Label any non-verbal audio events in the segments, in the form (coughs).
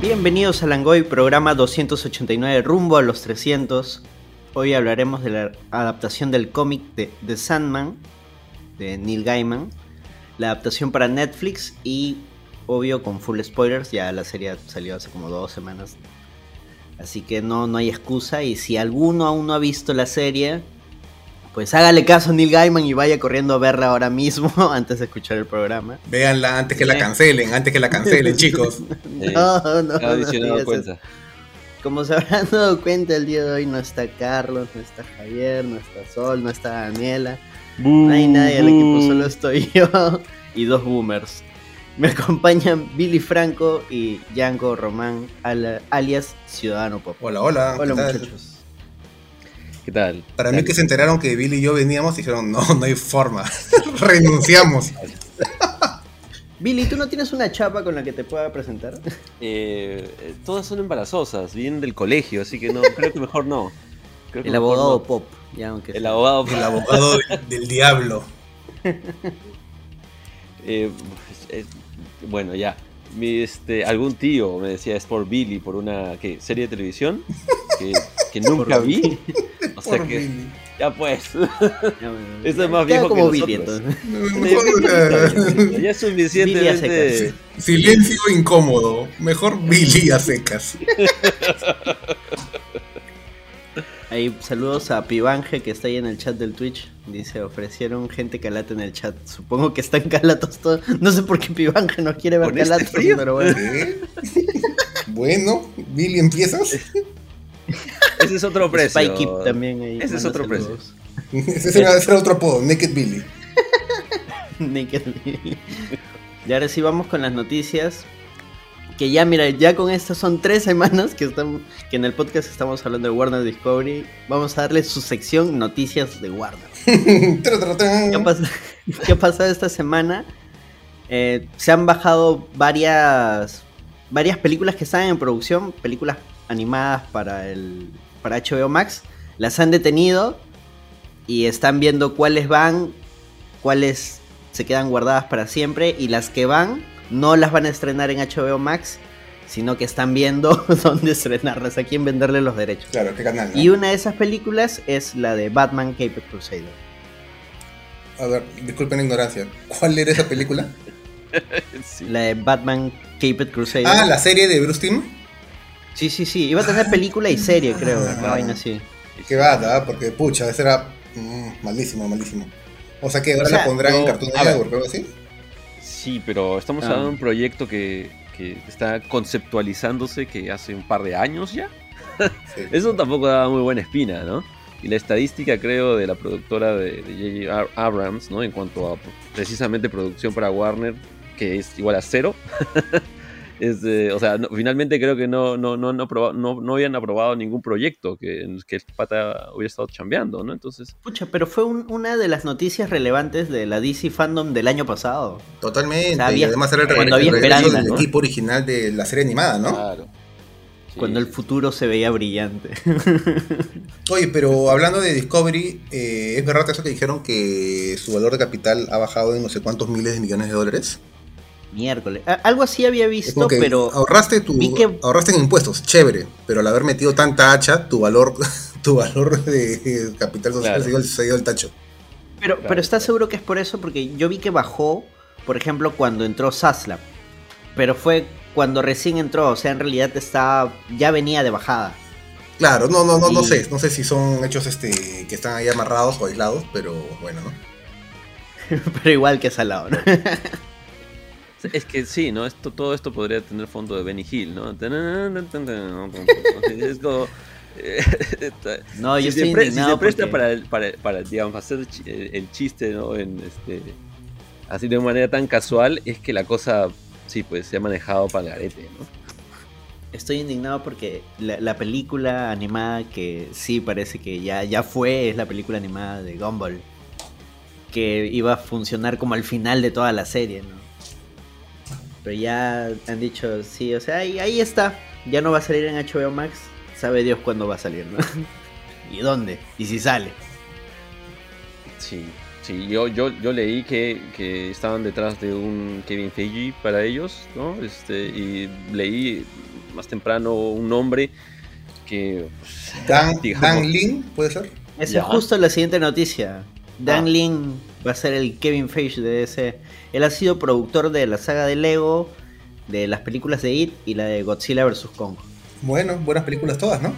Bienvenidos a Langoy, programa 289, rumbo a los 300. Hoy hablaremos de la adaptación del cómic de The Sandman, de Neil Gaiman, la adaptación para Netflix y, obvio, con full spoilers, ya la serie salió hace como dos semanas. Así que no, no hay excusa y si alguno aún no ha visto la serie, pues hágale caso a Neil Gaiman y vaya corriendo a verla ahora mismo (laughs) antes de escuchar el programa. Véanla antes que la cancelen, antes que la cancelen, (laughs) chicos. No, no, no, no cuenta. Como se habrán (laughs) dado cuenta, el día de hoy no está Carlos, no está Javier, no está Sol, no está Daniela. no hay nadie al equipo, solo estoy yo y dos boomers. Me acompañan Billy Franco y Django Román, alias Ciudadano Pop. Hola, hola. Hola, muchachos. ¿Qué tal? Para mí que se enteraron que Billy y yo veníamos, dijeron, no, no hay forma, (laughs) renunciamos. (laughs) Billy, ¿tú no tienes una chapa con la que te pueda presentar? (laughs) Eh, eh, todas son embarazosas, vienen del colegio, así que no, creo que mejor no. el abogado pop, ya aunque El abogado El abogado del diablo. Eh, bueno, ya. Mi, este, algún tío me decía es por Billy, por una serie de televisión que, nunca vi. O sea que. Ya pues. Eso es más viejo como que Billy, entonces. Ya es suficientemente. Silencio incómodo. Mejor Billy a secas. Ahí saludos a Pibanje que está ahí en el chat del Twitch. Dice, ofrecieron gente calata en el chat. Supongo que están calatos todos. No sé por qué Pibanje no quiere ver este calatos, pero bueno. bueno, Billy, ¿empiezas? Ese es otro precio. Spike también ahí. Ese es otro precio. Ese era otro apodo, Naked Billy. (laughs) Naked Billy. Y ahora sí vamos con las noticias. Que ya, mira, ya con estas son tres semanas que, estamos, que en el podcast estamos hablando de Warner Discovery. Vamos a darle su sección Noticias de Warner. (laughs) (laughs) ¿Qué, ha pasado esta semana? Eh, se han bajado varias, varias películas que están en producción, películas animadas para el para HBO Max, las han detenido y están viendo cuáles van, cuáles se quedan guardadas para siempre y las que van no las van a estrenar en HBO Max, sino que están viendo (laughs) dónde estrenarlas, a quién venderle los derechos. Claro, qué canal. Y una de esas películas es la de Batman Caped Crusader. A ver, disculpen la ignorancia. ¿Cuál era esa película? (laughs) La de Batman Caped Crusader. Ah, la serie de Bruce Timm. Sí, sí, sí. Iba a tener película y serie, creo. Una vaina así. Qué va, porque pucha, ese era mm, malísimo, malísimo. O sea que ahora la pondrán en Cartoon Network o algo así. Sí, pero estamos hablando de un proyecto que, que, está conceptualizándose que hace un par de años ya. (laughs) Eso tampoco da muy buena espina, ¿no? Y la estadística, creo, de la productora de J.J. Abrams, ¿no? En cuanto a precisamente producción para Warner, que es igual a cero. (laughs) Este, o sea, finalmente creo que no, no, no, no, no, habían aprobado ningún proyecto que, en que el pata hubiera estado chambeando, ¿no? Entonces. Pucha, pero fue una de las noticias relevantes de la DC Fandom del año pasado. Totalmente. y además era el, el, equipo original de la serie animada, ¿no? Claro. Cuando el futuro se veía brillante. (laughs) Oye, pero hablando de Discovery, eh, ¿es verdad eso que dijeron que su valor de capital ha bajado de no sé cuántos miles de millones de dólares? Miércoles. Algo así había visto, pero. Ahorraste, tu, ahorraste en impuestos, chévere. Pero al haber metido tanta hacha, tu valor, (laughs) tu valor de capital social se, dio, el tacho. Pero, pero ¿estás seguro que es por eso? Porque yo vi que bajó, por ejemplo, cuando entró Sasla. Pero fue cuando recién entró, o sea, en realidad estaba, ya venía de bajada. Claro, no, no, no, no sé, no sé si son hechos este que están ahí amarrados o aislados, pero bueno, ¿no? (laughs) pero igual que salado, ¿no? (laughs) Es que sí, ¿no? Esto, todo esto podría tener fondo de Benny Hill, ¿no? Es como... no, yo si, se, si se presta para, para, para, digamos, hacer el chiste, ¿no? En este, así de manera tan casual, es que la cosa, sí, pues se ha manejado para el garete, ¿no? Estoy indignado porque la, la, película animada que sí parece que ya, ya fue, es la película animada de Gumball. Que iba a funcionar como al final de toda la serie, ¿no? Pero ya han dicho, sí, o sea, ahí, ahí está. Ya no va a salir en HBO Max. Sabe Dios cuándo va a salir, ¿no? (laughs) ¿Y dónde? ¿Y si sale? Sí, sí, yo, yo, yo leí que, estaban detrás de un Kevin Feige para ellos, ¿no? Este, y leí más temprano un nombre que... Pues, Dan, (laughs) Dan Lin, ¿puede ser? Esa es justo la siguiente noticia. Dan ah. Lin va a ser el Kevin Feige de ese. Él ha sido productor de la saga de Lego, de las películas de It y la de Godzilla vs. Kong. Bueno, buenas películas todas, ¿no?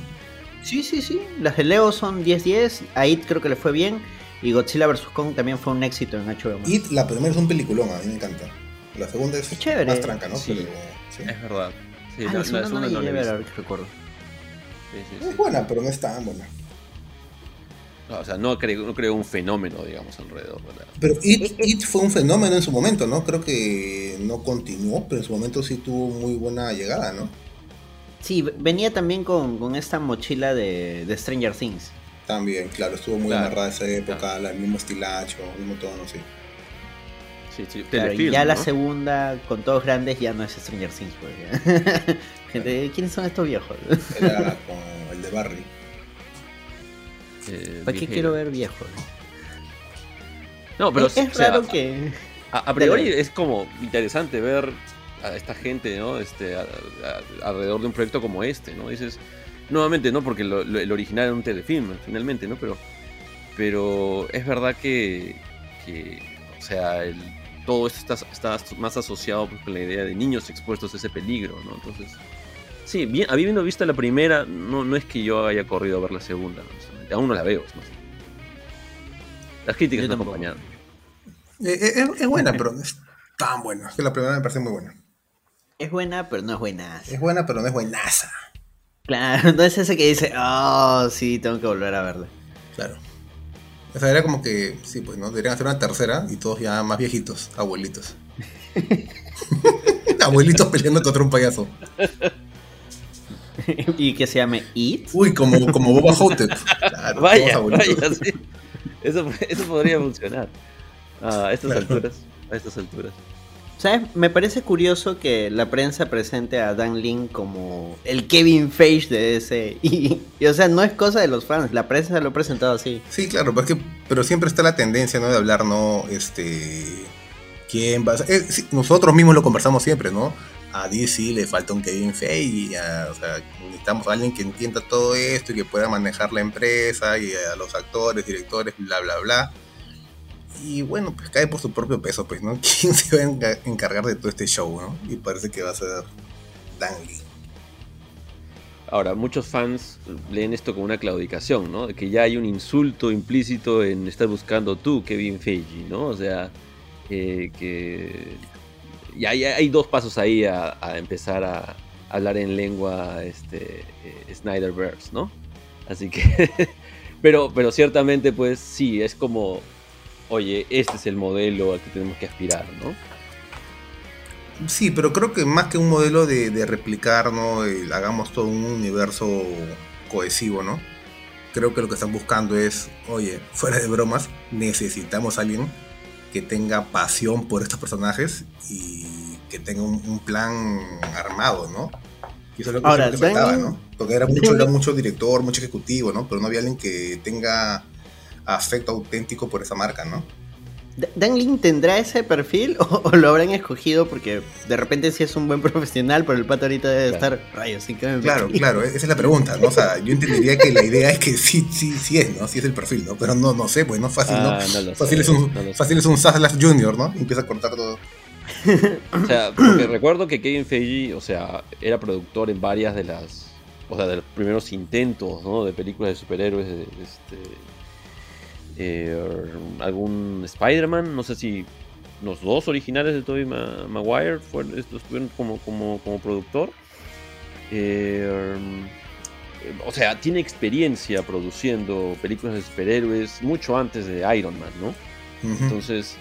Sí, sí, sí. Las de Lego son 10-10. A It creo que le fue bien. Y Godzilla vs. Kong también fue un éxito en HBO. It, la primera es un peliculón, a mí me encanta. La segunda es, más tranca, ¿no? Sí, Es verdad. Sí, ah, la, segunda no, no, ver, recuerdo. es buena, pero no es tan buena. O sea, no creo, no creo un fenómeno, digamos, alrededor. Pero It, It, fue un fenómeno en su momento, ¿no? Creo que no continuó, pero en su momento sí tuvo muy buena llegada, ¿no? Sí, venía también con, con esta mochila de, de Stranger Things. También, claro, estuvo muy amarrada esa época, el mismo estilacho, el mismo tono, sí. Sí, sí, y ya la segunda, con todos grandes, ya no es Stranger Things. (laughs) Gente, ¿quiénes son estos viejos? Era con el de Barry. Eh, ¿Para qué quiero ver viejos? No, pero es, es raro que. A, priori es como interesante ver a esta gente, ¿no? Este, alrededor de un proyecto como este, ¿no? Dices, nuevamente, ¿no? Porque el original era un telefilm, finalmente, ¿no? Pero, pero es verdad que, o sea, todo esto está, más asociado pues, con la idea de niños expuestos a ese peligro, ¿no? Entonces, sí, bien, habiendo visto la primera, no, no es que yo haya corrido a ver la segunda, aún no la veo, ¿no? Las críticas no acompañan. Eh, eh, es, buena, pero no es tan buena. Es que la primera me parece muy buena. Es buena, pero no es buena. Es buena, pero no es buenaza. Claro, no es ese que dice, oh, sí, tengo que volver a verla. Claro. O sea, era como que, sí, pues, ¿no? Deberían hacer una tercera y todos ya más viejitos, abuelitos. (laughs) (laughs) abuelitos peleando contra un payaso. (laughs) y que se llame It. Uy, como, como Boba Hotep. (laughs) Claro, vaya, vaya, sí. Eso, eso podría funcionar. Ah, a estas alturas. A estas alturas. ¿Sabes? Me parece curioso que la prensa presente a Dan Lin como el Kevin Feige de ese. Y, o sea, no es cosa de los fans, la prensa lo ha presentado así. Sí, claro, porque, pero siempre está la tendencia, ¿no? De hablar, ¿no? Este. ¿Quién va a eh, Nosotros mismos lo conversamos siempre, ¿no? A DC le falta un Kevin Feige, necesitamos a alguien que entienda todo esto y que pueda manejar la empresa y a los actores, directores, bla, bla, bla y bueno, pues cae por su propio peso, pues, ¿no? (laughs) ¿Quién se va a encargar de todo este show, ¿no? Y parece que va a ser Dan Lee. Ahora, muchos fans leen esto como una claudicación, ¿no? Que ya hay un insulto implícito en estar buscando tú, Kevin Feige, ¿no? O sea, que ya hay, dos pasos ahí a, empezar a hablar en lengua este, eh, Snyderverse, ¿no? Así que, (laughs) pero, pero ciertamente, pues sí, es como oye, este es el modelo al que tenemos que aspirar, ¿no? Sí, pero creo que más que un modelo de, replicar, ¿no? hagamos todo un universo cohesivo, ¿no? Creo que lo que están buscando es, oye, fuera de bromas, necesitamos a alguien que tenga pasión por estos personajes y que tenga un, plan armado, ¿no? Y eso es lo que, Ahora, faltaba, ¿no? Porque era mucho, era mucho director, mucho ejecutivo, ¿no? Pero no había alguien que tenga afecto auténtico por esa marca, ¿no? ¿Dan Lin tendrá ese perfil (laughs) o, lo habrán escogido porque de repente sí es un buen (laughs) profesional, pero el pato ahorita debe estar rayos sin que Claro, claro, esa es la pregunta, ¿no? O sea, yo entendería que la idea es que sí, sí, sí es, ¿no? Sí es el perfil, ¿no? Pero no, no sé, pues no fácil, ¿no? Ah, fácil, es un, fácil es un Junior, ¿no? Y empieza a cortar todo. O sea, porque recuerdo que Kevin Feige, o sea, era productor en varias de las, o sea, de los primeros intentos, ¿no? De películas de superhéroes, este, eh, algún Spider-Man, no sé si los dos originales de Tobey Maguire fueron, estuvieron como, como, como productor. Eh, o sea, tiene experiencia produciendo películas de superhéroes mucho antes de Iron Man, ¿no? Entonces,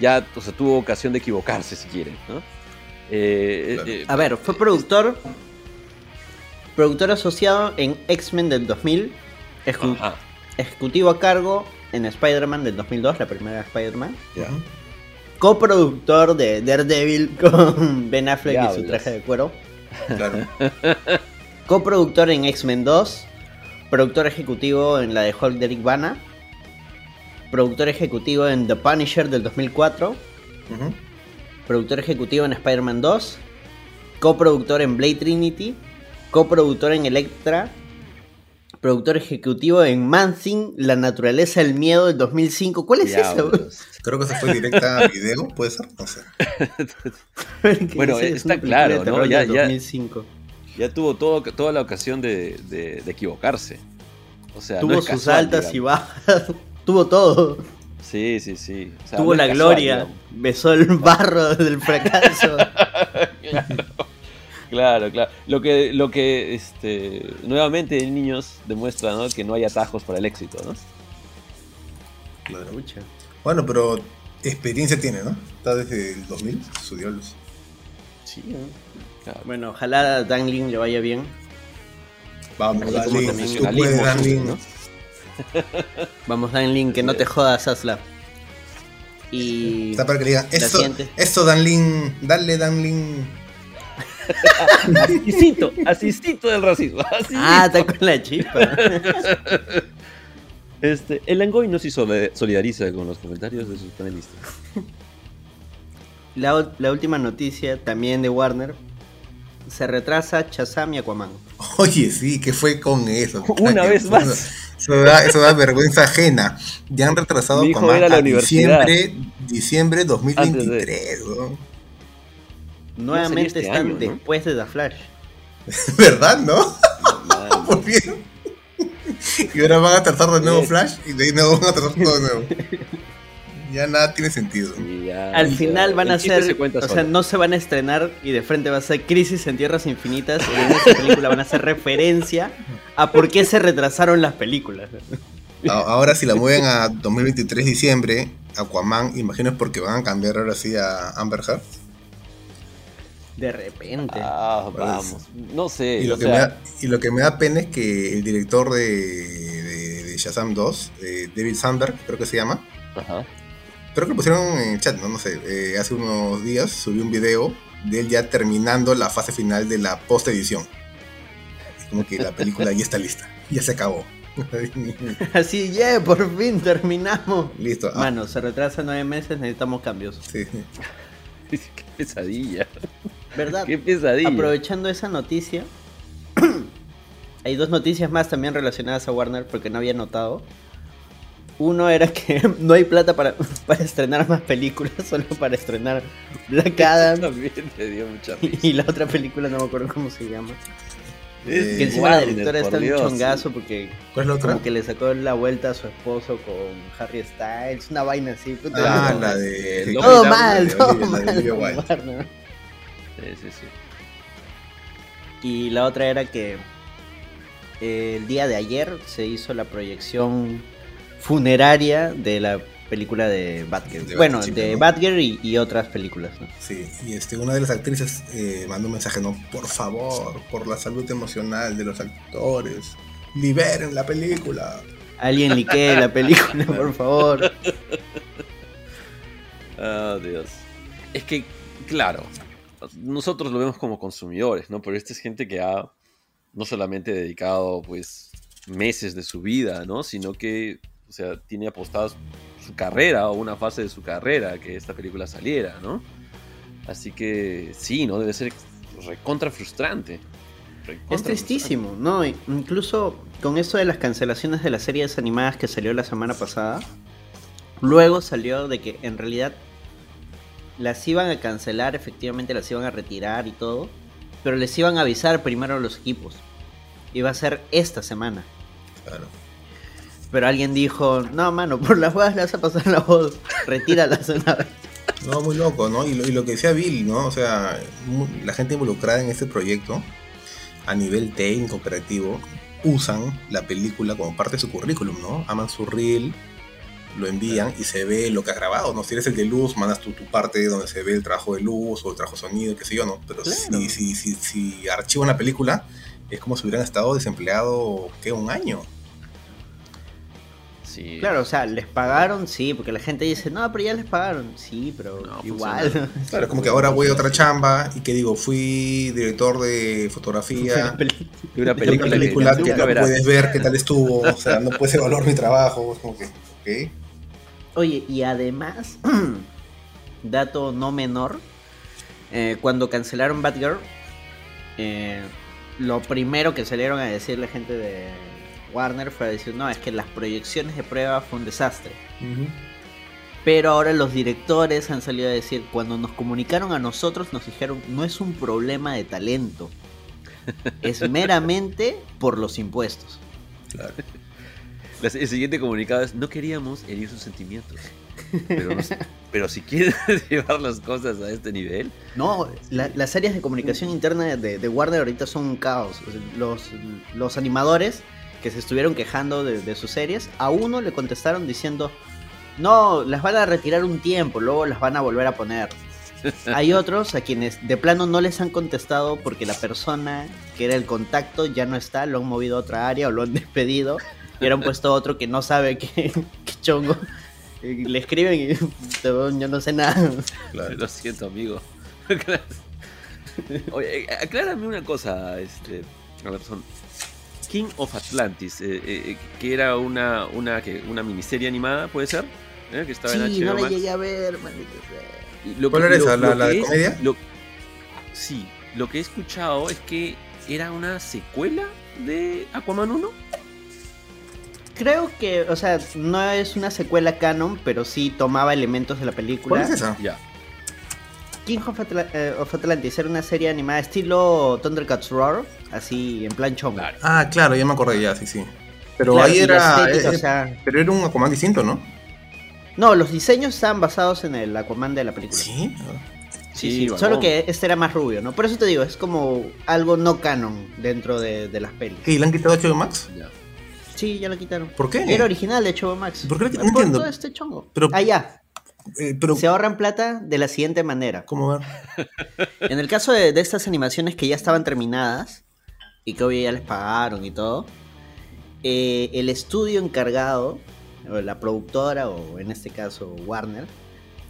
ya o sea, tuvo ocasión de equivocarse, si quieren, ¿no? Eh, a ver, fue productor, productor asociado en X-Men del 2000, ejecutivo a cargo en Spider-Man del 2002, la primera Spider-Man. Coproductor de Daredevil (laughs) con Ben Affleck y su traje de cuero. Claro. Coproductor en X-Men 2. Productor ejecutivo en la de Hulk de Rick Bana. Productor ejecutivo en The Punisher del 2004. Productor ejecutivo en Spider-Man 2. coproductor en Blade Trinity, coproductor en Electra, productor ejecutivo en Man La naturaleza del miedo del 2005. ¿Cuál es eso? Creo que se fue directa a video, puede ser, no sé. (laughs) bueno, está claro, ¿no? Ya, 2005. ya, tuvo todo, toda la ocasión de, equivocarse. O sea, tuvo sus altas y bajas, tuvo todo. Sí, sí, sí. tuvo la gloria, besó el (laughs) barro del fracaso. (laughs) Claro, claro. Lo que, lo que este, nuevamente niños demuestra ¿no? que no hay atajos para el éxito, ¿no? Claro. Bueno, pero experiencia tiene, ¿no? Está desde el 2000, estudió los. Sí, Bueno, ojalá Dan Lin le vaya bien. Vamos, Dan Lin. ¿no? Vamos, Dan Lin, que no te jodas, Asla. Y. Está para que le digan, esto, esto Dan Lin, dale Dan Lin (laughs) asistito, asistito del racismo. Ah, está con la chispa. (laughs) Este, el Langoy no se solidariza con los comentarios de sus panelistas. La, la, última noticia, también de Warner, se retrasa Chazam y Aquaman. Oye, sí, ¿qué fue con eso? (laughs) Una vez más. Eso da, eso da, vergüenza ajena. Ya han retrasado Aquaman a, diciembre, diciembre 2023. Nuevamente este están después de The Flash. (laughs) ¿Verdad, no? (laughs) Por bien. Y ahora van a tratar de nuevo Flash y de ahí nuevo van a tratar todo de nuevo. Ya nada tiene sentido. Al final van a ser, o sea, no se van a estrenar y de frente va a ser Crisis en Tierras Infinitas y en esa película van a hacer referencia a por qué se retrasaron las películas. Ahora si la mueven a 2023 diciembre, Aquaman, imagino es porque van a cambiar ahora sí a Amber Heard. De repente. Ah, pues, vamos. No sé. Y lo, que me da, y lo que me da pena es que el director de, de, Shazam 2, David Sandberg, creo que se llama. Ajá. Creo que lo pusieron en chat, no, no sé. Eh, hace unos días subió un video de él ya terminando la fase final de la post edición. Es como que la película ya está lista. Ya se acabó. (laughs) Así, ya, por fin terminamos. Listo. Ah. Mano, se retrasa nueve meses, necesitamos cambios. Sí. (laughs) Qué pesadilla. ¿Verdad? Qué pesadilla. Aprovechando esa noticia, (clears throat) hay dos noticias más también relacionadas a Warner porque no había notado. Uno era que (laughs) no hay plata para, (laughs) para estrenar más películas, (laughs) solo para estrenar Black Adam. También te dio mucha Y la otra película no me acuerdo cómo se llama. que encima la directora está un chongazo porque como que le sacó la vuelta a su esposo con Harry Styles, una vaina así. Ah, la de... Todo mal, todo mal. Sí, sí, sí. Y la otra era que eh, el día de ayer se hizo la proyección funeraria de la película de Batgirl. bueno, de Batgirl y, otras películas. Sí, y este, una de las actrices eh, mandó un mensaje, no, por favor, por la salud emocional de los actores, liberen la película. Alguien liquee la película, por favor. Oh, (laughs) Dios. Es que, claro, nosotros lo vemos como consumidores, ¿no? Pero esta es gente que ha no solamente dedicado, pues, meses de su vida, ¿no? Sino que, o sea, tiene apostada su carrera o una fase de su carrera que esta película saliera, ¿no? Así que sí, ¿no? Debe ser recontra frustrante. es tristísimo, ¿no? Incluso con eso de las cancelaciones de las series animadas que salió la semana pasada, luego salió de que en realidad las iban a cancelar, efectivamente las iban a retirar y todo, pero les iban a avisar primero a los equipos. Iba a ser esta semana. Claro. Pero alguien dijo, no, mano, por las huevas le vas a pasar la voz, retíralas una vez. No, muy loco, ¿no? Y lo, que decía Bill, ¿no? O sea, la gente involucrada en este proyecto, a nivel técnico, operativo, usan la película como parte de su currículum, ¿no? Aman su reel, lo envían y se ve lo que has grabado, ¿no? Si eres el de luz, mandas tu, tu parte donde se ve el trabajo de luz o el trabajo de sonido, qué sé yo, ¿no? Pero si, si, si, si archivan la película, es como si hubieran estado desempleados, ¿qué? Un año. Sí. Claro, o sea, les pagaron, sí, porque la gente dice, no, pero ya les pagaron. Sí, pero igual. Claro, es como que ahora voy a otra chamba y que digo, fui director de fotografía de una película, que, no puedes ver qué tal estuvo, o sea, no puedes evaluar mi trabajo, es como que, ok. Oye, y además, (clears throat) dato no menor, eh, cuando cancelaron Batgirl, eh, lo primero que salieron a decir la gente de Warner fue a decir, no, es que las proyecciones de prueba fue un desastre. Pero ahora los directores han salido a decir, cuando nos comunicaron a nosotros, nos dijeron, no es un problema de talento, es (laughs) meramente por los impuestos. Claro. El siguiente comunicado es, no queríamos herir sus sentimientos. Pero, (laughs) si quieren (laughs) llevar las cosas a este nivel. No, las áreas de comunicación interna de, Warner ahorita son un caos. Los, los animadores que se estuvieron quejando de, sus series, a uno le contestaron diciendo, no, las van a retirar un tiempo, luego las van a volver a poner. (laughs) Hay otros a quienes de plano no les han contestado porque la persona que era el contacto ya no está, lo han movido a otra área o lo han (laughs) despedido y han puesto otro que no sabe qué, (laughs) chongo. le escriben y yo no sé nada. Lo siento, amigo. Oye, aclárame una cosa, este, son King of Atlantis, eh, eh, eh, que era una, una, que, una miniserie animada, ¿puede ser? Que estaba sí, no la llegué a ver, lo ¿Cuál era esa? ¿La, de comedia? sí, lo que he escuchado es que era una secuela de Aquaman 1. Creo que, o sea, no es una secuela canon, pero sí tomaba elementos de la película. ¿Cuál es esa? Ya. King eh, of, Atlantis era una serie animada estilo Thundercats Roar, así en plan chongo. Ah, claro, ya me acordé ya, sí, sí. Pero ahí era. Eh, pero era un Aquaman distinto, ¿no? No, los diseños estaban basados en el Aquaman de la película. Sí. Sí, sí, solo que este era más rubio, ¿no? Por eso te digo, es como algo no canon dentro de, las pelis. ¿Y le han quitado HBO Max? Ya. Sí, ya lo quitaron. ¿Por qué? Era original de HBO Max. ¿Por qué? No entiendo. todo este chongo. Pero, ah, Eh, Se ahorran plata de la siguiente manera. ¿Cómo ver? (laughs) En el caso de, estas animaciones que ya estaban terminadas y que hoy ya les pagaron y todo, eh, el estudio encargado, o la productora, o en este caso Warner,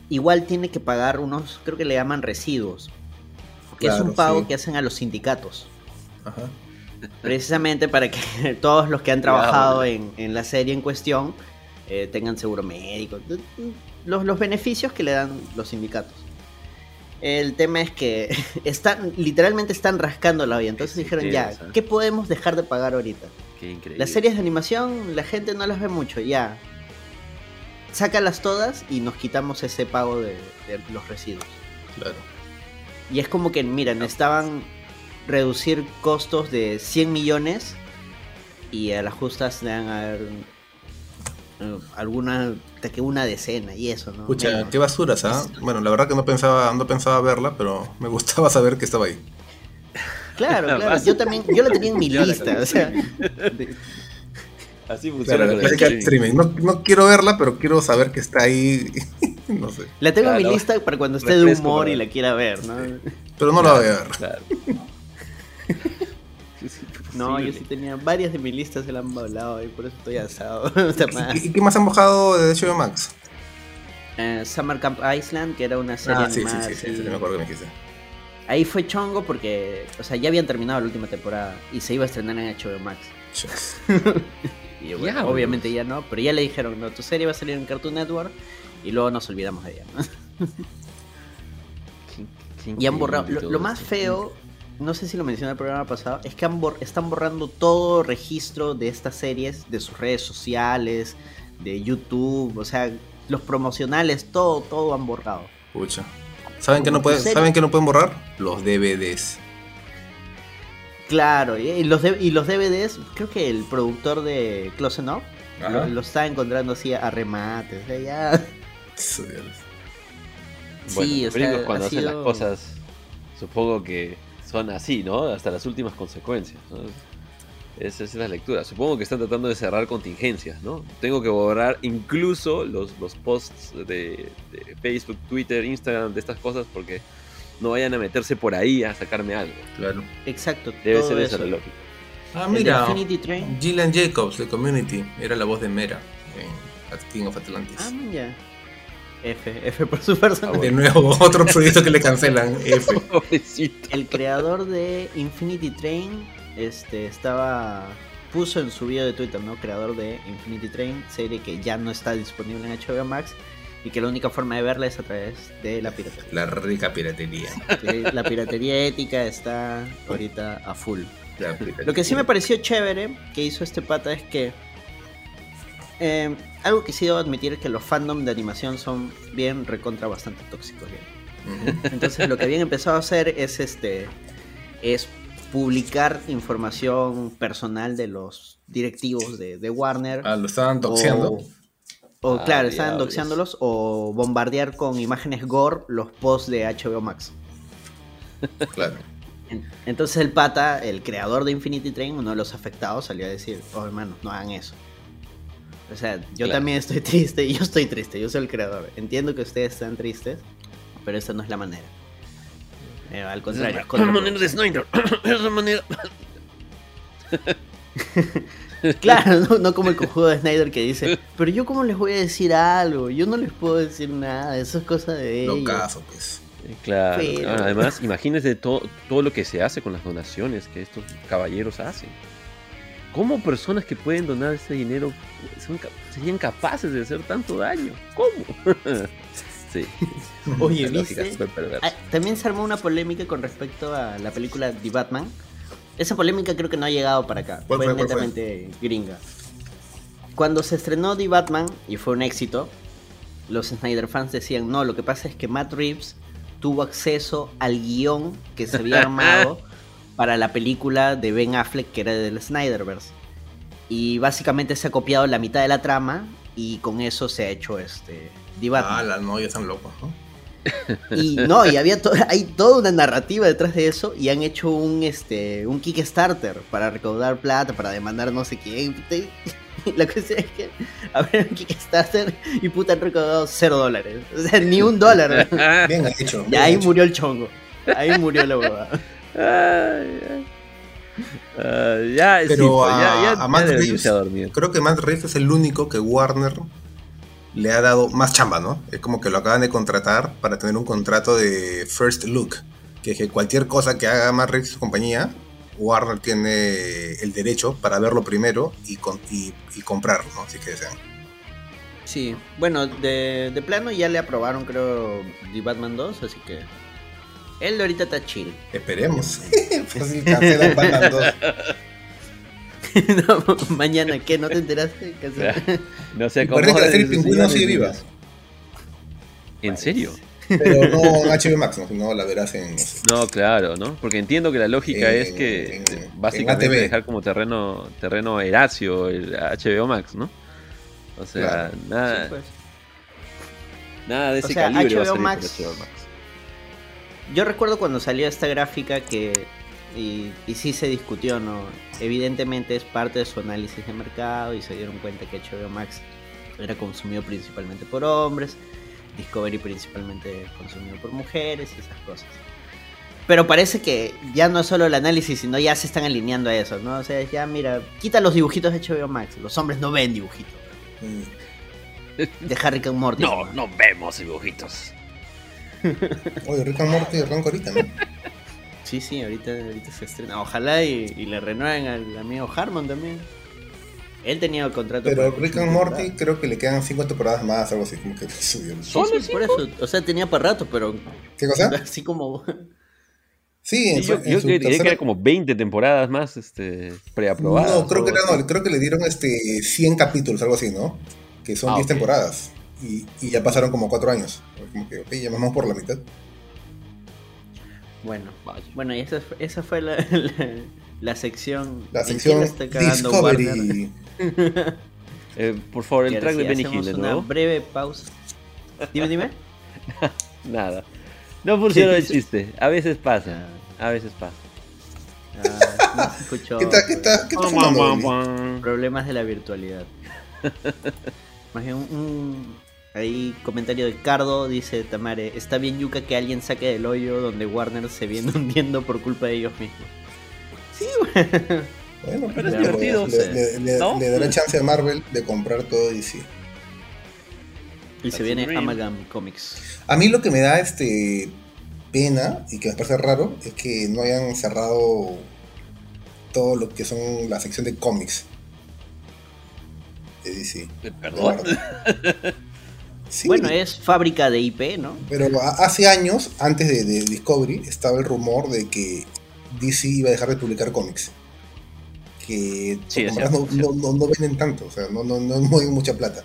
igual tiene que pagar unos, creo que le llaman residuos, que es un pago que hacen a los sindicatos. Ajá. Precisamente para que (laughs) todos los que han trabajado en, en la serie en cuestión eh, tengan seguro médico, los, los beneficios que le dan los sindicatos. El tema es que (laughs) están, literalmente están rascando la vida. Entonces dijeron, ya, ¿qué podemos dejar de pagar ahorita? Las series de animación, la gente no las ve mucho, ya. Sácalas todas y nos quitamos ese pago de, los residuos. Claro. Y es como que, mira, necesitaban reducir costos de 100 millones y a las justas le dan a ver eh, alguna que una decena y eso, ¿no? Escucha, qué basuras, ¿ah? Bueno, la verdad que no pensaba, no pensaba verla, pero me gustaba saber que estaba ahí. Claro, (laughs) claro, yo también, yo la tenía en mi (laughs) lista, o sea. (laughs) Así funciona. no, no, quiero verla, pero quiero saber que está ahí. no sé. La tengo en mi lista para cuando esté de humor y la quiera ver, ¿no? Pero no la voy a ver. Claro. No, yo sí tenía varias de mis listas se la han volado y por eso estoy asado. (laughs) ¿Y, qué más han bajado de HBO Max? Eh, Summer Camp Island, que era una serie ah, sí, sí, sí, sí, me acuerdo que me quise. Ahí fue chongo porque, o sea, ya habían terminado la última temporada y se iba a estrenar en HBO Max. (laughs) y bueno, obviamente ya no, pero ya le dijeron, no, tu serie va a salir en Cartoon Network y luego nos olvidamos de ella. (laughs) y han borrado. lo, más feo no sé si lo mencioné en el programa pasado, es que están borrando todo registro de estas series, de sus redes sociales, de YouTube, o sea, los promocionales, todo, todo han borrado. Pucha. ¿Saben que no pueden, ¿saben que no pueden borrar? Los DVDs. Claro, y los, y los DVDs, creo que el productor de Close Enough lo, está encontrando así a remates, o ya... Sí, o sea, cuando hacen las cosas, supongo que son así, ¿no? Hasta las últimas consecuencias. Esa es la lectura. Supongo que están tratando de cerrar contingencias, ¿no? Tengo que borrar incluso los, los posts de, Facebook, Twitter, Instagram, de estas cosas, porque no vayan a meterse por ahí a sacarme algo. Claro. Exacto. Debe ser esa la lógica. Ah, mira. Gillian Jacobs de Community era la voz de Mera en King of Atlantis. Ah, mira. F, F por su personaje. De nuevo, (laughs) otro proyecto que le cancelan. F. (laughs) El creador de Infinity Train este, estaba puso en su video de Twitter, ¿no? Creador de Infinity Train, serie que ya no está disponible en HBO Max. y que la única forma de verla es a través de la piratería. La rica piratería. la piratería ética está ahorita a full. Lo que sí me pareció chévere que hizo este pata es que eh, algo que sí debo admitir es que los fandom de animación son bien recontra bastante tóxicos. Entonces lo que habían empezado a hacer es este es publicar información personal de los directivos de, Warner. Ah, lo estaban doxeando. O, ah, claro, estaban doxeándolos o bombardear con imágenes gore los posts de HBO Max. Claro. Entonces el pata, el creador de Infinity Train, uno de los afectados, salió a decir, oh hermano, no hagan eso. O sea, yo también estoy (laughs) triste, y yo estoy triste, yo soy el creador. Entiendo que ustedes están tristes, pero esa no es la manera. Eh, al contrario. Es la (coughs) manera de Snyder. Es la manera. claro, no, como el cojudo de Snyder que dice, pero yo cómo les voy a decir algo, yo no les puedo decir nada, eso es cosa de ellos. No caso, pues. Eh, claro, además imagínense todo, todo lo que se hace con las donaciones que estos caballeros hacen. ¿Cómo personas que pueden donar ese dinero serían capaces de hacer tanto daño? ¿Cómo? (laughs) sí. (laughs) Oye, ¿viste? Ah, también se armó una polémica con respecto a la película The Batman esa polémica creo que no ha llegado para acá. Fue, netamente gringa. Cuando se estrenó The Batman y fue un éxito, los Snyder fans decían, no, lo que pasa es que Matt Reeves tuvo acceso al guion que se había (laughs) armado para la película de Ben Affleck que era del Snyderverse. Y básicamente se ha copiado la mitad de la trama y con eso se ha hecho este. Ah, las novias están locas, ¿no? (laughs) (laughs) Y no, y había hay toda una narrativa detrás de eso y han hecho un este un Kickstarter para recaudar plata, para demandar no sé quién. (laughs) La cuestión es que ver un Kickstarter y puta han recaudado cero dólares. O sea, ni un dólar. Bien hecho. Y ahí murió el chongo. Ahí murió la huevada. Uh, ya, Pero a, ya, Matt Reeves, creo que Matt Reeves es el único que Warner le ha dado más chamba, ¿no? Es como que lo acaban de contratar para tener un contrato de first look, que es que cualquier cosa que haga más y su compañía, Warner tiene el derecho para verlo primero y, y, comprarlo, ¿no? Si que desean. Sí, bueno, de, plano ya le aprobaron, creo, The Batman 2, así que él ahorita está chill. Esperemos. Fácil cancela Batman 2. mañana, ¿qué? ¿No te enteraste? no sé cómo. Parece que la serie Pingüino sigue viva. ¿En serio? Pero no (laughs) en HBO Max, no, la verás en. No, claro, ¿no? Porque entiendo que la lógica es que básicamente dejar como terreno terreno Eracio el HBO Max, ¿no? O sea, nada. Pues. Nada de ese calibre va a HBO Max. Yo recuerdo cuando salió esta gráfica que y, y sí se discutió, ¿no? Evidentemente es parte de su análisis de mercado y se dieron cuenta que HBO Max era consumido principalmente por hombres, Discovery principalmente consumido por mujeres y esas cosas. Pero parece que ya no es solo el análisis, sino ya se están alineando a eso, ¿no? O sea, ya mira, quita los dibujitos de HBO Max, los hombres no ven dibujitos. Mm. De Harry and Morty. No, no vemos dibujitos. (laughs) Oye, Rick and Morty arranca ahorita, ¿no? (laughs) Sí, sí, ahorita, ahorita se estrena. Ojalá y, le renueven al amigo Harmon también. Él tenía el contrato. Pero Rick and Morty creo que le quedan 5 temporadas más, algo así, como que subió. Sí, por eso. O sea, tenía para rato, pero. ¿Qué cosa? (laughs) Así como. Sí, en yo, yo diría que era como 20 temporadas más este, preaprobadas. No, creo que, no, creo que le dieron este 100 capítulos, algo así, ¿no? Que son 10 ah, temporadas. Y, y, ya pasaron como 4 años. Como que, ok, ya vamos por la mitad. Bueno, bueno, y esa, esa fue la, (laughs) la, sección. La sección está Discovery. (laughs) eh, por favor, el track de Benny Hill de nuevo. Una breve pausa. Dime, dime. (laughs) Nada. No funcionó el chiste. A veces pasa. A veces pasa. Ah, no se escuchó. ¿Qué tal? ¿Qué tal? ¿Qué tal? Problemas de la virtualidad. Más bien un Ahí comentario de Cardo, dice Tamare, está bien yuca que alguien saque del hoyo donde Warner se viene (laughs) hundiendo por culpa de ellos mismos. Sí, bueno. pero es divertido. Le, dará chance a Marvel de comprar todo DC. Y se viene Amalgam Comics. A mí lo que me da este pena y que me parece raro es que no hayan cerrado todo lo que son la sección de cómics de DC. ¿Perdón? (laughs) Bueno, es fábrica de IP, ¿no? Pero hace años, antes de, Discovery, estaba el rumor de que DC iba a dejar de publicar cómics. Que no, no, venden tanto, o sea, no, no, no mueven mucha plata.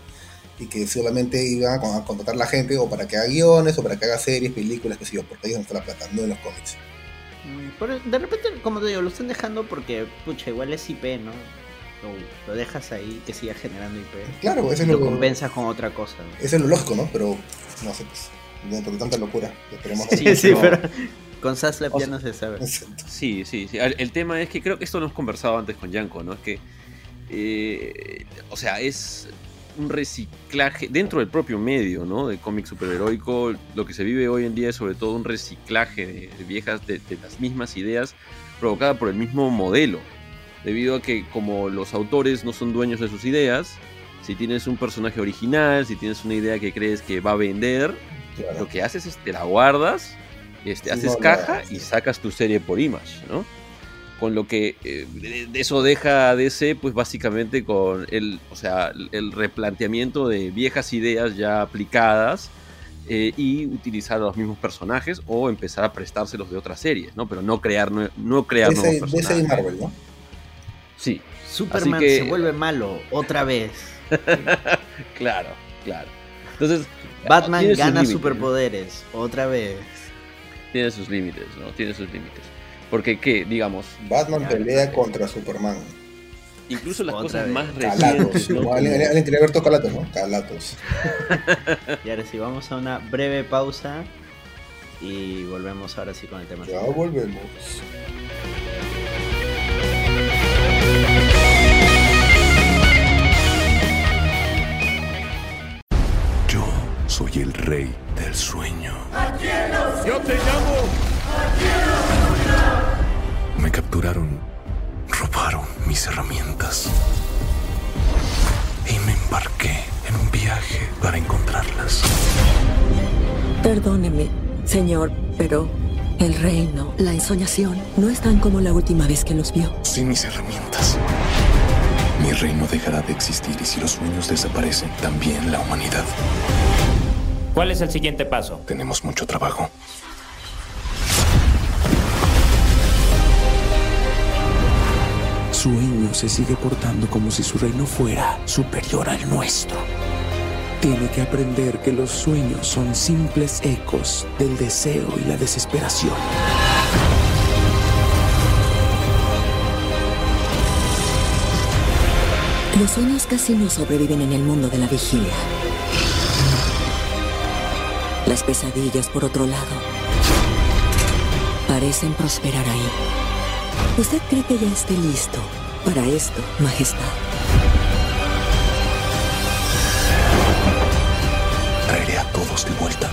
Y que solamente iban a contratar la gente o para que haga guiones o para que haga series, películas, qué sé yo, porque ahí es donde está la plata, no en los cómics. Mm, pero de repente, como te digo, lo están dejando porque, pucha, igual es IP, ¿no? Lo, dejas ahí que siga generando IP. Claro, eso es lo, compensas con otra cosa. Eso es lo lógico, ¿no? Pero no sé, pues, dentro de tanta locura, esperemos. Sí, sí, pero con Saslap ya no se sabe. Sí, sí, sí. El, tema es que creo que esto lo hemos conversado antes con Yanko, ¿no? Es que, eh, o sea, es un reciclaje dentro del propio medio, ¿no? De cómic superheroico. Lo que se vive hoy en día es sobre todo un reciclaje de, viejas, de, de, las mismas ideas provocada por el mismo modelo debido a que como los autores no son dueños de sus ideas, si tienes un personaje original, si tienes una idea que crees que va a vender, lo que haces es te la guardas, este, haces caja y sacas tu serie por Image, ¿no? Con lo que eh, de eso deja a DC, pues básicamente con el, o sea, el replanteamiento de viejas ideas ya aplicadas eh, y utilizar a los mismos personajes o empezar a prestárselos de otras series, ¿no? Pero no crear, no, crear nuevos personajes. DC y Marvel, ¿no? Sí. Superman se vuelve malo otra vez. (laughs) claro, claro. Entonces, Batman gana superpoderes otra vez. Tiene sus límites, ¿no? Tiene sus límites. Porque, ¿qué? Digamos. Batman pelea contra Superman. Incluso las cosas más recientes. ¿no? Alguien quería ver Calatos, ¿no? Calatos. (laughs) y ahora sí, vamos a una breve pausa y volvemos ahora sí con el tema. Ya volvemos. Soy el rey del sueño. Yo te llamo. Me capturaron, robaron mis herramientas y me embarqué en un viaje para encontrarlas. Perdóneme, señor, pero el reino, la ensoñación, no están como la última vez que los vio. Sin mis herramientas, mi reino dejará de existir y si los sueños desaparecen, también la humanidad. ¿Cuál es el siguiente paso? Tenemos mucho trabajo. Sueño se sigue portando como si su reino fuera superior al nuestro. Tiene que aprender que los sueños son simples ecos del deseo y la desesperación. Los sueños casi no sobreviven en el mundo de la vigilia. Las pesadillas, por otro lado, parecen prosperar ahí. ¿Usted cree que ya esté listo para esto, Majestad? Traeré a todos de vuelta.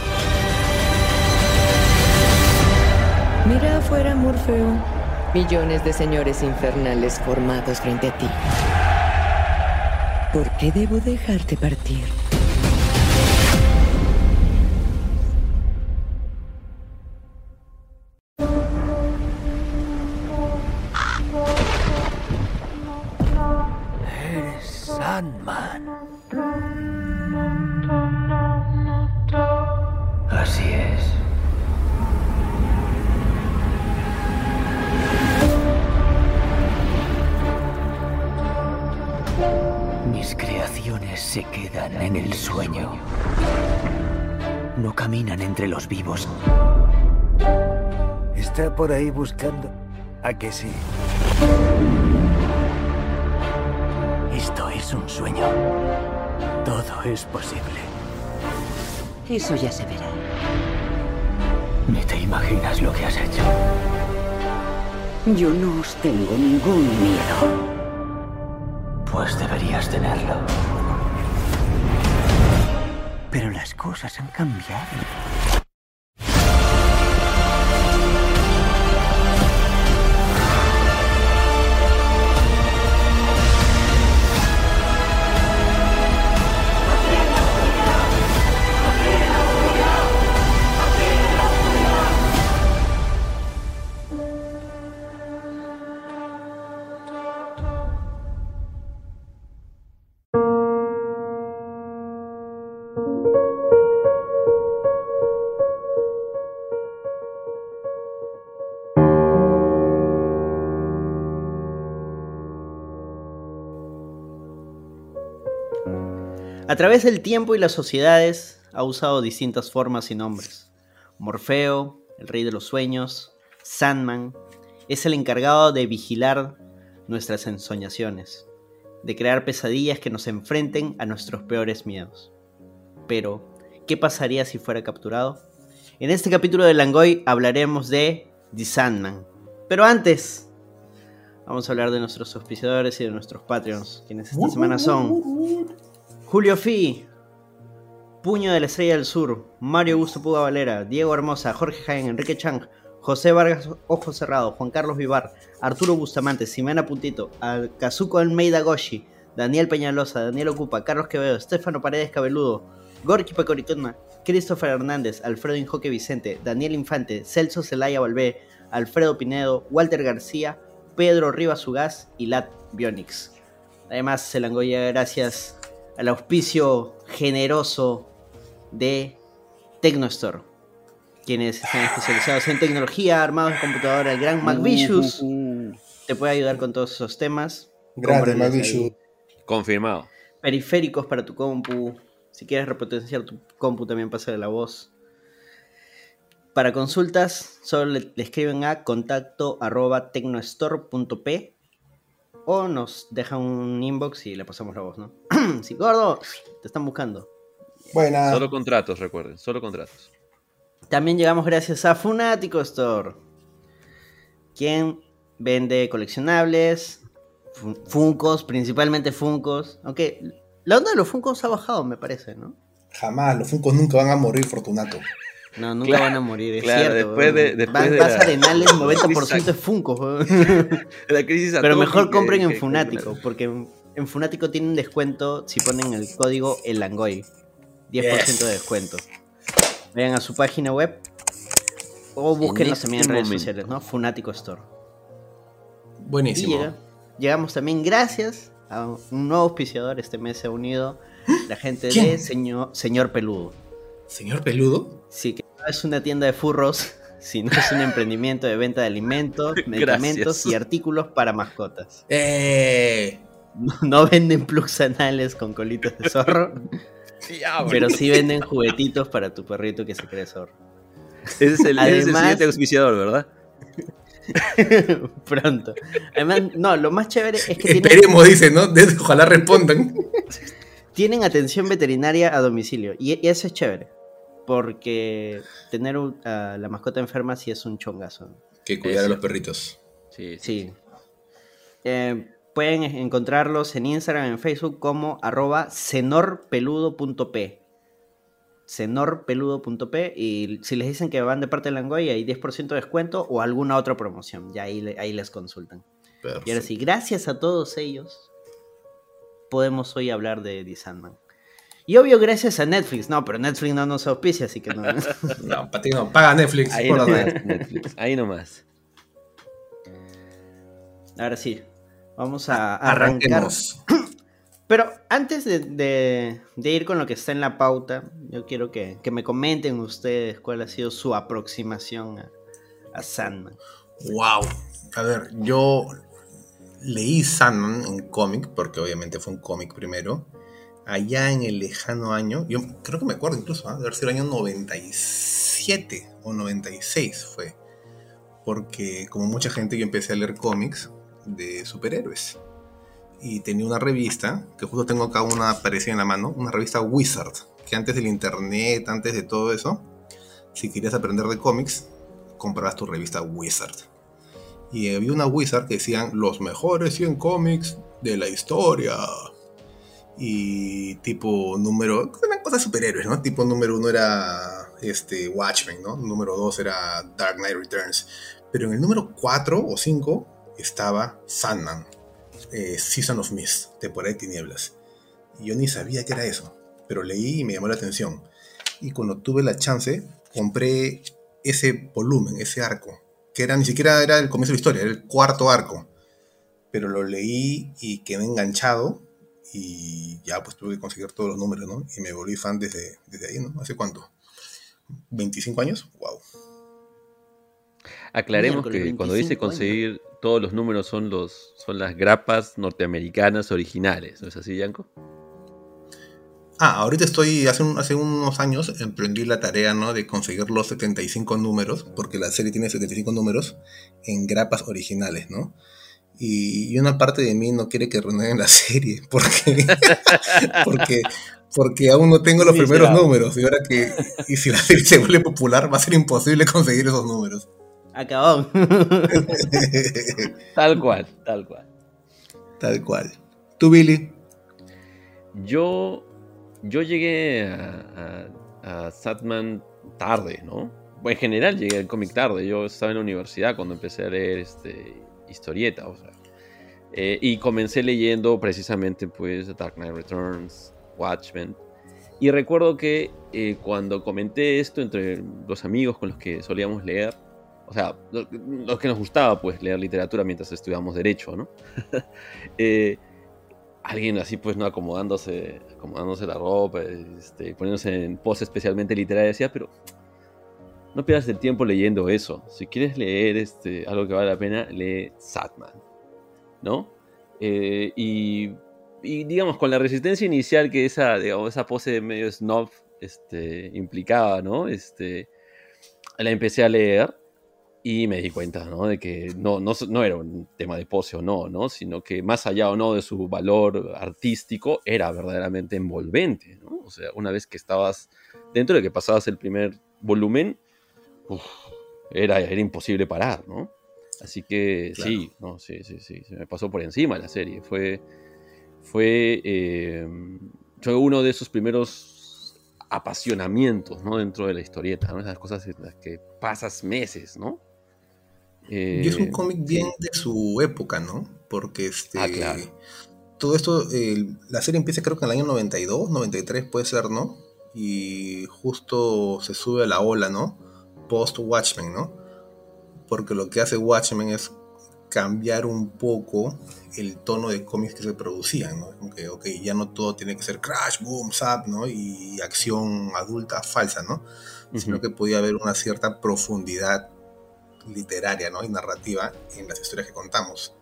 Mira afuera, Morfeo. Millones de señores infernales formados frente a ti. ¿Por qué debo dejarte partir? Por ahí buscando. ¿A que sí? Esto es un sueño. Todo es posible. Eso ya se verá. Ni te imaginas lo que has hecho. Yo no os tengo ningún miedo. Pues deberías tenerlo. Pero las cosas han cambiado. A través del tiempo y las sociedades ha usado distintas formas y nombres. Morfeo, el rey de los sueños, Sandman, es el encargado de vigilar nuestras ensoñaciones, de crear pesadillas que nos enfrenten a nuestros peores miedos. Pero, ¿qué pasaría si fuera capturado? En este capítulo de Langoy hablaremos de The Sandman. Pero antes, vamos a hablar de nuestros auspiciadores y de nuestros Patreons, quienes esta semana son Julio Fi, Puño de la Estrella del Sur, Mario Augusto Puga Valera, Diego Hermosa, Jorge Jaén, Enrique Chang, José Vargas Ojo Cerrado, Juan Carlos Vivar, Arturo Bustamante, Simena Puntito, Kazuko Almeida Goshi, Daniel Peñalosa, Daniel Ocupa, Carlos Quevedo, Estefano Paredes Cabeludo, Gorky Pecoricona, Christopher Hernández, Alfredo Injoque Vicente, Daniel Infante, Celso Celaya Valvé, Alfredo Pinedo, Walter García, Pedro Rivas Ugaz y Lat Bionix. Además, se langoya gracias al auspicio generoso de Tecnostore, quienes están especializados en tecnología, armados en computadora, el gran MacVicious uh, uh, uh. te puede ayudar con todos esos temas. Grande MacVicious. Confirmado. Periféricos para tu compu. Si quieres repotenciar tu compu, también pasa de la voz. Para consultas, solo le, escriben a contacto arroba tecnostore.p o nos dejan un inbox y le pasamos la voz, ¿no? (clears throat) sí, gordo, te están buscando. Buena. Solo contratos, recuerden, solo contratos. También llegamos gracias a Funatico Store, quien vende coleccionables, Funcos, principalmente Funcos. Aunque la onda de los Funcos ha bajado, me parece, ¿no? Jamás, los Funcos nunca van a morir, Fortunato. No, nunca van a morir, es cierto. Después de, después de vas a Arenales, 90% es Funcos. (laughs) la crisis Pero mejor compren en Funático, porque en, Funático tienen descuento si ponen el código ELANGOY. 10% de descuento. Vayan a su página web o búsquenlos también en redes sociales, ¿no? Funático Store. Buenísimo. llegamos también gracias a un nuevo auspiciador. Este mes se ha unido la gente de señor, señor Peludo. ¿Señor Peludo? Sí, que no es una tienda de furros, (laughs) sino es un emprendimiento de venta de alimentos, (laughs) medicamentos y artículos para mascotas. Eh. No, venden plugs anales con colitas de zorro. (laughs) pero sí venden juguetitos para tu perrito que se cree zorro. Ese es el, siguiente auspiciador, ¿verdad? Pronto. Además, no, lo más chévere es que. Esperemos, dice, ¿no? Ojalá respondan. Tienen atención veterinaria a domicilio. Y, eso es chévere. Porque tener a la mascota enferma sí es un chongazo. Que cuidar a los perritos. Sí. sí. Eh, pueden encontrarlos en Instagram, en Facebook como arroba cenorpeludo.p. Cenorpeludo.p y si les dicen que van de parte de Langoy hay 10% de descuento o alguna otra promoción. Ya ahí, ahí les consultan. Y ahora sí, gracias a todos ellos podemos hoy hablar de The Sandman. Y obvio, gracias a Netflix. No, pero Netflix no nos auspicia, así que no. (laughs) no, no, paga Netflix. Ahí nomás, Netflix. Ahí nomás. Ahora sí, Vamos a arrancar. (clears throat) Pero antes de, ir con lo que está en la pauta, yo quiero que, me comenten ustedes cuál ha sido su aproximación a, Sandman. Wow. A ver, yo leí Sandman en cómic, porque obviamente fue un cómic primero, allá en el lejano año, yo creo que me acuerdo incluso, ¿eh? de haber sido el año 97 o 96 fue. Porque como mucha gente yo empecé a leer cómics de superhéroes. Y tenía una revista, que justo tengo acá una parecida en la mano, una revista Wizard, que antes del internet, antes de todo eso, si querías aprender de cómics, comprabas tu revista Wizard. Y había una Wizard que decían los mejores 100 cómics de la historia. Y tipo número, eran cosas superhéroes, ¿no? Tipo número uno era este Watchmen, ¿no? Número dos era Dark Knight Returns. Pero en el número 4 o 5 estaba Sandman, eh, Season of Mist, temporada de tinieblas. Y yo ni sabía qué era eso, pero leí y me llamó la atención. Y cuando tuve la chance, compré ese volumen, ese arco, que era ni siquiera era el comienzo de la historia, era el cuarto arco. Pero lo leí y quedé enganchado y ya pues tuve que conseguir todos los números, ¿no? Y me volví fan desde, desde ahí, ¿no? ¿Hace cuánto? ¿25 años? ¡Wow! Aclaremos que cuando dice conseguir todos los números son los son las grapas norteamericanas originales, ¿no es así, Yanko? Ah, ahorita estoy, hace, hace unos años emprendí la tarea, ¿no? De conseguir los 75 números, porque la serie tiene 75 números en grapas originales, ¿no? Y, una parte de mí no quiere que renueven la serie, (laughs) porque, porque, porque aún no tengo los primeros números. Y ahora que, y si la serie se vuelve popular, va a ser imposible conseguir esos números. Acabó. (laughs) tal cual, tal cual. Tal cual. ¿Tú, Billy? Yo yo llegué a, a, Satman tarde, ¿no? En general llegué al cómic tarde. Yo estaba en la universidad cuando empecé a leer este, historieta, o sea. Eh, y comencé leyendo precisamente pues Dark Knight Returns, Watchmen. Y recuerdo que eh, cuando comenté esto entre los amigos con los que solíamos leer, o sea, los, que nos gustaba pues leer literatura mientras estudiábamos derecho, ¿no? (laughs) eh, alguien así pues no acomodándose, acomodándose la ropa, este, poniéndose en pose especialmente literaria, decía, pero no pierdas el tiempo leyendo eso. Si quieres leer este, algo que vale la pena, lee Satman, ¿no? Eh, y, digamos, con la resistencia inicial que esa, digamos, esa pose medio snob este, implicaba, ¿no? Este, la empecé a leer y me di cuenta, ¿no? De que no, no, no, era un tema de pose o no, ¿no? Sino que más allá o no de su valor artístico, era verdaderamente envolvente, ¿no? O sea, una vez que estabas dentro de que pasabas el primer volumen, era, era imposible parar, ¿no? Así que sí, no, sí, sí, sí, se me pasó por encima la serie. Fue, fue, eh, fue uno de esos primeros apasionamientos, ¿no? Dentro de la historieta, ¿no? Esas cosas en las que pasas meses, ¿no? y es un eh, cómic bien de su época, ¿no? Porque este. Ah, claro. Todo esto, la serie empieza creo que en el año 92, 93 puede ser, ¿no? Y justo se sube a la ola, ¿no? Post Watchmen, ¿no? Porque lo que hace Watchmen es cambiar un poco el tono de cómics que se producían, ¿no? Como que, ok, ya no todo tiene que ser crash, boom, zap, ¿no? Y acción adulta falsa, ¿no? Sino que podía haber una cierta profundidad literaria ¿no? y narrativa en las historias que contamos.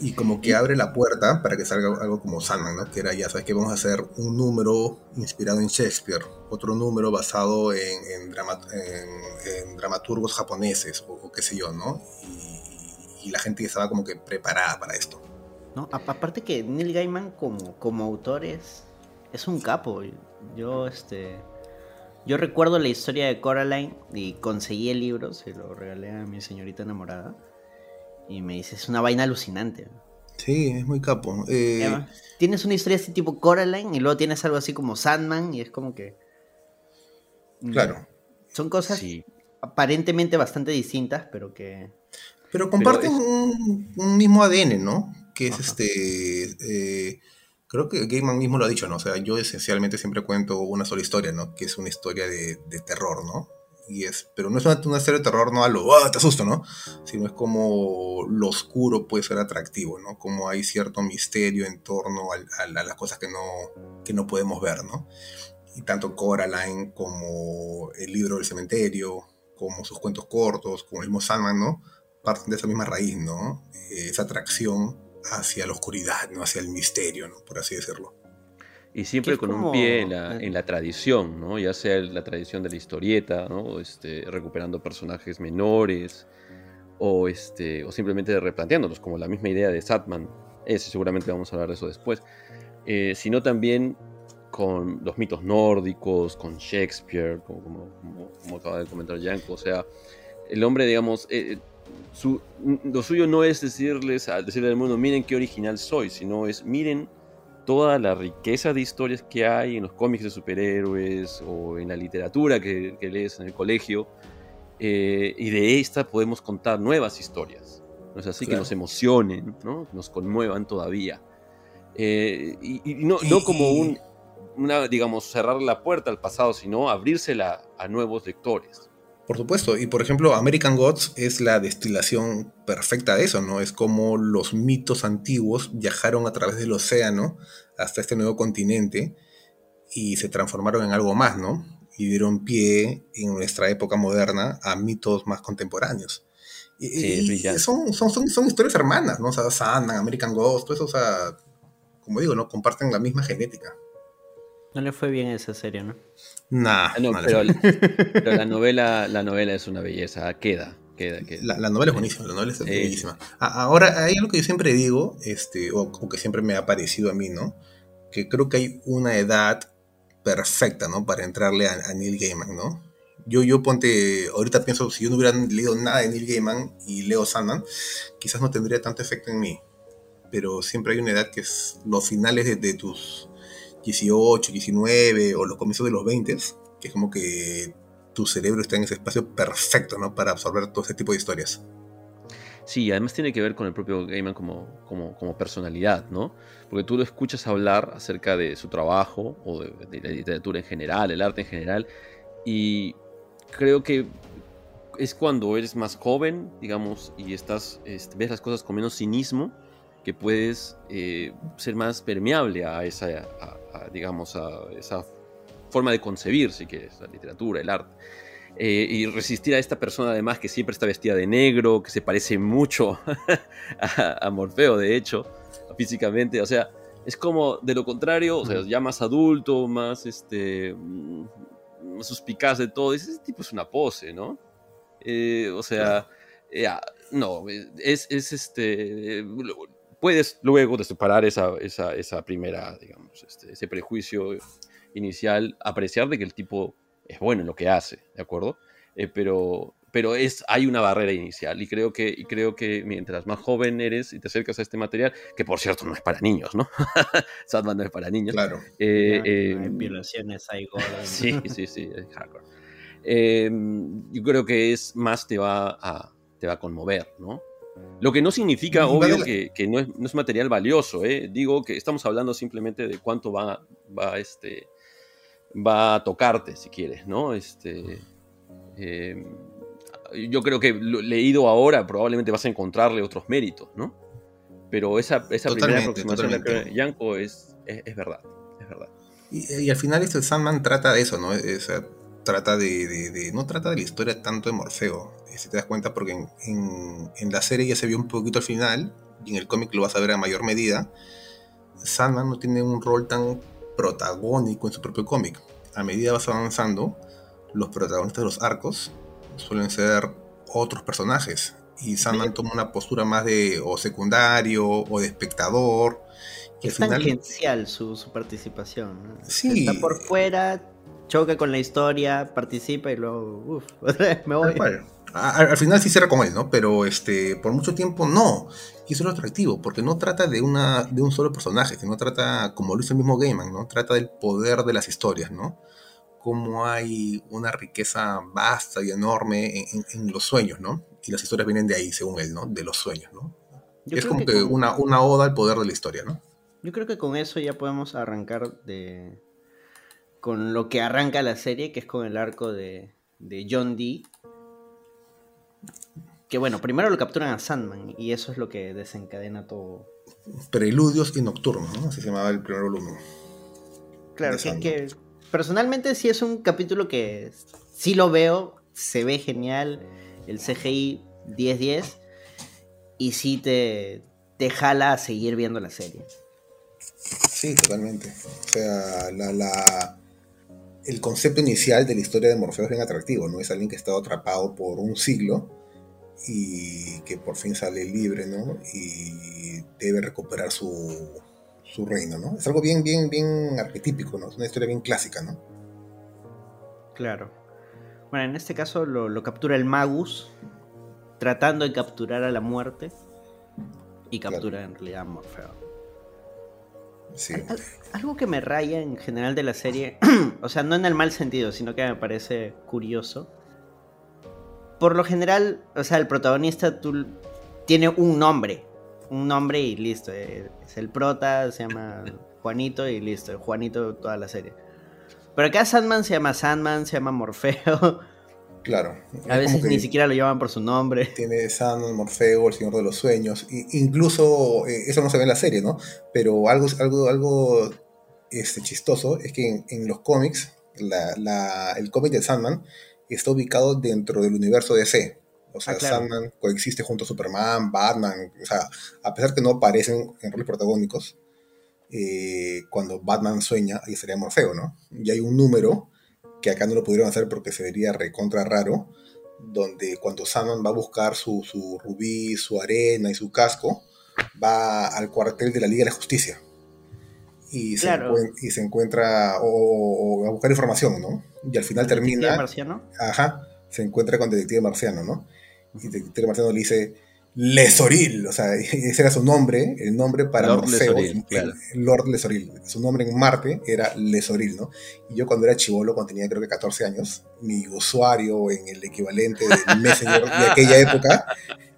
Y como que abre la puerta para que salga algo como Sandman, ¿no? que era ya sabes que vamos a hacer un número inspirado en Shakespeare, otro número basado en, en, dramaturgos japoneses o, qué sé yo, ¿no? Y, la gente estaba como que preparada para esto. No, aparte que Neil Gaiman como, como autor es, es un capo. Yo, este, yo recuerdo la historia de Coraline y conseguí el libro, se lo regalé a mi señorita enamorada. Y me dice, es una vaina alucinante. Sí, es muy capo. Eh, tienes una historia así tipo Coraline y luego tienes algo así como Sandman y es como que... Mm, claro. Son cosas aparentemente bastante distintas, pero que... Pero comparten un, mismo ADN, ¿no? Que es este... Eh, creo que Gaiman mismo lo ha dicho, ¿no? O sea, yo esencialmente siempre cuento una sola historia, ¿no? Que es una historia de, terror, ¿no? Y es, pero no es una, historia de terror, no a lo, ¡ah, te asusto, ¿no? Sino es como lo oscuro puede ser atractivo, ¿no? Como hay cierto misterio en torno a, las cosas que no, que no podemos ver, ¿no? Y tanto Coraline como el libro del cementerio, como sus cuentos cortos, como el mismo Sandman, ¿no? Parten de esa misma raíz, ¿no? Eh, esa atracción hacia la oscuridad, ¿no? hacia el misterio, ¿no? por así decirlo. Y siempre con un pie en la, en la, tradición, ¿no? ya sea la tradición de la historieta, ¿no? este, recuperando personajes menores, o, este, o simplemente replanteándolos, como la misma idea de Satman, ese seguramente vamos a hablar de eso después, eh, sino también con los mitos nórdicos, con Shakespeare, como, como, acaba de comentar Yanko, o sea, el hombre, digamos, eh, lo suyo no es decirles, decirle al mundo, miren qué original soy, sino es, miren toda la riqueza de historias que hay en los cómics de superhéroes o en la literatura que, lees en el colegio, eh, y de esta podemos contar nuevas historias. ¿no es así? Que nos emocionen, ¿no? nos conmuevan todavía. Eh, y, no, no, como un, una, digamos, cerrar la puerta al pasado, sino abrírsela a nuevos lectores. Por supuesto, y por ejemplo, American Gods es la destilación perfecta de eso, ¿no? Es como los mitos antiguos viajaron a través del océano hasta este nuevo continente y se transformaron en algo más, ¿no? Y dieron pie en nuestra época moderna a mitos más contemporáneos. Y, son, son, son, historias hermanas, ¿no? O sea, Sandman, American Gods, todo eso, o sea, como digo, ¿no? Comparten la misma genética. No le fue bien esa serie, ¿no? Nah, Ah, no, pero, la (laughs) novela, la novela es una belleza, queda, queda, queda. La, la novela es buenísima, la novela es Sí. bellísima. Ahora, hay algo que yo siempre digo, este, o, o que siempre me ha parecido a mí, ¿no? Que creo que hay una edad perfecta, ¿no? Para entrarle a, a Neil Gaiman, ¿no? Yo, yo ponte, ahorita pienso, si yo no hubiera leído nada de Neil Gaiman y leo Sandman, quizás no tendría tanto efecto en mí. Pero siempre hay una edad que es los finales de, de tus 18, 19 o los comienzos de los 20, que es como que tu cerebro está en ese espacio perfecto, ¿no? Para absorber todo ese tipo de historias. Sí, además tiene que ver con el propio Gaiman como, como, como personalidad, ¿no? Porque tú lo escuchas hablar acerca de su trabajo o de, la literatura en general, el arte en general, y creo que es cuando eres más joven, digamos, y estás, este, ves las cosas con menos cinismo, que puedes eh, ser más permeable a esa, a, digamos, a esa forma de concebir, si quieres, la literatura, el arte. Eh, y resistir a esta persona además que siempre está vestida de negro, que se parece mucho (laughs) a, a Morfeo, de hecho, físicamente. O sea, es como de lo contrario, o sea, ya más adulto, más este mm, más suspicaz de todo. Ese tipo es una pose, ¿no? Eh, o sea, eh, ah, no, es, es este. eh, lo- Puedes luego de separar esa, esa, esa primera, digamos, este, ese prejuicio inicial, apreciar de que el tipo es bueno en lo que hace, ¿de acuerdo? Eh, pero pero es, hay una barrera inicial y creo, que, y creo que mientras más joven eres y te acercas a este material, que por cierto no es para niños, ¿no? (laughs) Sandman no es para niños. Claro. Eh, eh, hay violaciones, hay. (laughs) Sí, sí, sí, es hardcore. Eh, yo creo que es más te va a, te va a conmover, ¿no? Lo que no significa, Y obvio, que, que no, es, no es material valioso, ¿eh? Digo que estamos hablando simplemente de cuánto va, va, este, va a tocarte, si quieres, ¿no? Este, eh, yo creo que lo- leído ahora probablemente vas a encontrarle otros méritos, ¿no? Pero esa, esa primera aproximación de Yanko es, es, es verdad, es verdad. Y, y al final este Sandman trata de eso, ¿no? O sea, trata de, de- de- No trata de la historia tanto de Morfeo, si te das cuenta, porque en, en- en la serie ya se vio un poquito al final, y en el cómic lo vas a ver a mayor medida. Sandman no tiene un rol tan protagónico en su propio cómic. A medida vas avanzando, los protagonistas de los arcos suelen ser otros personajes. Y Sandman toma una postura más de o secundario o de espectador. Y al Es final, tangencial su, su participación. ¿no? Sí. Está por fuera, choca con la historia, participa y luego, uff, (laughs) me voy. Tal cual. Al, al final sí cierra con él, ¿no? Pero este, por mucho tiempo no. Y eso es lo atractivo, porque no trata de, una, de un solo personaje, sino trata, como lo hizo el mismo Gaiman, ¿no? Trata del poder de las historias, ¿no? Cómo hay una riqueza vasta y enorme en, en- en los sueños, ¿no? Y las historias vienen de ahí, según él, ¿no? De los sueños, ¿no? Yo es como que que, con- una, una oda al poder de la historia, ¿no? Yo creo que con eso ya podemos arrancar de. con lo que arranca la serie, que es con el arco de, de John Dee. Que bueno, primero lo capturan a Sandman y eso es lo que desencadena todo. Preludios y Nocturnos, ¿no? Así se llamaba el primer volumen. Claro, que, que personalmente sí es un capítulo que sí lo veo, se ve genial, el CGI 10-10 y sí te, te jala a seguir viendo la serie. Sí, totalmente. O sea, la, la- el concepto inicial de la historia de Morfeo es bien atractivo, ¿no? Es alguien que ha estado atrapado por un siglo y que por fin sale libre, ¿no? Y debe recuperar su, su reino, ¿no? Es algo bien, bien, bien arquetípico, ¿no? Es una historia bien clásica, ¿no? Claro. Bueno, en este caso lo, lo captura el Magus, tratando de capturar a la muerte y captura en realidad a Morfeo. Sí. Al- algo que me raya en general de la serie, (clears throat) o sea, no en el mal sentido, sino que me parece curioso. Por lo general, o sea, el protagonista tú, tiene un nombre, un nombre y listo. eh, Es el prota, se llama (laughs) Juanito y listo, Juanito toda la serie. Pero acá Sandman se llama Sandman, se llama Morfeo. Claro. A Es veces ni siquiera lo llaman por su nombre. Tiene Sandman, Morfeo, el Señor de los Sueños. incluso, eh, eso no se ve en la serie, ¿no? Pero algo, algo, algo este, chistoso es que en, en los cómics, la- la- el cómic de Sandman está ubicado dentro del universo DC. O sea, Ah, claro. Sandman coexiste junto a Superman, Batman. O sea, a pesar que no aparecen en roles protagónicos, eh, cuando Batman sueña, ahí sería Morfeo, ¿no? Y hay un número que acá no lo pudieron hacer porque se vería recontra raro, donde cuando Sandman va a buscar su, su rubí, su arena y su casco, va al cuartel de la Liga de la Justicia. Y, se, y se encuentra, o, a buscar información, ¿no? Y al final termina... ¿Detective marciano? Ajá, se encuentra con Detective Marciano, ¿no? Y Detective Marciano le dice, Lesoril, o sea, (laughs) ese era su nombre, el nombre para Lord Lesoril, Lord Lesoril. Su nombre en Marte era Lesoril, ¿no? Y yo cuando era chivolo, cuando tenía creo que 14 años, mi usuario en el equivalente del Messenger de aquella época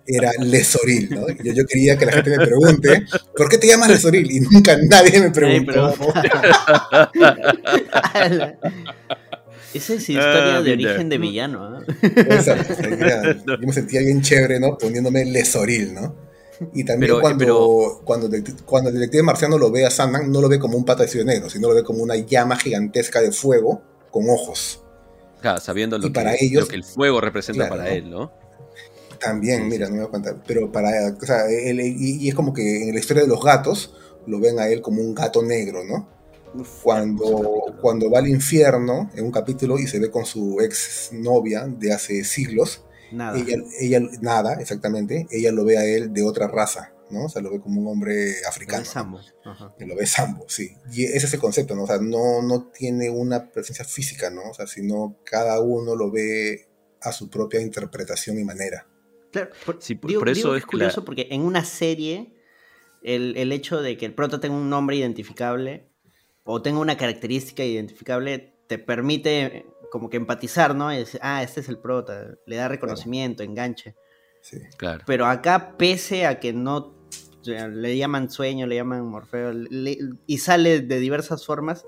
era Lesoril, ¿no? Yo, yo quería que la gente me pregunte, ¿por qué te llamas Lesoril? Y nunca nadie me preguntó. (laughs) Esa es historia ah, de origen de villano. ¿eh? (laughs) yo me sentía bien chévere, ¿no? Poniéndome Lesoril, ¿no? Y también cuando, cuando, cuando el detective marciano lo ve a Sandman, no lo ve como un pata de negro, sino lo ve como una llama gigantesca de fuego con ojos. Claro, sabiendo lo, que, lo que el fuego representa para él, ¿no? También, mira, no me voy a contar. Pero para. O sea, y, es como que en la historia de los gatos lo ven a él como un gato negro, ¿no? Cuando, cuando va al infierno en un capítulo y se ve con su ex novia de hace siglos, nada. Ella, nada, exactamente, ella lo ve a él de otra raza, ¿no? O sea, lo ve como un hombre africano. Lo ve sambo. Lo ve sambo, sí. Y ese es el concepto, ¿no? O sea, no, no tiene una presencia física, ¿no? O sea, sino cada uno lo ve a su propia interpretación y manera. Claro, por, por, eso es curioso porque en una serie el, el, hecho de que el prota tenga un nombre identificable o tenga una característica identificable te permite como que empatizar, ¿no? Y decir, ah, este es el prota, le da reconocimiento, enganche. Sí, claro. Pero acá, pese a que no le llaman sueño, le llaman Morfeo, y sale de diversas formas,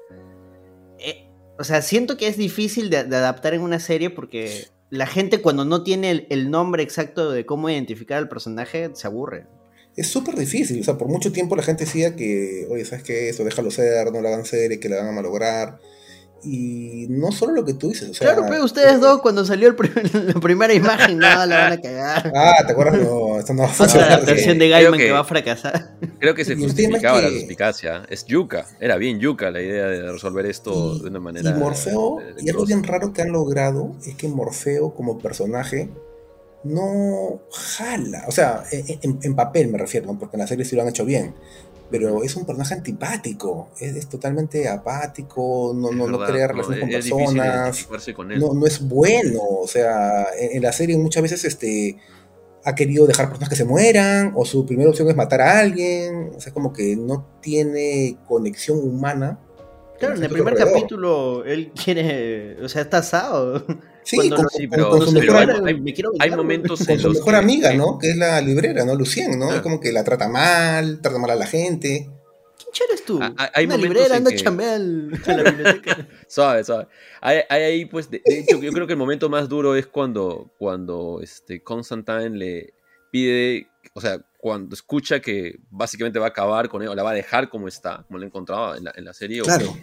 eh, o sea, siento que es difícil de, adaptar en una serie porque la gente cuando no tiene el, nombre exacto de cómo identificar al personaje se aburre. Es súper difícil, o sea, por mucho tiempo la gente decía que, oye, ¿sabes qué? Eso déjalo ser, no lo hagan serie, que le van a malograr. Y no solo lo que tú dices, o sea, Claro, pero ustedes eh, dos cuando salió (laughs) la primera imagen, no, la van a cagar. Ah, ¿te acuerdas? No, esto no va a pasar. la adaptación de Gaiman que, va a fracasar. Creo que se justificaba la suspicacia. Es yuca, era bien yuca la idea de resolver esto de una manera. Y Morfeo, y algo bien raro que han logrado es que Morfeo como personaje no jala, o sea, en, papel me refiero, porque en la serie sí lo han hecho bien, pero es un personaje antipático, es, totalmente apático, no, no, no crea relaciones con personas, No, no es bueno, o sea, en, la serie muchas veces este ha querido dejar personas que se mueran, o su primera opción es matar a alguien, o sea, como que no tiene conexión humana. Claro, en el primer capítulo él quiere, o sea, está asado. Sí, con, su mejor, hay, momentos con su mejor amiga, ¿no? Que es la librera, ¿no? Lucien, ¿no? Es como que la trata mal, trata mal a la gente. ¿Quién eres tú? Ah, hay Una librera anda que... (laughs) a la biblioteca. suave, suave. Hay, ahí, pues, de, hecho, yo creo que el momento más duro es cuando, cuando este, Constantine le pide, o sea, cuando escucha que básicamente va a acabar con él, o la va a dejar como está, como lo encontraba en la, en la serie. Claro.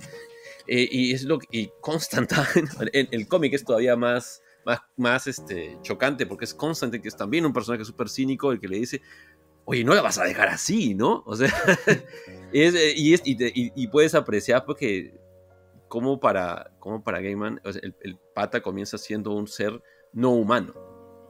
Eh, y es lo y Constantine, (laughs) en el cómic es todavía más, más, más este, chocante porque es Constantine, que es también un personaje súper cínico, el que le dice, oye, no la vas a dejar así, ¿no? O sea, (laughs) eh, y, es, y, puedes apreciar porque como para, como para Gaiman, el, pata comienza siendo un ser no humano.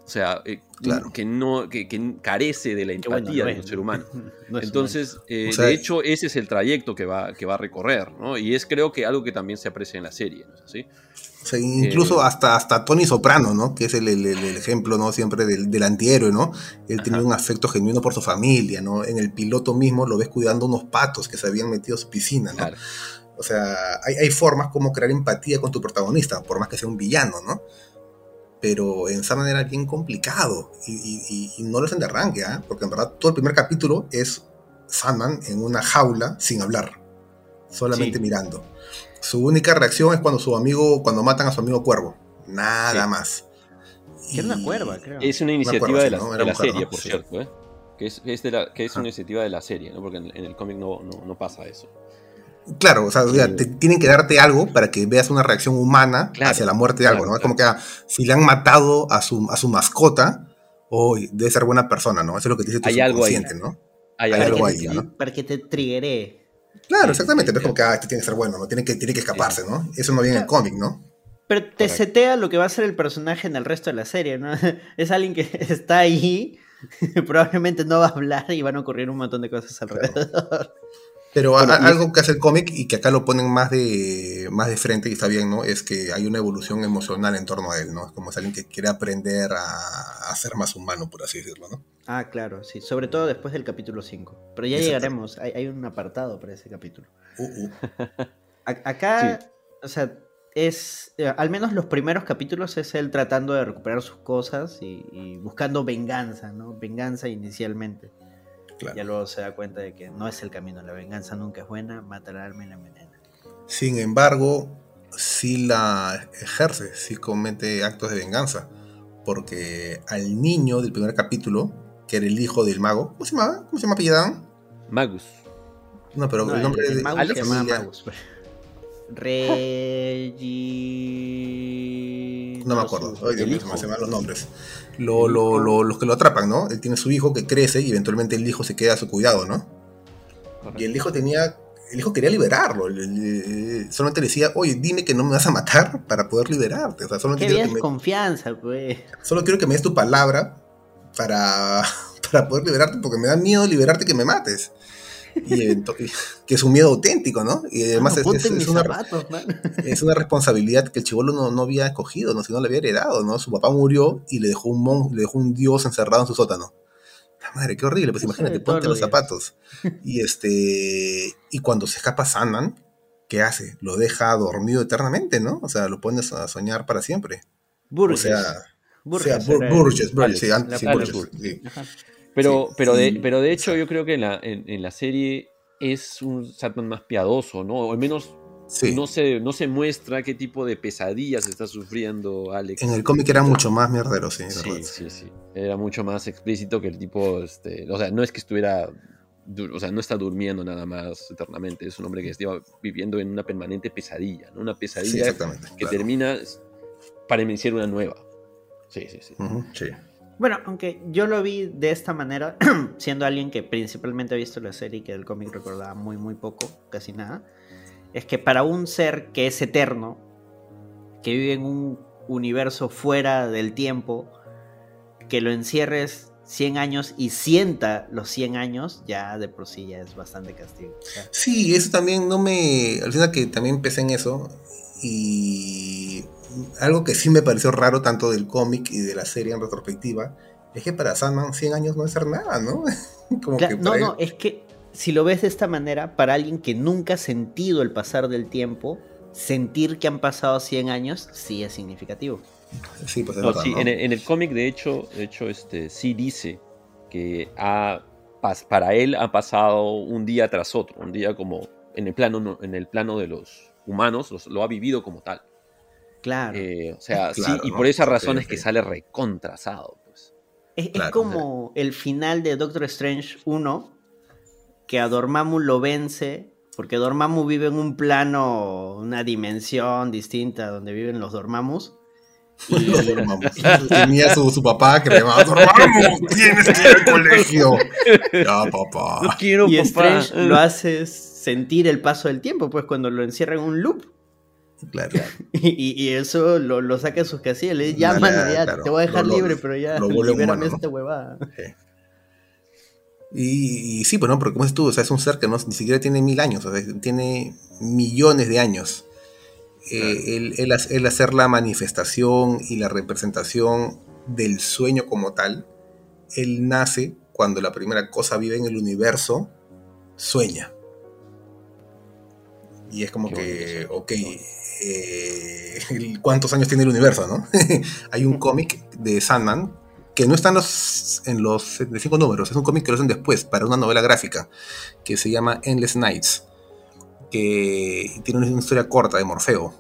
O sea, eh, claro. que, no, que, carece de la empatía de un ser humano. (laughs) Entonces, eh, de hecho, ese es el trayecto que va, que va a recorrer, ¿no? Y es creo que algo que también se aprecia en la serie, ¿no es así? O sea, incluso eh, hasta, hasta Tony Soprano, ¿no? Que es el, ejemplo, ¿no? Siempre del, del, antihéroe, ¿no? Él tenía un afecto genuino por su familia, ¿no? En el piloto mismo lo ves cuidando unos patos que se habían metido a su piscina, ¿no? O sea, hay, hay formas como crear empatía con tu protagonista, por más que sea un villano, ¿no? Pero en esa manera bien complicado y, no lo hacen de arranque, ¿eh? porque en verdad todo el primer capítulo es Sandman en una jaula sin hablar, solamente mirando. Su única reacción es cuando su amigo, cuando matan a su amigo Cuervo, nada más. Que una cuerva, creo. Es una iniciativa de la, serie, por cierto, ¿eh? que, es, que es una iniciativa de la serie, ¿no? porque en, el cómic no, no pasa eso. Claro, o sea, tienen que darte algo para que veas una reacción humana hacia la muerte de algo, ¿no? Es como que ah, si le han matado a su, a su mascota, hoy debe ser buena persona, ¿no? Eso es lo que te dice tu Hay algo ¿no? Hay, algo ahí, ¿no? Para que te triggere. Claro, exactamente, pero es como que, ah, este tiene que ser bueno, ¿no? Tiene que, tiene que escaparse, ¿no? Eso no viene en el cómic, ¿no? Pero te setea lo que va a ser el personaje en el resto de la serie, ¿no? (laughs) Es alguien que (laughs) está ahí, (laughs) probablemente no va a hablar y van a ocurrir un montón de cosas alrededor. Pero algo que hace el cómic y que acá lo ponen más de, más de frente y está bien, ¿no? Es que hay una evolución emocional en torno a él, ¿no? Como es alguien que quiere aprender a, ser más humano, por así decirlo, ¿no? Ah, claro, sí. Sobre todo después del capítulo 5. Pero ya llegaremos. Hay, un apartado para ese capítulo. Uh, uh. (laughs) acá, o sea, es, eh, al menos los primeros capítulos es él tratando de recuperar sus cosas y, buscando venganza, ¿no? Venganza inicialmente. Ya luego se da cuenta de que no es el camino, la venganza nunca es buena, mata al alma y la envenena. Sin embargo, sí la ejerce, sí comete actos de venganza, porque al niño del primer capítulo, que era el hijo del mago, ¿cómo se llama? ¿Cómo se llama Pilladán? Magus. No, pero el nombre de Magus se llama Magus. Regi... No me acuerdo, Ay, Dios mío, se me van los nombres. Lo, lo, lo, los que lo atrapan, ¿no? Él tiene su hijo que crece y eventualmente el hijo se queda a su cuidado, ¿no? Y el hijo tenía. El hijo quería liberarlo. solamente le decía, oye, dime que no me vas a matar para poder liberarte. O sea, solo quiero que me... confianza, pues. Solo quiero que me des tu palabra para, (laughs) para poder liberarte, porque me da miedo liberarte que me mates. Y, que es un miedo auténtico, ¿no? Y además es, una, (laughs) es, una, responsabilidad que el chivolo no, no, había escogido, ¿no? sino le había heredado, ¿no? Su papá murió y le dejó un mon, le dejó un dios encerrado en su sótano. La madre, qué horrible, pues imagínate, ponte los zapatos. (laughs) Y este y cuando se escapa Sandman, ¿qué hace? Lo deja dormido eternamente, ¿no? O sea, lo pones a soñar para siempre. Burgess. O sea, Burgess, sí, Burgess, pero, pero, de, pero de hecho yo creo que en la, en, la serie es un Satman más piadoso, ¿no? O al menos no, se, no se muestra qué tipo de pesadillas está sufriendo Alex. En el cómic era mucho más mierdero, sí. Sí, sí, sí. Era mucho más explícito que el tipo, este, o sea, no es que estuviera, o sea, no está durmiendo nada más eternamente, es un hombre que está viviendo en una permanente pesadilla, ¿no? Una pesadilla que termina para iniciar una nueva. Sí, sí, sí. sí. Bueno, aunque yo lo vi de esta manera, (clears throat) siendo alguien que principalmente ha visto la serie y que el cómic recordaba muy, muy poco, casi nada, es que para un ser que es eterno, que vive en un universo fuera del tiempo, que lo encierres 100 años y sienta los 100 años, ya de por sí ya es bastante castigo. Sí, eso también no me... Al final que también empecé en eso y algo que sí me pareció raro tanto del cómic y de la serie en retrospectiva es que para Sandman 100 años no es ser nada, ¿no? (laughs) no, no, es que si lo ves de esta manera, para alguien que nunca ha sentido el pasar del tiempo, sentir que han pasado 100 años sí es significativo. Sí, pues En el, cómic, de hecho, de hecho este, sí dice que ha, para él ha pasado un día tras otro, un día como en el plano, en el plano de los humanos, lo ha vivido como tal. Claro. Eh, o sea, sí, y por esa razón es que sale recontrasado. Pues. Es, como el final de Doctor Strange 1, que a Dormammu lo vence, porque Dormammu vive en un plano, una dimensión distinta donde viven los Dormammus. (laughs) Y... (laughs) Tenía su, su, papá que le llamaba Dormammu, tienes que ir al colegio. Ya, papá. No quiero, y Strange lo hace sentir el paso del tiempo, pues cuando lo encierra en un loop. Claro. (laughs) Y, eso lo, lo, saca de sus casillas, le dice, ya, mano, ya te voy a dejar libre, pero ya, libérame esta huevada. Y, sí, pues no, porque como es tú, o sea, es un ser que no, ni siquiera tiene mil años, o sea, tiene millones de años. Eh, el, el, hacer la manifestación y la representación del sueño como tal, él nace cuando la primera cosa vive en el universo, sueña. Y es como que, ok, eh, (laughs) cuántos años tiene el universo, ¿no? (laughs) Hay un cómic de Sandman que no está en los, en los cinco números, es un cómic que lo hacen después para una novela gráfica que se llama Endless Nights, que tiene una historia corta de Morfeo,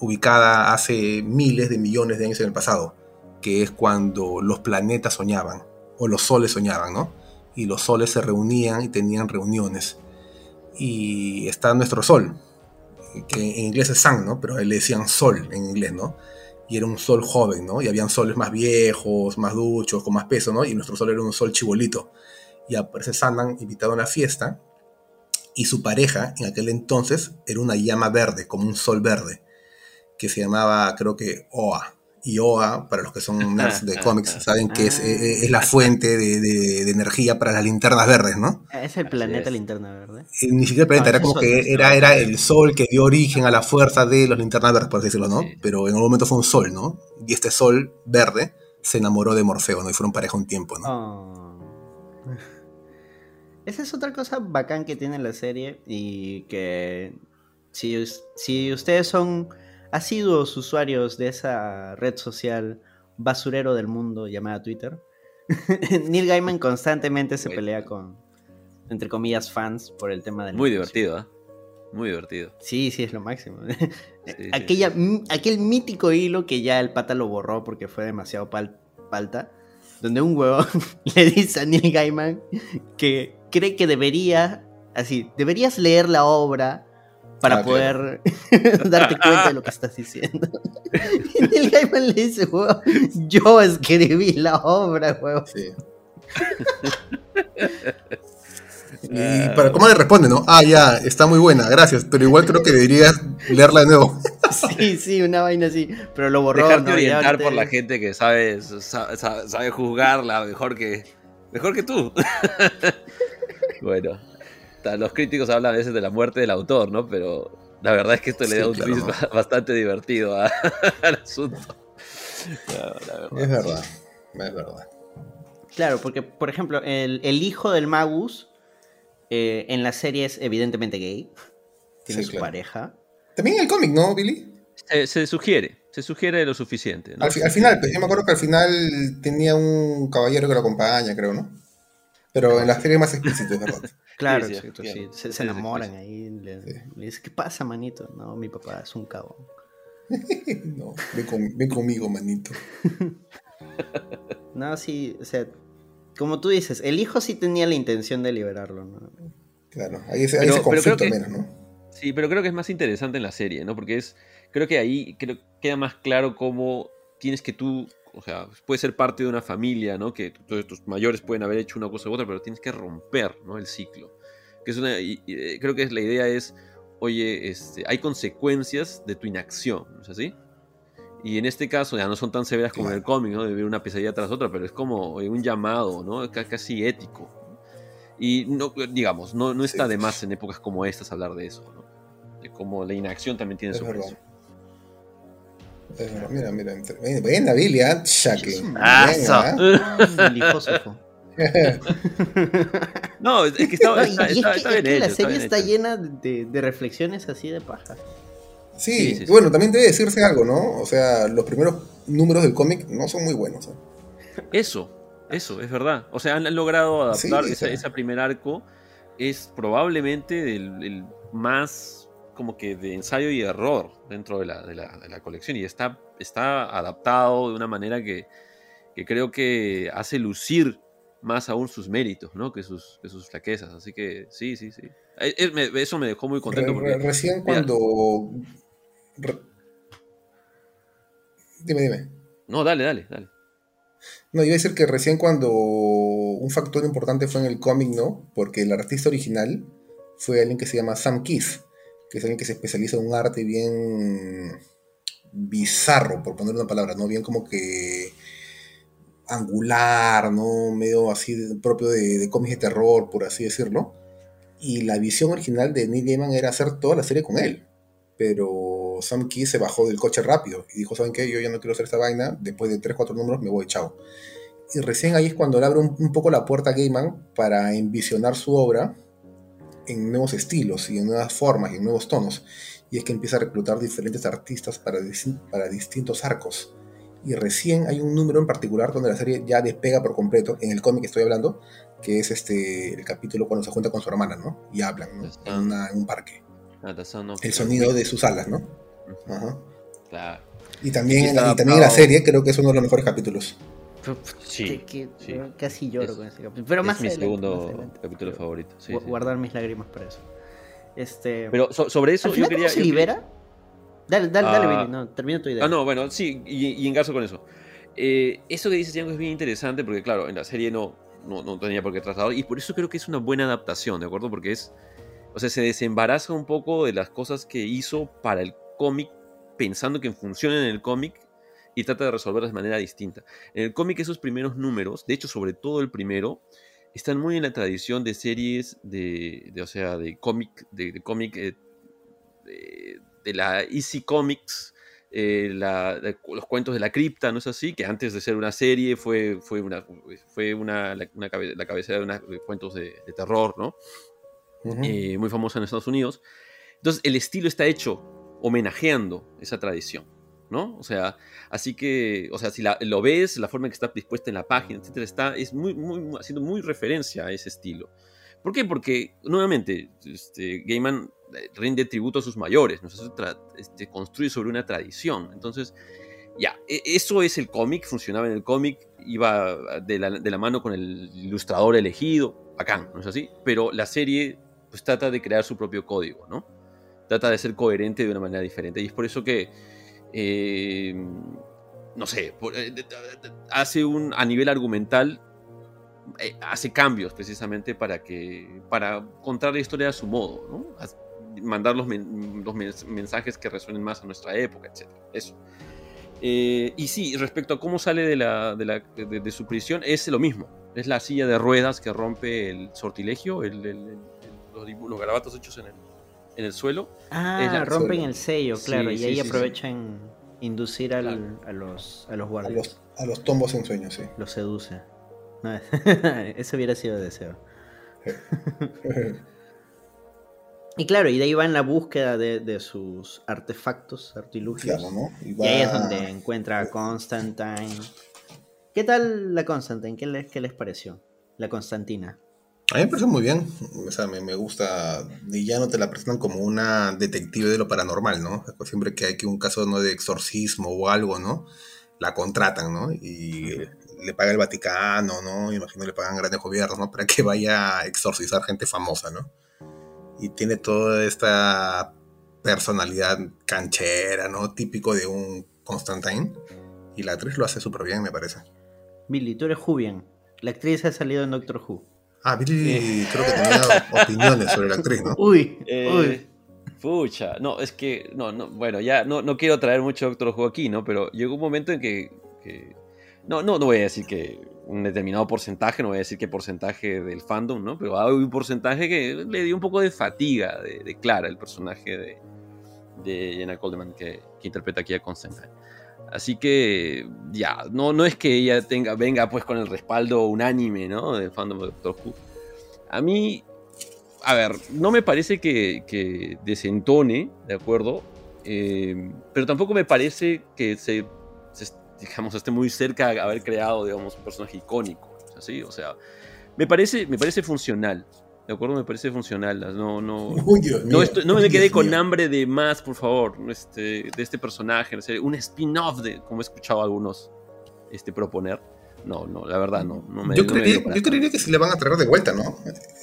ubicada hace miles de millones de años en el pasado, que es cuando los planetas soñaban, o los soles soñaban, ¿no? Y los soles se reunían y tenían reuniones. Y está nuestro sol, que en inglés es sun, ¿no? Pero le decían sol en inglés, ¿no? Y era un sol joven, ¿no? Y habían soles más viejos, más duchos, con más peso, ¿no? Y nuestro sol era un sol chibolito. Y aparece Sandman invitado a una fiesta Y su pareja en aquel entonces era una llama verde, como un sol verde, que se llamaba, creo que, Oa. Y Oa, para los que son nerds de cómics, saben que es, eh, es la fuente de, de- de energía para las linternas verdes, ¿no? Ah, Es el planeta es. linterna verde. Ni siquiera el planeta, Ah, era como sol, que era, era el sol que dio origen a la fuerza de los linternas verdes, por así decirlo, ¿no? Sí. Pero en algún momento fue un sol, ¿no? Y este sol verde se enamoró de Morfeo, ¿no? Y fueron pareja un tiempo, ¿no? Oh. Esa es otra cosa bacán que tiene la serie y que si, si ustedes son asiduos usuarios de esa red social basurero del mundo llamada Twitter, (laughs) Neil Gaiman (laughs) constantemente se pelea con, entre comillas, fans por el tema del... Muy divertido, ¿eh? Muy divertido. Sí, sí, es lo máximo. (laughs) sí, Aquella, Aquel mítico hilo que ya el pata lo borró porque fue demasiado pal- palta, donde un huevo le dice a Neil Gaiman que cree que debería, así, deberías leer la obra para Ah, claro. poder (laughs) darte cuenta de lo que estás diciendo. (laughs) Y Neil Gaiman le dice, huevo, yo escribí la obra, huevo. Sí. (laughs) Y para cómo le responde, ¿no? Ah, ya, está muy buena, gracias, pero igual creo que deberías leerla de nuevo. Sí, sí, una vaina así, pero lo borró. Dejarte orientar ahorita- por la gente que sabe, sa- sa- sabe juzgarla mejor que, mejor que tú. bueno, los críticos hablan a veces de la muerte del autor, ¿no? Pero la verdad es que esto le Sí, da un claro, bastante divertido a- (laughs) al asunto. La- la verdad. Es verdad, es verdad. Claro, porque, por ejemplo, el, el hijo del Magus eh, en la serie es evidentemente gay. Tiene Sí, su claro. pareja. También en el cómic, ¿no, Billy? Se, se sugiere, se sugiere lo suficiente. ¿no? Al, fi- al final, pues, yo me acuerdo que al final tenía un caballero que lo acompaña, creo, ¿no? Pero en la serie es más explícito, es verdad. (laughs) Claro, sí, exacto, sí. Se, se enamoran ahí. Le, Sí. le dice, ¿qué pasa, manito? No, mi papá es un cagón. (laughs) No, ven, con- ven conmigo, manito. (laughs) No, sí, o sea, como tú dices, el hijo sí tenía la intención de liberarlo, ¿no? Claro, ahí ese, ahí Pero- ese pero creo conflicto que- menos, ¿no? Sí, pero creo que es más interesante en la serie, ¿no? Porque es, creo que ahí creo, queda más claro cómo tienes que tú, o sea, puedes ser parte de una familia, ¿no? Que tus mayores pueden haber hecho una cosa u otra, pero tienes que romper, ¿no? El ciclo. Que es una, y- y, eh, creo que es, la idea es, oye, este, hay consecuencias de tu inacción, ¿no es así? Y en este caso ya no son tan severas como en el cómic, ¿no? De ver una pesadilla tras otra, pero es como oye, un llamado, ¿no? Ca- Casi ético. Y no, digamos, no, no está de más en épocas como estas hablar de eso, ¿no? De cómo la inacción también tiene Es su precio. Mira, mira. entre- ven- Buena, Billy. El hijosofo. No, es que está, y es que, está es la serie está llena de, de reflexiones así de paja. Sí, Sí, sí, sí. bueno, también debe decirse algo, ¿no? O sea, los primeros números del cómic no son muy buenos. ¿eh? Eso, eso, es verdad. O sea, han, han logrado adaptar ese primer arco. Es probablemente el, el más como que de ensayo y error dentro de la, de la- de la colección. Y está, está adaptado de una manera que, que creo que hace lucir más aún sus méritos, ¿no? Que sus, que sus flaquezas. Así que sí, sí, sí. Eh, eh, Eso me dejó muy contento porque... recién cuando. Dime, dime. No, dale, dale, dale. No, iba a decir que recién cuando un factor importante fue en el cómic, ¿no? Porque el artista original fue alguien que se llama Sam Keith, que es alguien que se especializa en un arte bien bizarro, por poner una palabra, ¿no? Bien como que angular, ¿no? Medio así de- propio de, cómics de terror, por así decirlo. Y la visión original de Neil Gaiman era hacer toda la serie con él. Pero Sam Key se bajó del coche rápido y dijo, ¿saben qué? Yo ya no quiero hacer esta vaina. Después de 3-4 números me voy, chao. Y recién ahí es cuando le abre un, un poco la puerta a Gaiman para envisionar su obra en nuevos estilos y en nuevas formas y en nuevos tonos. Y es que empieza a reclutar diferentes artistas para, para distintos arcos. Y recién hay un número en particular donde la serie ya despega por completo, en el cómic que estoy hablando, que es este el capítulo cuando se junta con su hermana, ¿no? Y hablan, ¿no? En, una- en un parque. Ah, El sonido de sus alas, ¿no? Ajá. Claro. Y también, y también en la serie creo que es uno de los mejores capítulos. Sí, Que- que- sí. Casi lloro Es- con ese capítulo. Pero es más mi adelante, más segundo adelante. capítulo favorito. sí. Guardar mis lágrimas para eso. Este. Pero so- sobre eso ¿Al yo quería... se yo quería- libera? Dale, dale, dale, Ah. Billy. No, termina tu idea. Ah, no, bueno, sí, y, y engarzo con eso. Eh, eso que dices, Django, es bien interesante porque, claro, en la serie no, no, no tenía por qué trasladar y por eso creo que es una buena adaptación, ¿de acuerdo? Porque es. O sea, se desembaraza un poco de las cosas que hizo para el cómic, pensando que funcionan en el cómic y trata de resolverlas de manera distinta. En el cómic esos primeros números, de hecho sobre todo el primero, están muy en la tradición de series de, o sea, de cómic, de, cómic eh, de, la Easy Comics, eh, los cuentos de la cripta, ¿no es así? Que antes de ser una serie fue, fue, una, fue una, la, cabecera de, cuentos de, terror, ¿no? Eh, muy famosa en Estados Unidos. Entonces el estilo está hecho homenajeando esa tradición. ¿No? O sea, así que, o sea, si lo ves, la forma en que está dispuesta en la página, etcétera, está, es muy, muy, haciendo muy referencia a ese estilo. ¿Por qué? Porque, nuevamente, este, Gaiman eh, rinde tributo a sus mayores, ¿no? este, construye sobre una tradición. Entonces, ya, e, eso es el cómic, funcionaba en el cómic, iba de la, mano con el ilustrador elegido, bacán, ¿no es así? Pero la serie, pues trata de crear su propio código, ¿no? Trata de ser coherente de una manera diferente. Y es por eso que eh, no sé, eh, hace un, a nivel argumental, eh, hace cambios precisamente para que, para contar la historia a su modo, ¿no? mandar los, mensajes que resuenen más a nuestra época, etc. Eso. y sí, respecto a cómo sale de, la, de, su prisión, es lo mismo. Es la silla de ruedas que rompe el sortilegio, el, los, los, garabatos hechos en el, en el suelo. Ah, rompen el sello, claro, y ahí aprovechan inducir a, los, a los guardias. A los, tombos en sueños, sí. Los seduce. (laughs) eso hubiera sido deseo. (laughs) y claro, y de ahí va en la búsqueda de, sus artefactos, artilugios. y, ahí es donde encuentra a Constantine. ¿Qué tal la Constantine? ¿Qué les, qué les pareció? La Constantina. A mí me parece muy bien, o sea, me, gusta, y ya no te la presentan como una detective de lo paranormal, ¿no? Siempre que hay que un caso ¿no? de exorcismo o algo, ¿no? La contratan, ¿no? Y le paga el Vaticano, ¿no? Imagino le pagan grandes gobiernos, ¿no? Para que vaya a exorcizar gente famosa, ¿no? Y tiene toda esta personalidad canchera, ¿no? Típico de un Constantine. Y la actriz lo hace súper bien, me parece. Billy, tú eres Jubian. La actriz ha salido en Doctor Who. Ah, Billy eh. creo que tenía opiniones sobre la actriz, ¿no? Uy, eh, uy. Pucha, no, es que, no, no, bueno, ya no, no quiero traer mucho Doctor Who aquí, ¿no? Pero llegó un momento en que, no, no, no voy a decir que un determinado porcentaje, no voy a decir qué porcentaje del fandom, ¿no? Pero hay un porcentaje que le dio un poco de fatiga de, Clara, el personaje de, de Jenna Coleman que, que interpreta aquí a Constantine. Así que ya, no, no es que ella tenga, venga pues con el respaldo unánime, ¿no? Del fandom de Doctor Who. A mí, a ver, no me parece que, desentone, ¿de acuerdo? Eh, pero tampoco me parece que se, digamos, esté muy cerca de haber creado, digamos, un personaje icónico, ¿sí? O sea, me parece, me parece funcional. ¿De acuerdo? Me parece funcional. No, no, no, me quedé con hambre de más, por favor, este, de este personaje. un spin-off de, como he escuchado a algunos este, proponer. No, no, la verdad no. me, yo, creería, yo creería que sí le van a traer de vuelta, ¿no?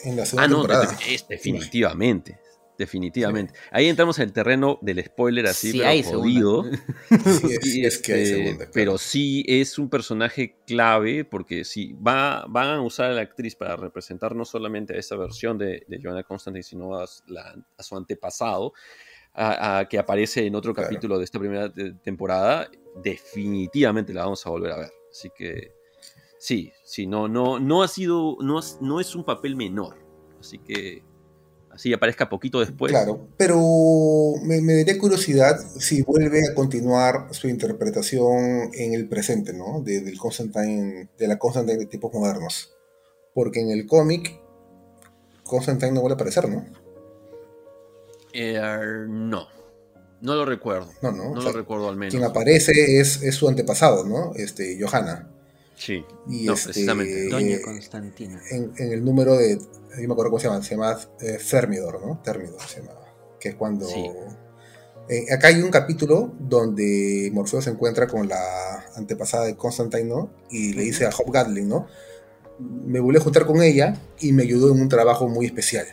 En la segunda ah, no, temporada. definitivamente definitivamente. Ahí entramos en el terreno del spoiler así, sí, pero jodido. (laughs) Sí, es, que hay este, segunda, Pero sí es un personaje clave porque sí, va, van a usar a la actriz para representar no solamente a esa versión de, de Joanna Constantine, sino a, su antepasado, a, que aparece en otro capítulo de esta primera temporada. Definitivamente la vamos a volver a ver. Así que sí, sí, no, no, no ha sido, no, no es un papel menor. Así que así aparezca poquito después. Claro, pero me, daría curiosidad si vuelve a continuar su interpretación en el presente, ¿no? De, del Constantine, de la Constantine de tipos modernos. Porque en el cómic, Constantine no vuelve a aparecer, ¿no? Eh, no. No lo recuerdo. No, no. No lo recuerdo al menos. Quien aparece es, es su antepasado, ¿no? Este, Johanna. Sí, y este, precisamente. Doña Constantina. En, el número de. Yo me acuerdo cómo se llama. Se llama eh, Fermidor, ¿no? Termidor se llama. Que es cuando. Eh, acá hay un capítulo donde Morfeo se encuentra con la antepasada de Constantine, ¿no? Y le dice a Hop Gatling, ¿no? Me volví a juntar con ella y me ayudó en un trabajo muy especial.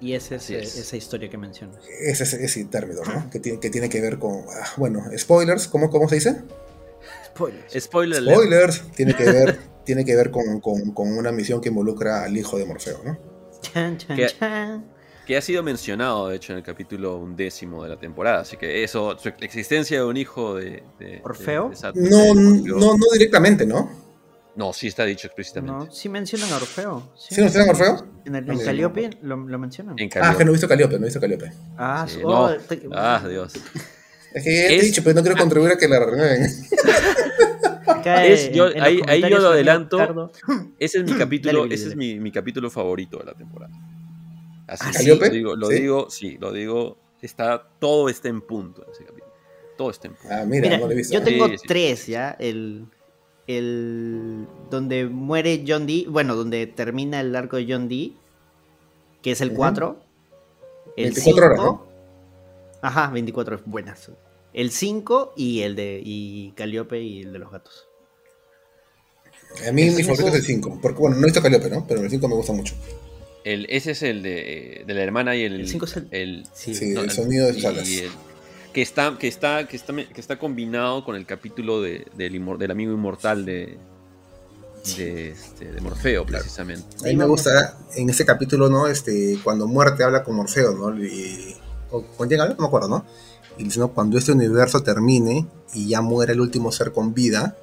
Y esa es, esa historia que mencionas. Ese es ese Termidor, ¿no? Que tiene, que tiene que ver con. Ah, bueno, spoilers, ¿cómo, ¿cómo se dice? Spoilers. Spoilers. Tiene que ver, (laughs) tiene que ver con, una misión que involucra al hijo de Morfeo, ¿no? Chan, chan, chan. que ha sido mencionado, de hecho, en el capítulo undécimo de la temporada. Así que eso, la existencia de un hijo de. de ¿Orfeo? no, no, no directamente, ¿no? No, sí está dicho explícitamente. No, sí mencionan a Orfeo. ¿Sí, mencionan a Orfeo? En, el, en Calliope lo, lo mencionan. Ah, que no he visto Calliope, no he visto Calliope. Ah, oh, ah Dios. (laughs) Es que ya te he dicho, pero no quiero contribuir a que la renueven. Es, yo, ahí, ahí, yo lo adelanto. Ese es mi (clears throat) capítulo, ese es mi, mi, capítulo favorito de la temporada. Así ¿Ah, lo digo, lo ¿Sí? digo, sí, lo digo. Está, todo está en punto en ese capítulo. Todo está en punto. Ah, mira, mira no Yo tengo sí, tres, ¿ya? El, el. Donde muere John Dee. Bueno, donde termina el arco de John Dee. Que es el 4. El 24 horas, ¿no? Ajá, 24 es buenas. El 5 y el de y Caliope y el de los gatos. A mí mi favorito es el 5, porque bueno, no he visto Caliope, ¿no? Pero el 5 me gusta mucho. El, ese es el de, de la hermana y el. El 5 es el. el sí, sí no, el sonido de salas. que, está, que, está, que, está, que está combinado con el capítulo de, del, del amigo inmortal de, de, este, de, Morfeo, precisamente. A mí me gusta en ese capítulo, ¿no? Este, cuando Muerte habla con Morfeo, ¿no? Y, o con quién habla, no me acuerdo, ¿no? Y dice, no, cuando este universo termine y ya muera el último ser con vida,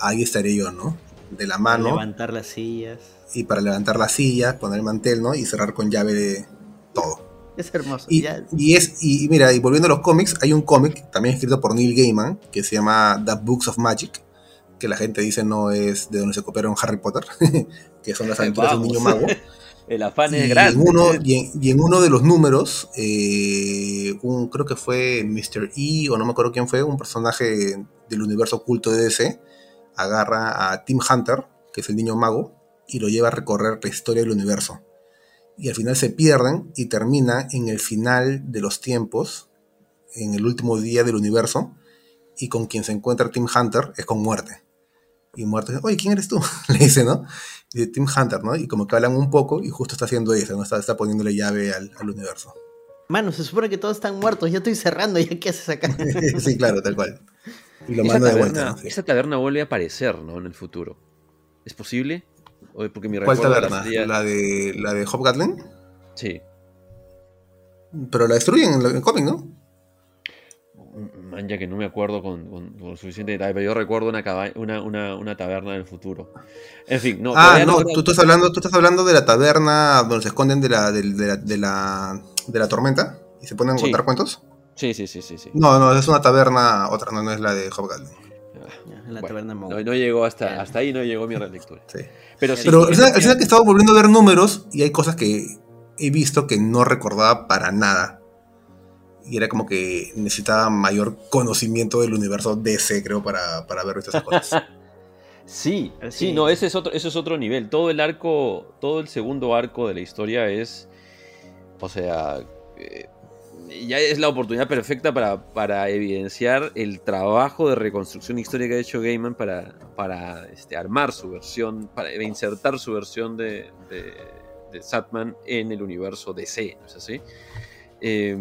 ahí estaré yo, ¿no? De la mano. Para levantar las sillas. Y para levantar las sillas, poner el mantel, ¿no? Y cerrar con llave de todo. Es hermoso. Y, y es, y mira, y volviendo a los cómics, hay un cómic también escrito por Neil Gaiman que se llama The Books of Magic, que la gente dice no es de donde se copiaron Harry Potter, (laughs) que son las aventuras de un niño mago. (laughs) El afán es grande. En uno, y, en, uno de los números, eh, un, creo que fue Mr. E, o no me acuerdo quién fue, un personaje del universo oculto de DC, agarra a Tim Hunter, que es el niño mago, y lo lleva a recorrer la historia del universo. Y al final se pierden y termina en el final de los tiempos, en el último día del universo, y con quien se encuentra Tim Hunter es con muerte. Y muerte dice, oye, ¿quién eres tú? (laughs) Le dice, ¿no? Y Tim Hunter, ¿no? Y como que hablan un poco y justo está haciendo eso, ¿no? Está, está poniéndole llave al, al, universo. Mano, se supone que todos están muertos, ya estoy cerrando, ¿ya qué haces acá? (laughs) sí, claro, tal cual. Y lo manda de vuelta. ¿no? Sí. Esa taberna vuelve a aparecer, ¿no? En el futuro. ¿Es posible? Porque mi ¿Cuál taberna? Sería... ¿La de, ¿La de Hobgoblin? Sí. Pero la destruyen en el cómic, ¿no? Man, ya que no me acuerdo con, con, con suficiente detalle, pero yo recuerdo una, una, una, una, taberna del futuro. En fin, no. Ah, no, no tú, estás hablando, tú estás hablando de la taberna donde se esconden de la, de, de la, de la, de la tormenta y se ponen a contar cuentos. Sí, sí, sí, sí, sí. No, no, es una taberna, otra, no, no es la de Hobgoblin. La taberna no, no, llegó hasta, hasta ahí, no llegó mi relectura. Sí. Pero, sí, pero es que he estado volviendo a ver números y hay cosas que he visto que no recordaba para nada y era como que necesitaba mayor conocimiento del universo DC, creo, para, para ver estas cosas. (laughs) sí, sí, no, ese es, otro, ese es otro nivel. Todo el arco, todo el segundo arco de la historia es, o sea, eh, ya es la oportunidad perfecta para, para, evidenciar el trabajo de reconstrucción histórica que ha hecho Gaiman para, para este, armar su versión, para insertar su versión de, de, de Satman en el universo DC, ¿no es así? Eh,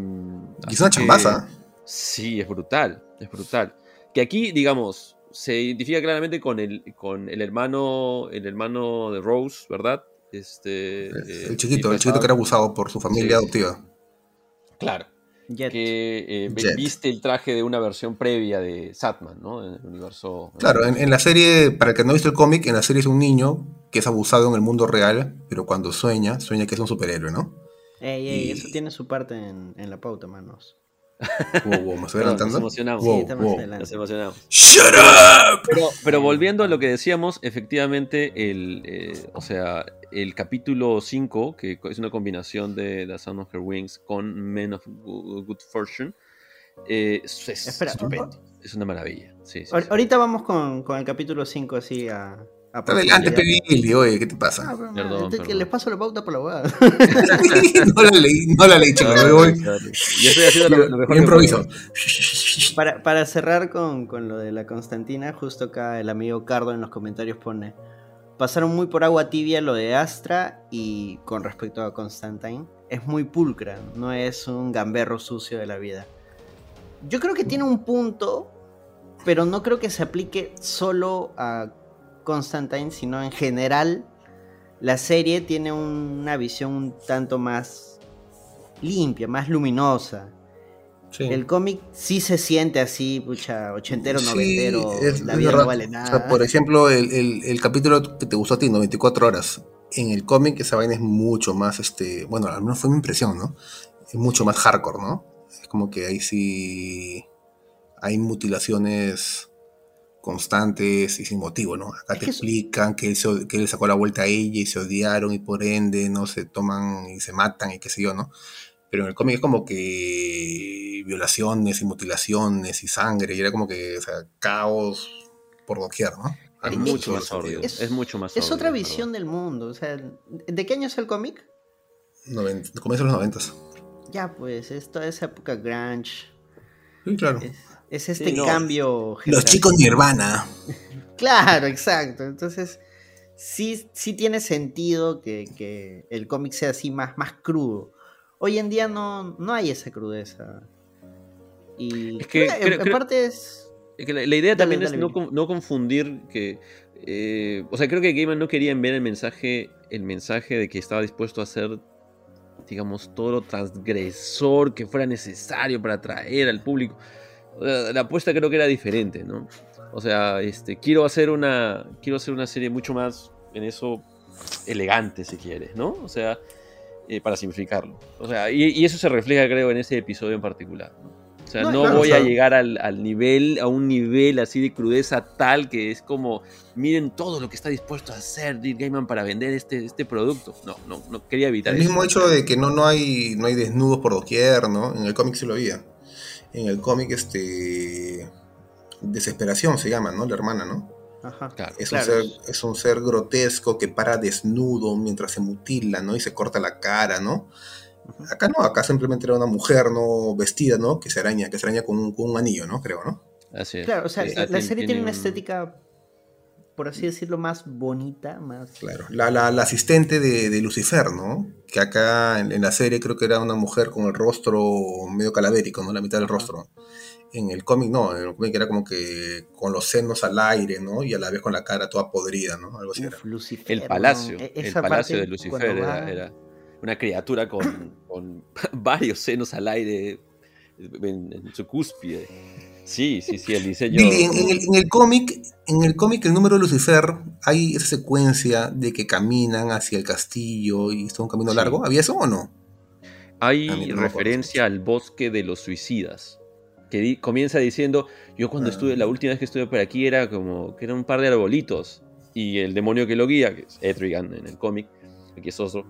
y es una chambaza. Sí, es brutal, es brutal. Que aquí, digamos, se identifica claramente con el, con el hermano, el hermano de Rose, ¿verdad? Este, el, eh, el chiquito, el chiquito que era abusado por su familia sí. adoptiva. Claro. Jet. Que eh, Jet. viste el traje de una versión previa de Satman, ¿no? En el universo. Claro, en, en la serie, para el que no ha visto el cómic, en la serie es un niño que es abusado en el mundo real, pero cuando sueña, sueña que es un superhéroe, ¿no? Ey, ey, y... eso tiene su parte en, en la pauta, manos. Wow, wow, ¿me estoy adelantando? Nos emocionamos. Wow, sí, estamos wow. adelante. Nos emocionamos. ¡Shut up! Pero, pero, volviendo a lo que decíamos, efectivamente, el, eh, o sea, el capítulo 5, que es una combinación de The Sound of Her Wings con Men of Good Fortune, eh, es, Espera, estupendo. Es una maravilla. Sí, sí, Ahorita vamos con, con el capítulo 5 así a, Adelante, Pedili, oye, ¿qué te pasa? Ah, perdón, que les paso la pauta por la hueá. (laughs) no la leí, no la leí, chicos. No, voy. Yo estoy haciendo lo, lo mejor. improviso. Para, para, cerrar con, con, lo de la Constantina, justo acá el amigo Cardo en los comentarios pone: Pasaron muy por agua tibia lo de Astra y con respecto a Constantine, es muy pulcra, no es un gamberro sucio de la vida. Yo creo que tiene un punto, pero no creo que se aplique solo a Constantine, sino en general la serie tiene una visión un tanto más limpia, más luminosa. El cómic sí se siente así, pucha, ochentero, noventero, la vida no vale nada. por ejemplo, el, capítulo que te gustó a ti, 94 horas. En el cómic esa vaina es mucho más, este, bueno, al menos fue mi impresión, ¿no? Es mucho más hardcore, ¿no? Es como que ahí sí hay mutilaciones constantes y sin motivo, ¿no? Acá te explican que él, que él sacó la vuelta a ella y se odiaron y por ende no se toman y se matan y qué sé yo, ¿no? Pero en el cómic es como que violaciones y mutilaciones y sangre, y era como que, o sea, caos por doquier, ¿no? Es mucho más sordio. Es, mucho más Es otra visión del mundo. O sea, ¿de qué año es el cómic? Comienza de los noventas. Ya, pues, es toda esa época grunge. Sí, claro. Es, este cambio. Los chicos Nirvana. (laughs) claro, exacto. Entonces, sí, sí tiene sentido que, que el cómic sea así más, más crudo. Hoy en día no, no hay esa crudeza. Y es que en, parte es... que la, idea también es no, confundir que... Eh, o sea, creo que Gaiman no quería enviar el mensaje, el mensaje de que estaba dispuesto a hacer, digamos, todo lo transgresor que fuera necesario para atraer al público. La, apuesta creo que era diferente, ¿no? O sea, este, quiero hacer una, quiero hacer una serie mucho más en eso elegante, si quieres, ¿no? O sea, eh, para simplificarlo. O sea, y, eso se refleja, creo, en ese episodio en particular. O sea, no, voy a llegar al, nivel, a un nivel así de crudeza tal que es como, miren todo lo que está dispuesto a hacer Dick Gaiman para vender este, este producto. No, no, no quería evitar El mismo hecho de que no, no, hay, no hay desnudos por doquier, ¿no? En el cómic sí lo había. En el cómic, este. Desesperación se llama, ¿no? La hermana, ¿no? es, un ser, es, un ser, grotesco que para desnudo mientras se mutila, ¿no? Y se corta la cara, ¿no? Acá no, acá simplemente era una mujer, ¿no? Vestida, ¿no? Que se araña, que se araña con un, anillo, ¿no? Creo, ¿no? Así es. Claro, o sea, la, serie tiene una estética, por así decirlo, más bonita, más... Claro, la, la, asistente de, Lucifer, ¿no? Que acá en, la serie creo que era una mujer con el rostro medio calavérico, ¿no? La mitad del rostro en el cómic no, en el cómic era como que con los senos al aire, ¿no? Y a la vez con la cara toda podrida, ¿no? Algo así era. el palacio, e-, el palacio de Lucifer era, una criatura con, (laughs) varios senos al aire en, su cúspide. Sí, sí, sí, el diseño. en, el, cómic, en el cómic, el número de Lucifer, hay esa secuencia de que caminan hacia el castillo y está un camino largo. ¿Había eso o no? Hay referencia al bosque de los suicidas que comienza diciendo, yo cuando estuve, la última vez que estuve por aquí era como que era un par de arbolitos, y el demonio que lo guía, que es Etrigan en el cómic, aquí es otro,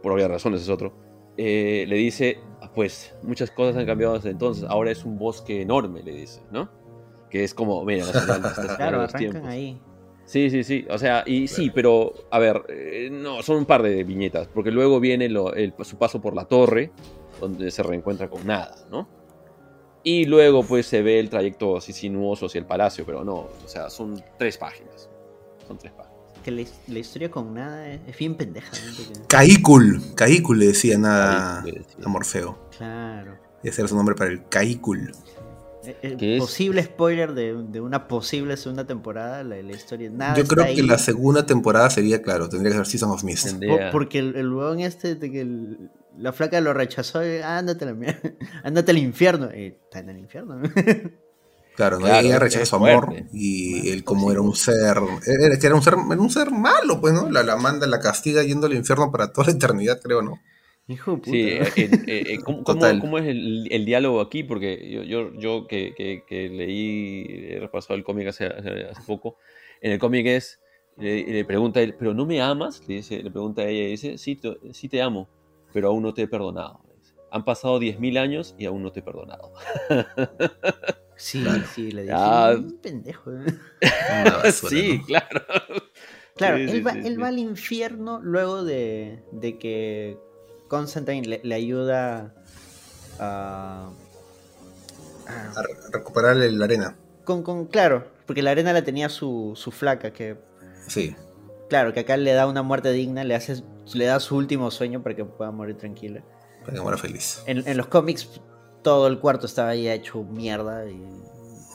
por obvias razones es otro, eh, le dice, ah, pues muchas cosas han cambiado desde entonces, ahora es un bosque enorme, le dice, ¿no? Que es como, mira, claro, arrancan ahí. Sí, sí, sí. O sea, y sí, pero a ver, eh, no, son un par de viñetas, porque luego viene su paso por la torre, donde se reencuentra con nada, ¿no? Y luego pues se ve el trayecto así sinuoso hacia el palacio, pero no, o sea, son tres páginas. Son tres páginas. Que la, historia con nada es, bien pendeja. Caícul, Caícul le decía nada a Morfeo. Claro. Y ese era su nombre para el Caícul. El, eh, eh, posible spoiler de, una posible segunda temporada, la, la historia. Nada Yo creo que la segunda temporada sería, claro, tendría que ser Season of Mist. porque el, el en este de que el, la flaca lo rechazó, y, ah, ándate, (laughs) ándate al infierno. está en el infierno. (laughs) Claro, ¿no? ella rechazó su amor y él como era un ser, era, era un ser, era un ser malo, pues, ¿no? La, la manda, la castiga yendo al infierno para toda la eternidad, creo, ¿no? Hijo puta. Sí, eh, eh, eh, ¿cómo, cómo, es el, el, diálogo aquí? Porque yo, yo, yo que, que, que, leí, he repasado el cómic hace, hace, poco, en el cómic es, le, le, pregunta a él, ¿pero no me amas? Le, dice, le pregunta a ella y dice, sí, sí te amo pero aún no te he perdonado. Han pasado 10.000 años y aún no te he perdonado. (laughs) Sí, sí, le dije, ah, pendejo. (laughs) sí, claro. Claro, él, va, él va, al infierno luego de, de que Constantine le, ayuda a, a, recuperar la arena. Con, con, claro, porque la arena la tenía su, su flaca, que... Sí. Claro, que acá le da una muerte digna, le hace le da su último sueño para que pueda morir tranquila. Para que muera feliz. En, los cómics todo el cuarto estaba ahí hecho mierda y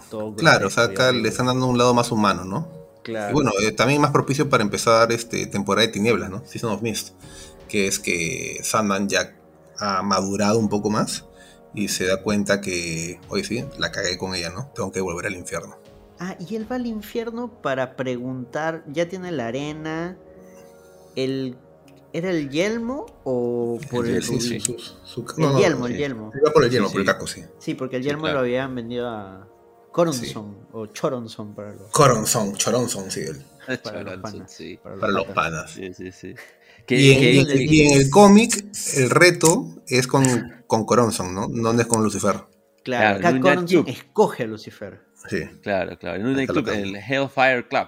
todo. Claro, o sea, acá le están dando un lado más humano, ¿no? Claro. Y bueno, eh, también más propicio para empezar este temporada de tinieblas, ¿no? Season of Mist. Que es que Sandman ya ha madurado un poco más y se da cuenta que, oye, sí, la cagué con ella, ¿no? Tengo que volver al infierno. Ah, y él va al infierno para preguntar, ya tiene la arena, el... ¿Era el yelmo o por el, el, sí, rubí? sí, su- su- El no, no, yelmo, sí. el yelmo. Iba por el yelmo, Sí, por el sí. caco, sí. Sí, porque el yelmo claro. lo habían vendido a Coronson o Choronson para los, Coronson, Choronson, sí. el- para los panas. sí. Para los panas. Sí, sí, sí. Y en, y en- que- y en el cómic, el reto es con, con Coronson, ¿no? No es con Lucifer. Claro, Claro, Coronson Club. escoge a Lucifer. Sí. Claro, claro. En un en el Hellfire Club.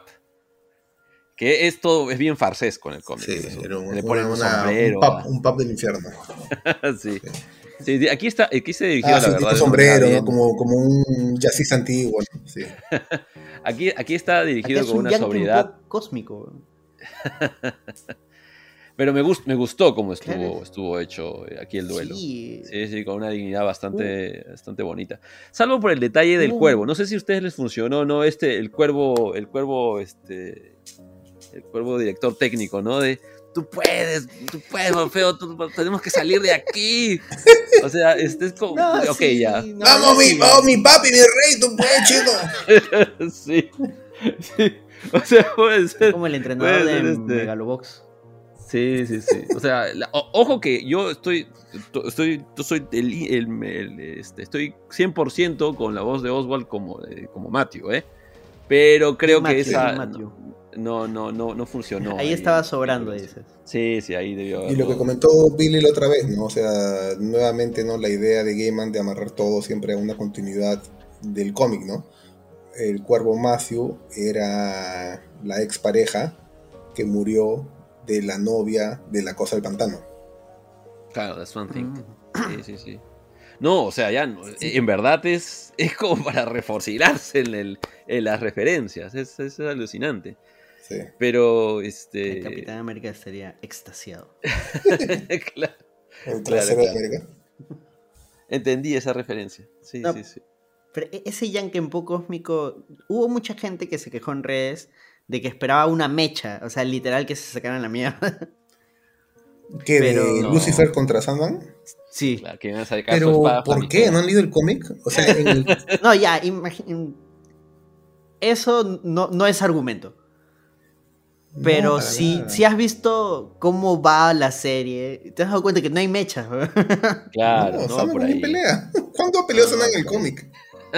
Que esto es bien farsesco en el cómic. Sí, un, Le ponen un una- sombrero. un, pub, un pub del infierno. (laughs) sí. Sí, sí, aquí está, aquí se dirigió Ah, la sí, verdad. tipo sombrero, ¿no? Como, como un jazzista antiguo, ¿no? Sí. (laughs) Aquí, aquí está dirigido es con un una un sobriedad. cósmico. (laughs) Pero me, gust- me gustó cómo estuvo, Claro. estuvo hecho eh, aquí el duelo. Sí. Sí, sí, con una dignidad bastante, bastante bonita. Salvo por el detalle del Uh. cuervo. No sé si a ustedes les funcionó o no este, el cuervo, el cuervo, este, el cuervo director técnico, ¿no? De tú puedes, tú puedes, Morfeo, tú- tenemos que salir de aquí. O sea, este es como, No, ok, sí, ya. no, vamos, sí. mi, vamos, mi papi, mi rey, tú puedes, chico. (laughs) sí, sí. O sea, puede ser. Como el entrenador de este- Megalobox. Sí, sí, sí. O sea, la- o- ojo que yo estoy, to- estoy, yo soy el, el- el- este, estoy 100% con la voz de Oswald como, eh, como Matthew, ¿eh? Pero creo Matthew, que esa. No, no, no, no funcionó. ahí estaba sobrando, dices. Sí, sí, ahí debió Y lo que comentó Billy la otra vez, ¿no? O sea, nuevamente, ¿no? La idea de Gaiman de amarrar todo siempre a una continuidad del cómic, ¿no? El cuervo Matthew era la expareja que murió de la novia de la cosa del pantano. Claro, that's one thing. Mm. Sí, sí, sí. No, o sea, ya, no, en verdad es, es como para (laughs) reforzarse en, el, en las referencias. Es, es alucinante. Sí. Pero, El este. Capitán América estaría extasiado. (laughs) claro. El Claro, trasero de. América. Entendí esa referencia. Sí, No, sí, sí. Pero e- ese Yankenpo cósmico, hubo mucha gente que se quejó en redes de que esperaba una mecha, o sea, literal que se sacaran la mierda. (laughs) ¿Qué? Pero ¿De no. Lucifer contra Sandman? Sí. Claro, que a sacar Pero, ¿por qué? ¿No han leído el cómic? O sea, en el, (laughs) No, ya, imagín- Eso no, no es argumento. Pero No, si, nada. si has visto cómo va la serie, te has dado cuenta que no hay mecha. (laughs) Claro, no, no, Sandman por ni ahí. pelea. (laughs) ¿Cuándo ha peleado No, en el cómic?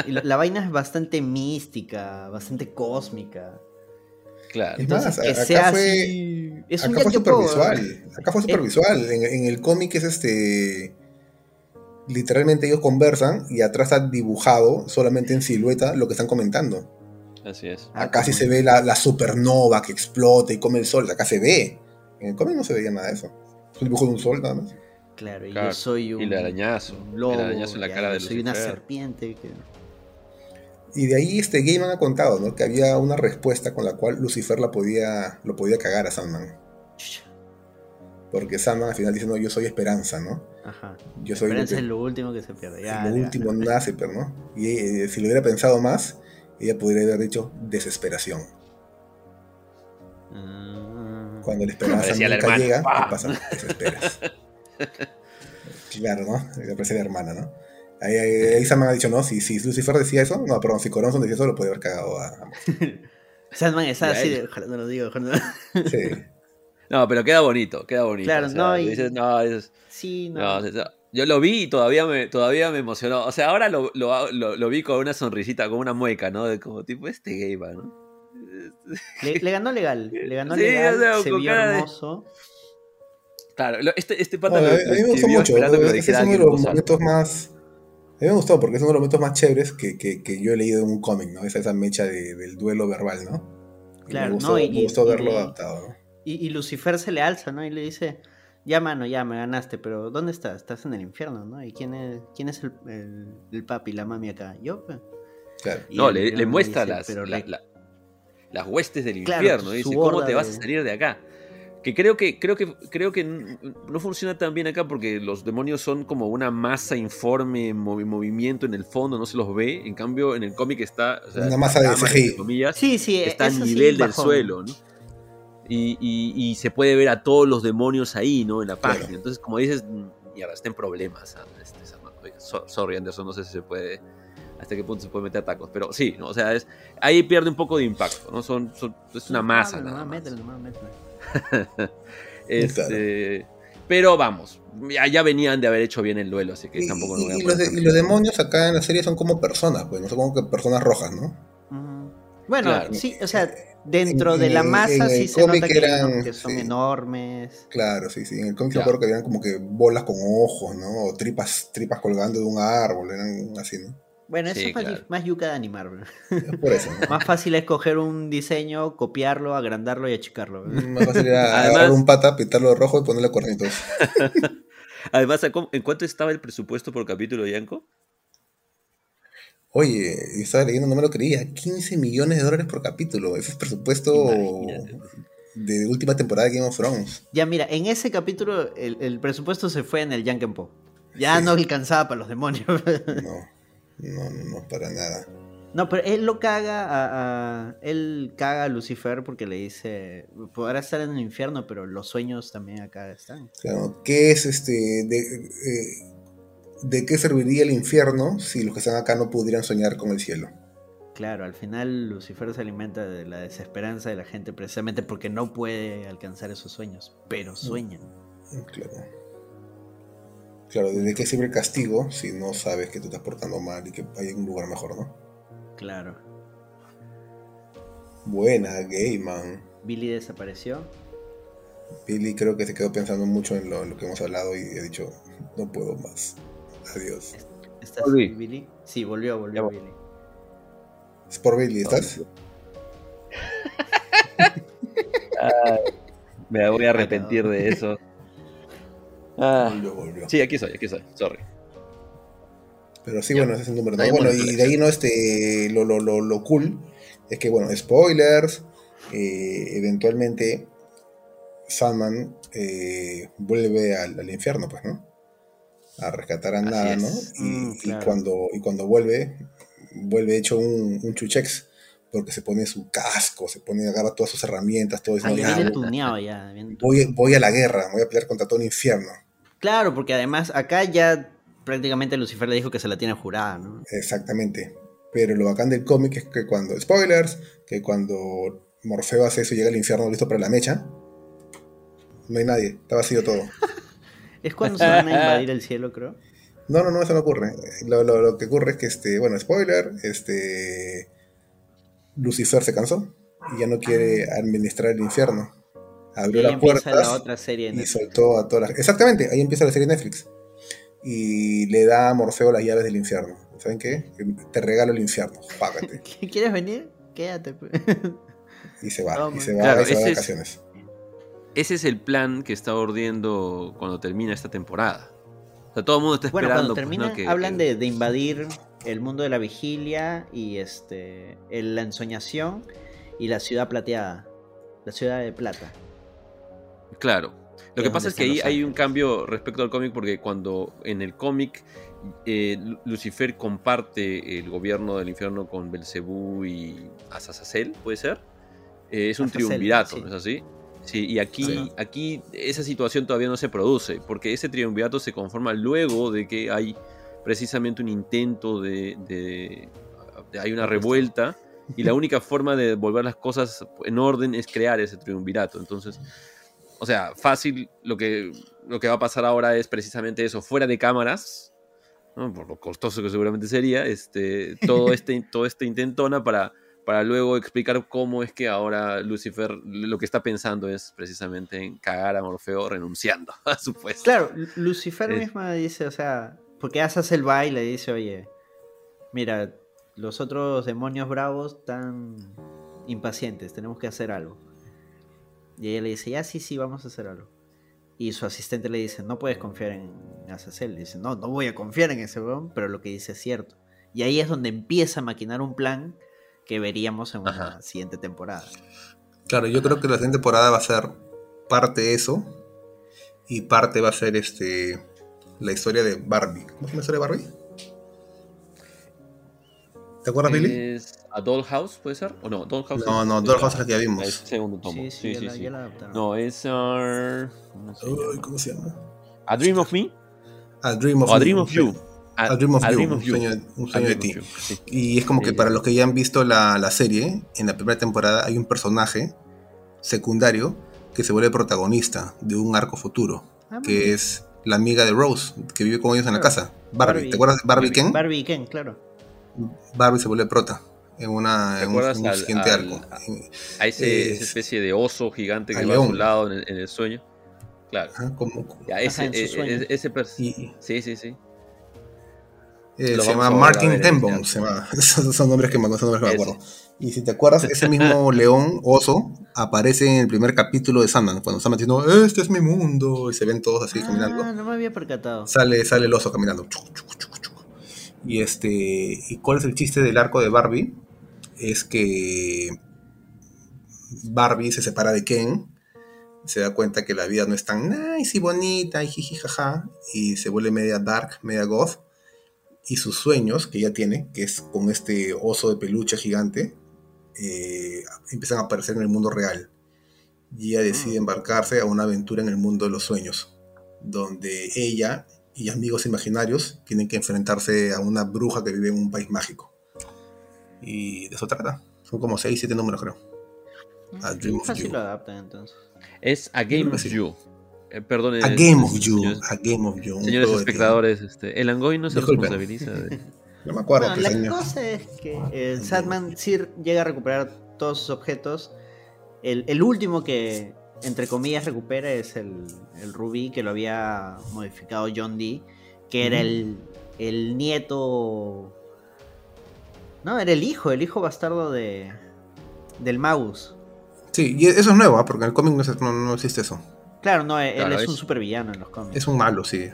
Y la, la vaina es bastante mística, bastante cósmica. Claro. Es Entonces, más, que acá sea fue- así. Es un Acá fue supervisual. Acá fue supervisual. En, en el cómic es este. Literalmente ellos conversan y atrás está dibujado solamente en silueta lo que están comentando. Así es. Ah, Acá sí como- se ve la, la supernova que explota y come el sol. Acá se ve. En el cómic no se veía nada de eso. Es un dibujo de un sol nada más. Claro, y Claro, yo soy un. y el arañazo, un el lobo, arañazo en la ya, cara de Soy una Lucifer. serpiente. que- Y de ahí este Gaiman ha contado, ¿no? Que había una respuesta con la cual Lucifer la podía, lo podía cagar a Sandman. Porque Sandman al final dice, no, yo soy esperanza, ¿no? Ajá. Yo soy Esperanza lo, es que- lo último que se pierde. Ya, lo ya. último nace, pero no. Y eh, si lo hubiera pensado más, ella podría haber dicho desesperación. Ah. Cuando la esperanza nunca llega, ¡Pah! ¿qué pasa? Desesperas. (laughs) claro, ¿no? Le aparece la hermana, ¿no? Ahí, ahí, ahí Sandman ha dicho, no, si, si Lucifer decía eso, no, perdón, si Coronson decía eso, lo podía haber cagado a a- Sandman está así de. Ojalá no lo digo. ojalá no- Sí. (laughs) No, pero queda bonito, queda bonito. Claro, o sea, no, y- dices, no, es- Sí, no. no, yo lo vi y todavía me, todavía me emocionó. O sea, ahora lo, lo, lo- lo vi con una sonrisita, con una mueca, ¿no? De como tipo, este gay va, ¿no? (laughs) Le, le ganó legal. Le ganó Sí, legal. o sea, se vio cara de- hermoso. Claro, lo- este, este pata No, lo- a, lo a mí me gustó mucho. Ese es uno de los momentos más. A mí me gustó porque es uno de los momentos más chéveres que, que, que yo he leído en un cómic, ¿no? Esa, esa mecha de- del duelo verbal, ¿no? Y Claro, me gustó, ¿no? Y- me gustó y- verlo y- adaptado, ¿no? Y, y Lucifer se le alza, ¿no? Y le dice. Ya, mano, ya me ganaste, pero ¿dónde estás? Estás en el infierno, ¿no? ¿Y quién es, quién es el, el, el papi, la mami acá? Yo, pues. Claro. No, le, muestra dice, las, pero la- le- la- las huestes del Claro, infierno. Dice, ¿cómo te vas de- a salir de acá? Que creo que, creo que, creo que no funciona tan bien acá porque los demonios son como una masa informe en movi- movimiento en el fondo, no se los ve. En cambio, en el cómic está. o sea, Una masa de CGI. Sí, sí, está a sí, nivel del bajón. suelo, ¿no? Y, y- y se puede ver a todos los demonios ahí, ¿no? En la Claro. página. Entonces, como dices, mierda, está en problemas. Este, sorry, Anderson, no sé si se puede hasta qué punto se puede meter tacos. Pero sí, ¿no? o sea, es, ahí pierde un poco de impacto, ¿no? Son, es una masa. nada más. (laughs) este, pero vamos, ya, venían de haber hecho bien el duelo, así que tampoco y, los, y los demonios acá en la serie son como personas, pues, no son como que personas rojas, ¿no? Bueno, sí, o sea, dentro de la masa sí se nota que, son enormes. Claro, sí, sí. En el cómic claro. que eran como que bolas con ojos, ¿no? O tripas, tripas colgando de un árbol, eran así, ¿no? Bueno, eso es más, yuca de animar. por eso. (laughs) Más fácil es coger un diseño, copiarlo, agrandarlo y achicarlo. Mm, más fácil era (laughs) agarrar un pata, pintarlo de rojo y ponerle cuernitos. (laughs) Además, ¿en cuánto estaba el presupuesto por capítulo, Yanko? Oye, estaba leyendo, no me lo creía. 15 millones de dólares por capítulo. Ese es presupuesto de última temporada de Game of Thrones. Ya, mira, en ese capítulo el, presupuesto se fue en el Po. Ya no alcanzaba para los demonios. No. No, no, no, para nada. No, pero él lo caga a, Él caga a Lucifer porque le dice. Podrá estar en el infierno, pero los sueños también acá están. Claro, ¿qué es este. De, eh, ¿De qué serviría el infierno si los que están acá no pudieran soñar con el cielo? Claro, al final Lucifer se alimenta de la desesperanza de la gente precisamente porque no puede alcanzar esos sueños, pero sueñan. Claro. Claro, ¿desde qué sirve el castigo si no sabes que te estás portando mal y que hay un lugar mejor, no? Claro. Buena, Gayman. ¿Billy desapareció? Billy creo que se quedó pensando mucho en lo, que hemos hablado y he dicho, no puedo más. Adiós. ¿Estás Billy? Sí, volvió, volvió Billy. ¿Es por Billy? ¿Estás? (laughs) me voy a arrepentir de eso. (laughs) Ah, Sí, aquí soy, aquí soy, sorry. Pero sí, bueno, ese es el número. Bueno, y de ahí no este lo, lo, lo, lo cool es que, bueno, spoilers, eh, eventualmente Sandman eh, vuelve al, infierno, pues, ¿no? A rescatar a nada, ¿no? Y, mm, cuando, y cuando vuelve, vuelve hecho un, un chuchex porque se pone su casco, se pone, agarra todas sus herramientas, todo eso. voy, voy, a la guerra, voy a pelear contra todo el infierno. Claro, porque además acá ya prácticamente Lucifer le dijo que se la tiene jurada, ¿no? Exactamente. Pero lo bacán del cómic es que cuando, spoilers, que cuando Morfeo hace eso y llega al infierno listo para la mecha, no hay nadie, está vacío todo. (laughs) ¿Es cuando se van a invadir el (laughs) cielo, creo? No, no, no, eso no ocurre. Lo, lo, que ocurre es que, este, bueno, spoiler, este, Lucifer se cansó y ya no quiere ah. administrar el infierno abrió la puerta y soltó a todas las... Exactamente, ahí empieza la serie Netflix. Y le da a Morfeo las llaves del infierno. ¿Saben qué? Te regalo el infierno, págate. (laughs) ¿Quieres venir? Quédate. Pues. y se va, y se va, y se va de vacaciones. Ese es el plan que está ordiendo cuando termina esta temporada. O sea, todo el mundo está esperando. Bueno, cuando termina, hablan De, de, invadir el mundo de la vigilia y este la ensoñación y la ciudad plateada. La ciudad de plata. Claro. Lo que pasa es que ahí hay un cambio respecto al cómic porque cuando en el cómic eh, Lucifer comparte el gobierno del infierno con Belcebú y Azazel, ¿puede ser? Eh, es un triunvirato, ¿no es así? Sí, y aquí, aquí esa situación todavía no se produce, porque ese triunvirato se conforma luego de que hay precisamente un intento de, de hay una revuelta y la (laughs) única forma de volver las cosas en orden es crear ese triunvirato. Entonces, o sea, fácil, lo que, lo que va a pasar ahora es precisamente eso, fuera de cámaras, por lo costoso que seguramente sería, este, todo, (laughs) este, todo este intentona para, para luego explicar cómo es que ahora Lucifer lo que está pensando es precisamente en cagar a Morfeo renunciando (laughs) a su puesto. Claro, Lucifer misma dice, o sea, porque hace el baile y dice, oye, mira, los otros demonios bravos están impacientes, tenemos que hacer algo. Y ella le dice, ya sí, sí, vamos a hacer algo. Y su asistente le dice, no puedes confiar en Azazel. Dice, no, no voy a confiar en ese weón, pero lo que dice es cierto. Y ahí es donde empieza a maquinar un plan que veríamos en una siguiente temporada. Claro, yo creo que la siguiente temporada va a ser parte de eso y parte va a ser este la historia de Barbie. ¿Cómo se llama la historia de Barbie? ¿Te acuerdas, Billy? ¿A Dollhouse puede ser? ¿O no? Dollhouse no, no, Dollhouse es la que ya vimos. El segundo tomo. Sí, sí, sí. sí, No, es. Uh, ¿Cómo se llama? ¿A Dream of Me? A Dream of, a Dream of You. A, Dream of You, un sueño, un sueño de ti. Y es como que para los que ya han visto la, la, serie, en la primera temporada hay un personaje secundario que se vuelve protagonista de un arco futuro, ah, que es la amiga de Rose, que vive con ellos en la casa. Barbie. ¿te acuerdas de Barbie, Ken? Barbie Ken, claro. Barbie se vuelve prota en, una, en un, siguiente arco. A ese, esa especie de oso gigante que va a un lado en el, sueño. Claro. como, ese, e, ese, sí, sí, sí. Eh, se llama (laughs) Martin Tenbon, son, nombres que me, acuerdo. Y si te acuerdas, (laughs) ese mismo león, oso, aparece en el primer capítulo de Sandman, cuando Sandman diciendo, este es mi mundo, y se ven todos así caminando. Ah, no me había percatado. Sale, sale el oso caminando. Y este, ¿y cuál es el chiste del arco de Barbie? Es que Barbie se separa de Ken, se da cuenta que la vida no es tan nice y bonita, y jiji jaja, y se vuelve media dark, media goth y sus sueños que ella tiene, que es con este oso de peluche gigante, eh, empiezan a aparecer en el mundo real. Y ella decide mm. embarcarse a una aventura en el mundo de los sueños, donde ella y amigos imaginarios tienen que enfrentarse a una bruja que vive en un país mágico. Y de eso trata. Son como 6, 7 números, creo. A Dream of You. Lo adaptan, entonces. Es A Game of You. Eh, perdón, a Game of You. a Game of You. Señores espectadores, este, el Angoy no se responsabiliza de... (laughs) No me acuerdo. la cosa es que el Sadman Sir llega a recuperar todos sus objetos. El, el, último que, entre comillas, recupera es el, el rubí que lo había modificado John Dee, que era el, el nieto. No, era el hijo, el hijo bastardo de del Magus. Sí, y eso es nuevo, ¿ah? porque en el cómic no, no existe eso. Claro, no, él es, un supervillano en los cómics. Es un malo, sí.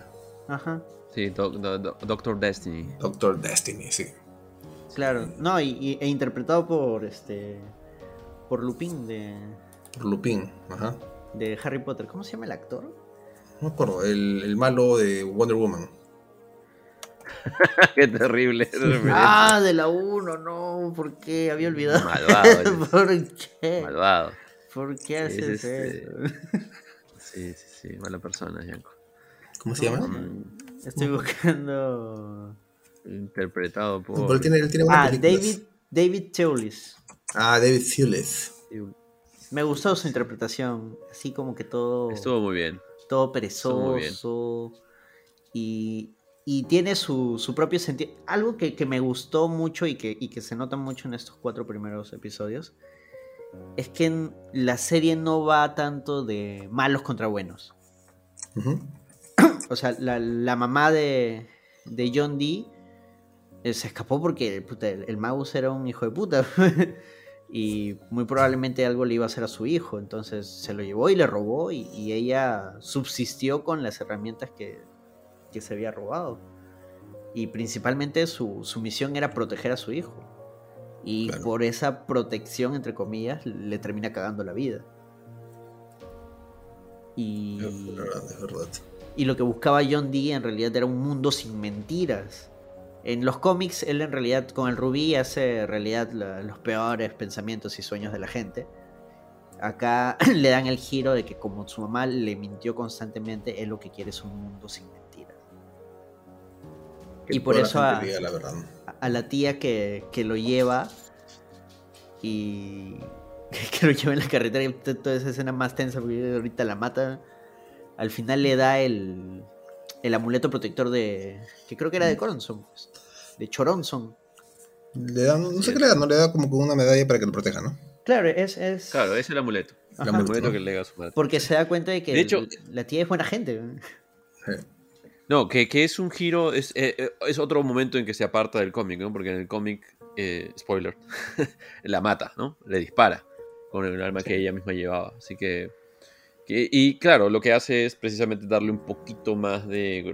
Ajá. Sí, Doctor Destiny. Doctor Destiny, sí. Claro, no, y, e interpretado por este. por Lupin de. Por Lupin, ajá. De Harry Potter. ¿Cómo se llama el actor? No me acuerdo, el, el malo de Wonder Woman. (laughs) Qué terrible. ah, de la 1, no, ¿por qué? Había olvidado. Malvado. (laughs) ¿Por qué? Malvado. ¿Por qué haces este... eso? Sí, sí, sí, mala persona, Yanko. ¿Cómo se llama? Estoy buscando. Interpretado por. ah, David, David Thewlis. Ah, David Thewlis. Me gustó su interpretación. Así como que todo. Estuvo muy bien. Todo perezoso. Y, y tiene su, su propio sentido. Algo que, que, me gustó mucho y que, y que se nota mucho en estos cuatro primeros episodios es que la serie no va tanto de malos contra buenos. o sea, la, mamá de, de, John Dee eh, se escapó porque el, el Magus era un hijo de puta. (laughs) y muy probablemente algo le iba a hacer a su hijo. Entonces se lo llevó y le robó. Y, ella subsistió con las herramientas que, que se había robado. Y principalmente su, su misión era proteger a su hijo. Y por esa protección, entre comillas, le termina cagando la vida. Y. Y lo que buscaba John Dee en realidad era un mundo sin mentiras. En los cómics, él en realidad con el rubí hace realidad los peores pensamientos y sueños de la gente. Acá (clears throat) le dan el giro de que como su mamá le mintió constantemente, él lo que quiere es un mundo sin mentiras. Y por eso a, a la tía que, lo lleva y (laughs) que lo lleva en la carretera y toda esa escena más tensa porque ahorita la mata. Al final le da el, el amuleto protector de. que creo que era de Coronson, pues, de Choronson. Le da, no sé qué le da, no le da como una medalla para que lo proteja, ¿no? Claro, es. es... Claro, es el amuleto. El amuleto que le da a su madre. Porque se da cuenta de que de hecho, la tía es buena gente. No, que, es un giro, es, eh, eh, es, otro momento en que se aparta del cómic, ¿no? Porque en el cómic, eh, spoiler, (laughs) la mata, ¿no? Le dispara con el arma que ella misma llevaba. Así que, Y claro, lo que hace es precisamente darle un poquito más de,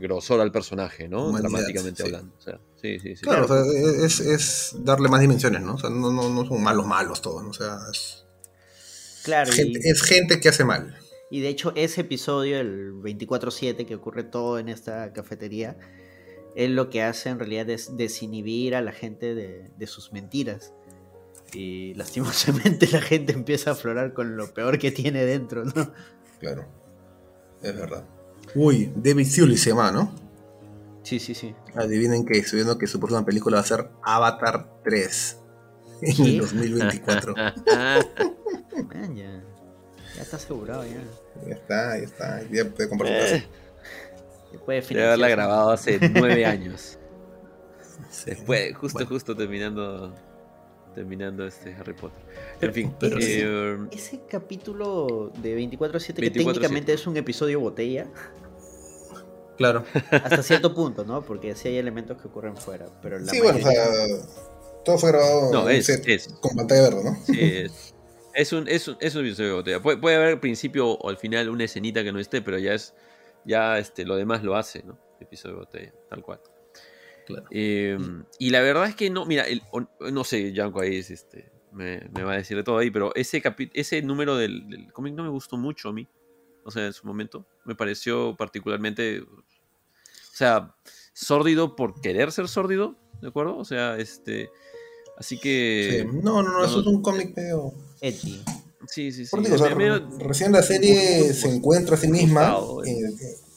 grosor al personaje, ¿no? Dramáticamente hablando. sí, sí, sí. Claro, es, darle más dimensiones, ¿no? O sea, no, no, son malos, malos todos, ¿no? O sea, es. Claro. Es gente que hace mal. Y de hecho ese episodio, el 24-7, que ocurre todo en esta cafetería, él lo que hace en realidad es desinhibir a la gente de, sus mentiras. Y lastimosamente (laughs) la gente empieza a aflorar con lo peor que tiene dentro, ¿no? Claro, es verdad. Uy, David Thewlis se llama, ¿no? Sí, sí, sí. Adivinen que estoy viendo que su próxima película va a ser Avatar 3 en el 2024. (laughs) Man, ya está asegurado ya. ya está, ya está. Ya puede comprar. Eh, Ya puede de haberla grabado hace (laughs) nueve años. Después, justo, Bueno. justo terminando terminando este Harry Potter. En fin, pero eh, Ese capítulo de 24-7 que 24/7. técnicamente es un episodio botella, Claro. hasta (laughs) cierto punto, ¿no? Porque sí hay elementos que ocurren fuera, pero la Sí, bueno, o sea, todo fue grabado No, en es- set es. con pantalla verde, ¿no? sí, es, es un, es, un, es un episodio de botella. Puede, puede haber al principio o al final una escenita que no esté, pero ya es ya este, lo demás lo hace, ¿no? Episodio de botella, tal cual. Claro. Eh, y la verdad es que no, mira, el- no sé, Yanko ahí es, este, me, me va a decir de todo ahí, pero ese, capi- ese número del, del cómic no me gustó mucho a mí. O sea, en su momento. Me pareció particularmente. O sea, sórdido por querer ser sórdido, ¿de acuerdo? O sea, este. Así Sí. que. No, no, no, eso es un cómic medio. Edgy. Sí, sí, sí. O sea, recién la serie se encuentra a sí misma. Eh. eh,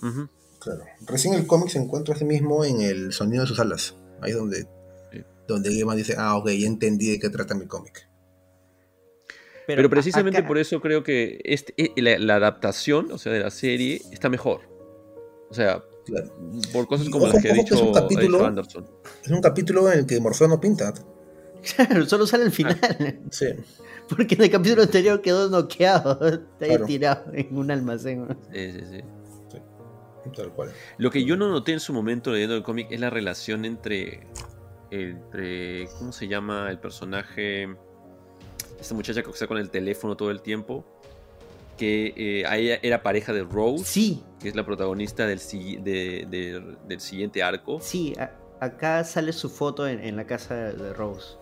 eh, claro. Recién el cómic se encuentra a sí mismo en el sonido de sus alas. Ahí es donde, Sí. donde Gaiman dice, ah, ok, ya entendí de qué trata mi cómic. Pero, precisamente acá- por eso creo que este, eh, la, la adaptación, o sea, de la serie, está mejor. O sea, Claro. por cosas como ojo, las que ha ojo que es un dicho, ha capítulo- dicho Anderson. Es un capítulo en el que Morfeo no pinta. Claro, (laughs) solo sale al final. Sí. (laughs) Porque en el capítulo anterior quedó noqueado. (laughs) Está Claro. tirado en un almacén. ¿no? Sí, sí, sí. Tal cual. Lo que yo no noté en su momento leyendo el cómic es la relación entre. entre. ¿Cómo se llama el personaje? Esta muchacha que está con el teléfono todo el tiempo. Que eh, ella era pareja de Rose, Sí, que es la protagonista del, si- de- de- del siguiente arco. sí. a- acá sale su foto en, en la casa de Rose.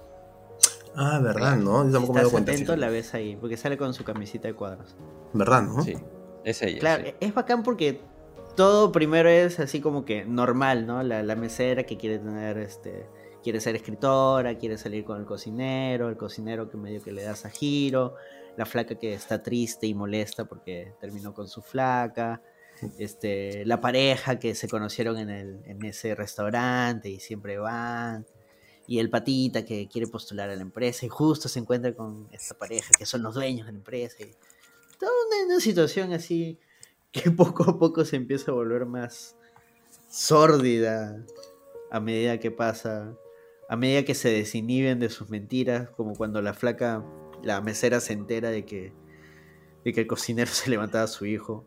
Ah, verdad, ¿no? Yo tampoco me doy cuenta. atento, sí. la ves ahí. Porque sale con su camisita de cuadros. ¿Verdad, no? Sí, es ella. Claro, sí. es bacán porque todo primero es así como que normal, ¿no? La, la mesera que quiere tener, este, quiere ser escritora, quiere salir con el cocinero, el cocinero que medio que le das a giro, la flaca que está triste y molesta porque terminó con su flaca, este, la pareja que se conocieron en, el, en ese restaurante y siempre van. Y el patita que quiere postular a la empresa y justo se encuentra con esta pareja que son los dueños de la empresa. Y toda una, una situación así que (laughs) poco a poco se empieza a volver más sórdida a medida que pasa, a medida que se desinhiben de sus mentiras, como cuando la flaca, la mesera se entera de que, de que el cocinero (laughs) se levantaba a su hijo.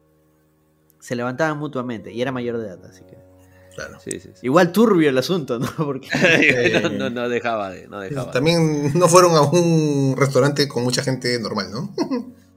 Se levantaban mutuamente y era mayor de edad, así que. Claro. Sí, sí, sí. Igual turbio el asunto, ¿no? (laughs) Porque. (laughs) no, no, no dejaba de. No dejaba de. También no fueron a un restaurante con mucha gente normal, ¿no?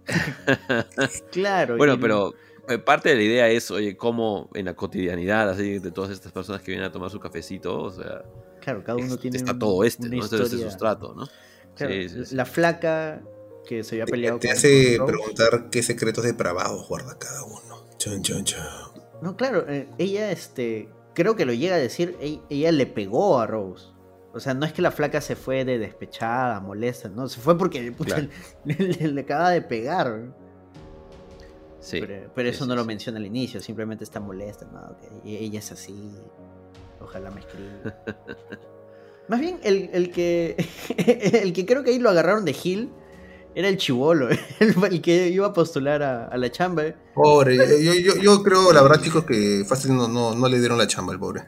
(laughs) Claro. Bueno, y- pero eh, parte de la idea es, oye, cómo en la cotidianidad, así, de todas estas personas que vienen a tomar su cafecito, o sea, Claro, cada uno es- tiene. está un- todo este, ¿no? Este es el historia. sustrato, ¿no? Claro, Sí, sí, sí. La flaca que se había peleado Te con- hace con preguntar qué secretos depravados guarda cada uno. Chon, chon, chon. No, claro, eh, ella, este, creo que lo llega a decir, ella, le pegó a Rose. O sea, no es que la flaca se fue de despechada, molesta, no, se fue porque puta, Claro. (laughs) le, le- le acaba de pegar. Sí. pero, eso sí, no lo menciona al inicio, simplemente está molesta, ¿no? Ella es así, ojalá me escriba. (laughs) Más bien, el, el que (laughs) el que creo que ahí lo agarraron de Gil era el chivolo, (laughs) el, el que iba a postular a, a la chamba. ¿eh? Pobre, yo, yo, yo creo, la verdad, chicos, que fácil no, no, no le dieron la chamba al pobre.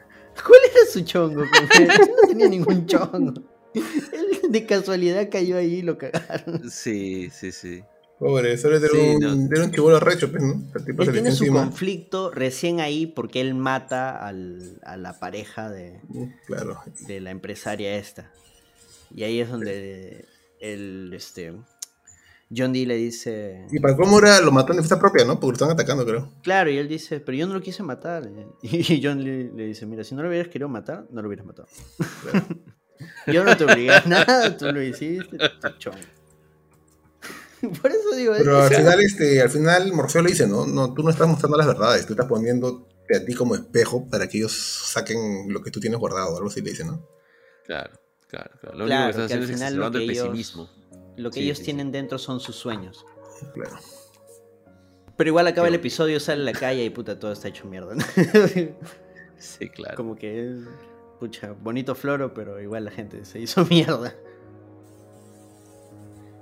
¿Cuál era su chongo? Él no tenía ningún chongo. Él de casualidad cayó ahí y lo cagaron. Sí, sí, sí. Pobre, solo era, Sí, un, no. era un chivolo recho, pues, ¿no? El tipo Él se le tiene su encima. conflicto recién ahí porque él mata al- a la pareja de, Claro. de la empresaria esta. Y ahí es donde el este John Dee le dice, Y para cómo era, lo mató en defensa propia, ¿no? Porque lo estaban atacando, creo. claro, y él dice, pero yo no lo quise matar. (laughs) Y John le, le dice, mira, si no lo hubieras querido matar, no lo hubieras matado. (laughs) yo no te obligué a nada, tú lo hiciste, tu chongo. (laughs) Por eso digo, Pero al final, este, al final Morfeo le dice, no, no, tú no estás mostrando las verdades, tú estás poniéndote a ti como espejo para que ellos saquen lo que tú tienes guardado, algo así le dice, ¿no? Claro, claro, claro. Lo Claro, único que estás que haciendo es exacerbando el ellos- pesimismo. Lo que Sí, ellos sí, tienen dentro son sus sueños. Claro. Pero igual acaba el episodio, sale a la calle y puta, todo está hecho mierda. (laughs) sí, claro. Como que, pucha, bonito floro, pero igual la gente se hizo (laughs) mierda.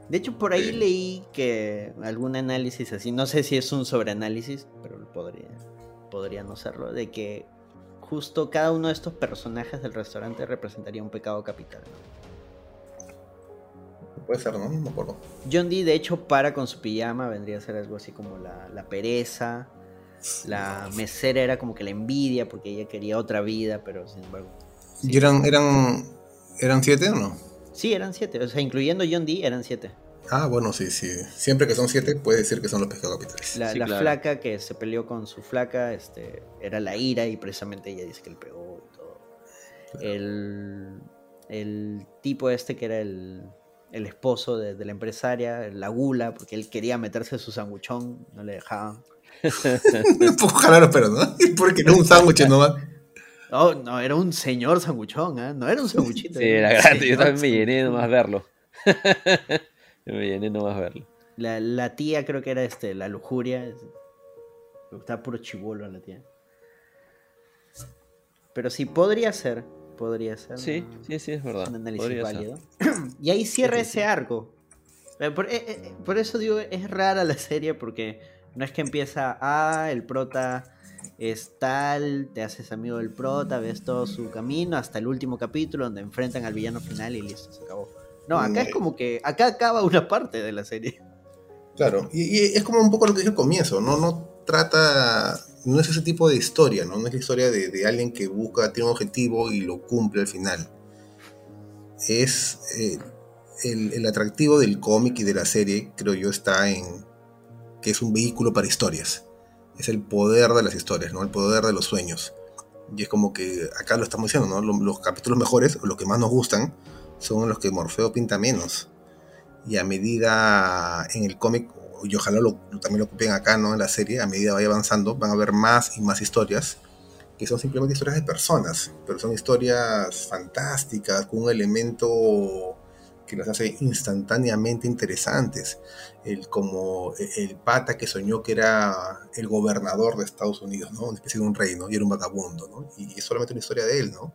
De hecho, por ahí leí que algún análisis así, no sé si es un sobreanálisis, pero podría, podría no serlo, de que justo cada uno de estos personajes del restaurante representaría un pecado capital. Puede ser, ¿no? No me acuerdo. John Dee, de hecho, para con su pijama, vendría a ser algo así como la, pereza. La mesera era como que la envidia porque ella quería otra vida, pero sin embargo. ¿Y eran, eran, eran siete o no? Sí, eran siete. O sea, incluyendo John Dee, eran siete. Ah, bueno, sí, sí. Siempre que son siete, puede decir que son los pescados capitales. La, flaca que se peleó con su flaca este, era la ira y precisamente ella dice que le pegó y todo. El, el tipo este que era el, el esposo de, la empresaria, la gula, porque él quería meterse su sanguchón, no le dejaban. un poco raro, pero no. (laughs) Porque no un sándwich nomás. No, no, era un señor sanguchón, ¿eh? No era un sanguchito. Sí, era grande, yo también me llené nomás verlo. (laughs) me llené nomás verlo. La, la, tía creo que era este, la lujuria. Estaba puro chivolo la tía. Pero sí, podría ser. Podría ser. Sí, sí, sí, es verdad. Un análisis válido. (clears throat) y ahí cierra ese arco. Eh, por, eh, eh, por, eso digo, es rara la serie porque no es que empieza, ah, el prota es tal, te haces amigo del prota, ves todo su camino hasta el último capítulo donde enfrentan al villano final y listo, se acabó. No, acá es como que, acá acaba una parte de la serie. Claro, y, es como un poco lo que dije al comienzo, ¿no? No trata, no es ese tipo de historia, ¿no? No es la historia de, alguien que busca, tiene un objetivo y lo cumple al final. Es eh, el, el atractivo del cómic y de la serie, creo yo, está en que es un vehículo para historias es el poder de las historias, ¿no? El poder de los sueños. Y es como que acá lo estamos diciendo, ¿no? Los, capítulos mejores, los que más nos gustan, son los que Morfeo pinta menos. Y a medida en el cómic, y ojalá lo, también lo ocupen acá, ¿no? En la serie, a medida vaya avanzando, van a haber más y más historias, que son simplemente historias de personas, pero son historias fantásticas, con un elemento que las hace instantáneamente interesantes. El, como el pata que soñó que era el gobernador de Estados Unidos, ¿no? Una especie de un rey, ¿no? Y era un vagabundo, ¿no? Y es solamente una historia de él, ¿no?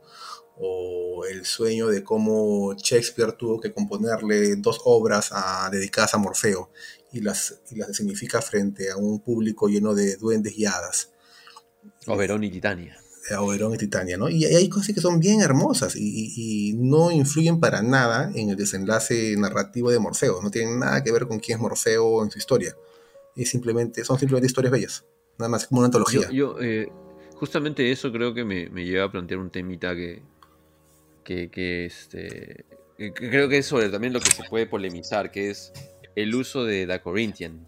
O el sueño de cómo Shakespeare tuvo que componerle dos obras dedicadas a Morfeo y las, y las significa frente a un público lleno de duendes y hadas. Oberón y Titania a Oberón y Titania, ¿no? Y hay cosas que son bien hermosas y, no influyen para nada en el desenlace narrativo de Morfeo, no tienen nada que ver con quién es Morfeo en su historia. Es simplemente, son simplemente historias bellas, nada más, como una antología. Yo, eh, justamente eso creo que me, lleva a plantear un temita que, que, este, creo que es sobre también lo que se puede polemizar, que es el uso de The Corinthian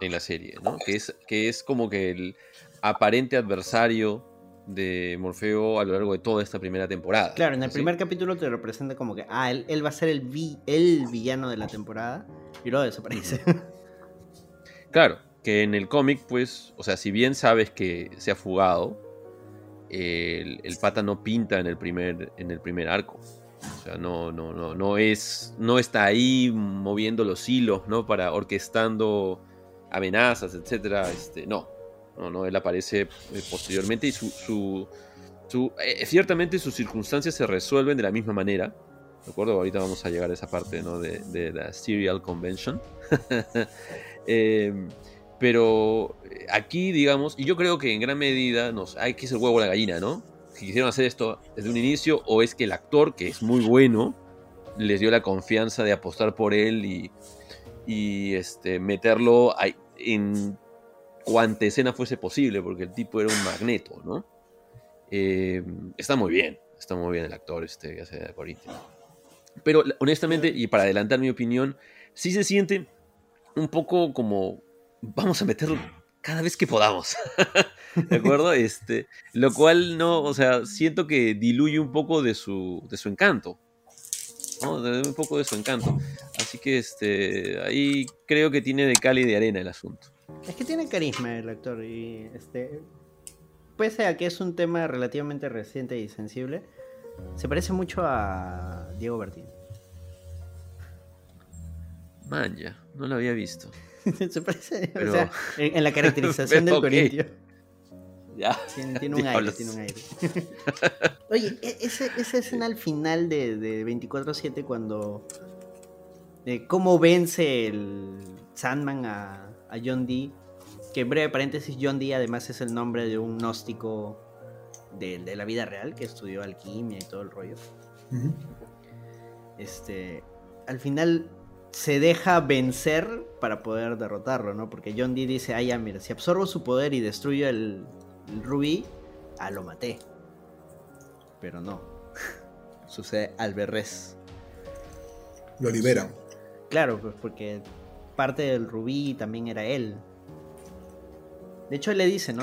en la serie, ¿no? Que es, que es como que el aparente adversario de Morfeo a lo largo de toda esta primera temporada. Claro, en el primer capítulo te representa como que, ah, él, va a ser el, el villano de la temporada y luego desaparece. Claro, que en el cómic, pues, o sea, si bien sabes que se ha fugado, el, pata no pinta en el primer, en el primer arco. O sea, no, no, no, no es. No está ahí moviendo los hilos, ¿no? Para orquestando amenazas, etcétera. Este, no. No, no, él aparece eh, posteriormente y su, su, eh, ciertamente sus circunstancias se resuelven de la misma manera. ¿De acuerdo? Ahorita vamos a llegar a esa parte ¿no? de, la Serial Convention. (laughs) Pero eh, aquí, digamos, y yo creo que en gran medida nos hay que ser huevo la gallina, ¿no? Si quisieron hacer esto desde un inicio, o es que el actor, que es muy bueno, les dio la confianza de apostar por él y, y este, meterlo en cuanta escena fuese posible, porque el tipo era un magneto, ¿no? Eh, está muy bien, está muy bien el actor este que hace de Corinthians. Pero honestamente, y para adelantar mi opinión, sí se siente un poco como vamos a meterlo cada vez que podamos. (laughs) ¿De acuerdo? Este, lo cual no, o sea, siento que diluye un poco de su, de su encanto. ¿no? un poco de su encanto. Así que este, ahí creo que tiene de cal y de arena el asunto. Es que tiene carisma el actor y este pese a que es un tema relativamente reciente y sensible, se parece mucho a Diego Bertín. Manja, no lo había visto. (laughs) Se parece, o sea, en, la (laughs) caracterización del corintio. Ya. Tiene, un aire, tiene un aire. (laughs) Oye, e, ese, esa escena al final de, de 24-7 cuando... Eh, ¿Cómo vence el Sandman a, a John Dee? Que en breve paréntesis, John Dee además es el nombre de un gnóstico de, de la vida real que estudió alquimia y todo el rollo. Este, al final se deja vencer para poder derrotarlo, ¿no? Porque John Dee dice, ah, ya, mira, si absorbo su poder y destruyo el, rubí, ah, lo maté. Pero no. Sucede al revés. Lo libera. Claro, pues porque parte del rubí también era él. De hecho, él le dice, ¿no?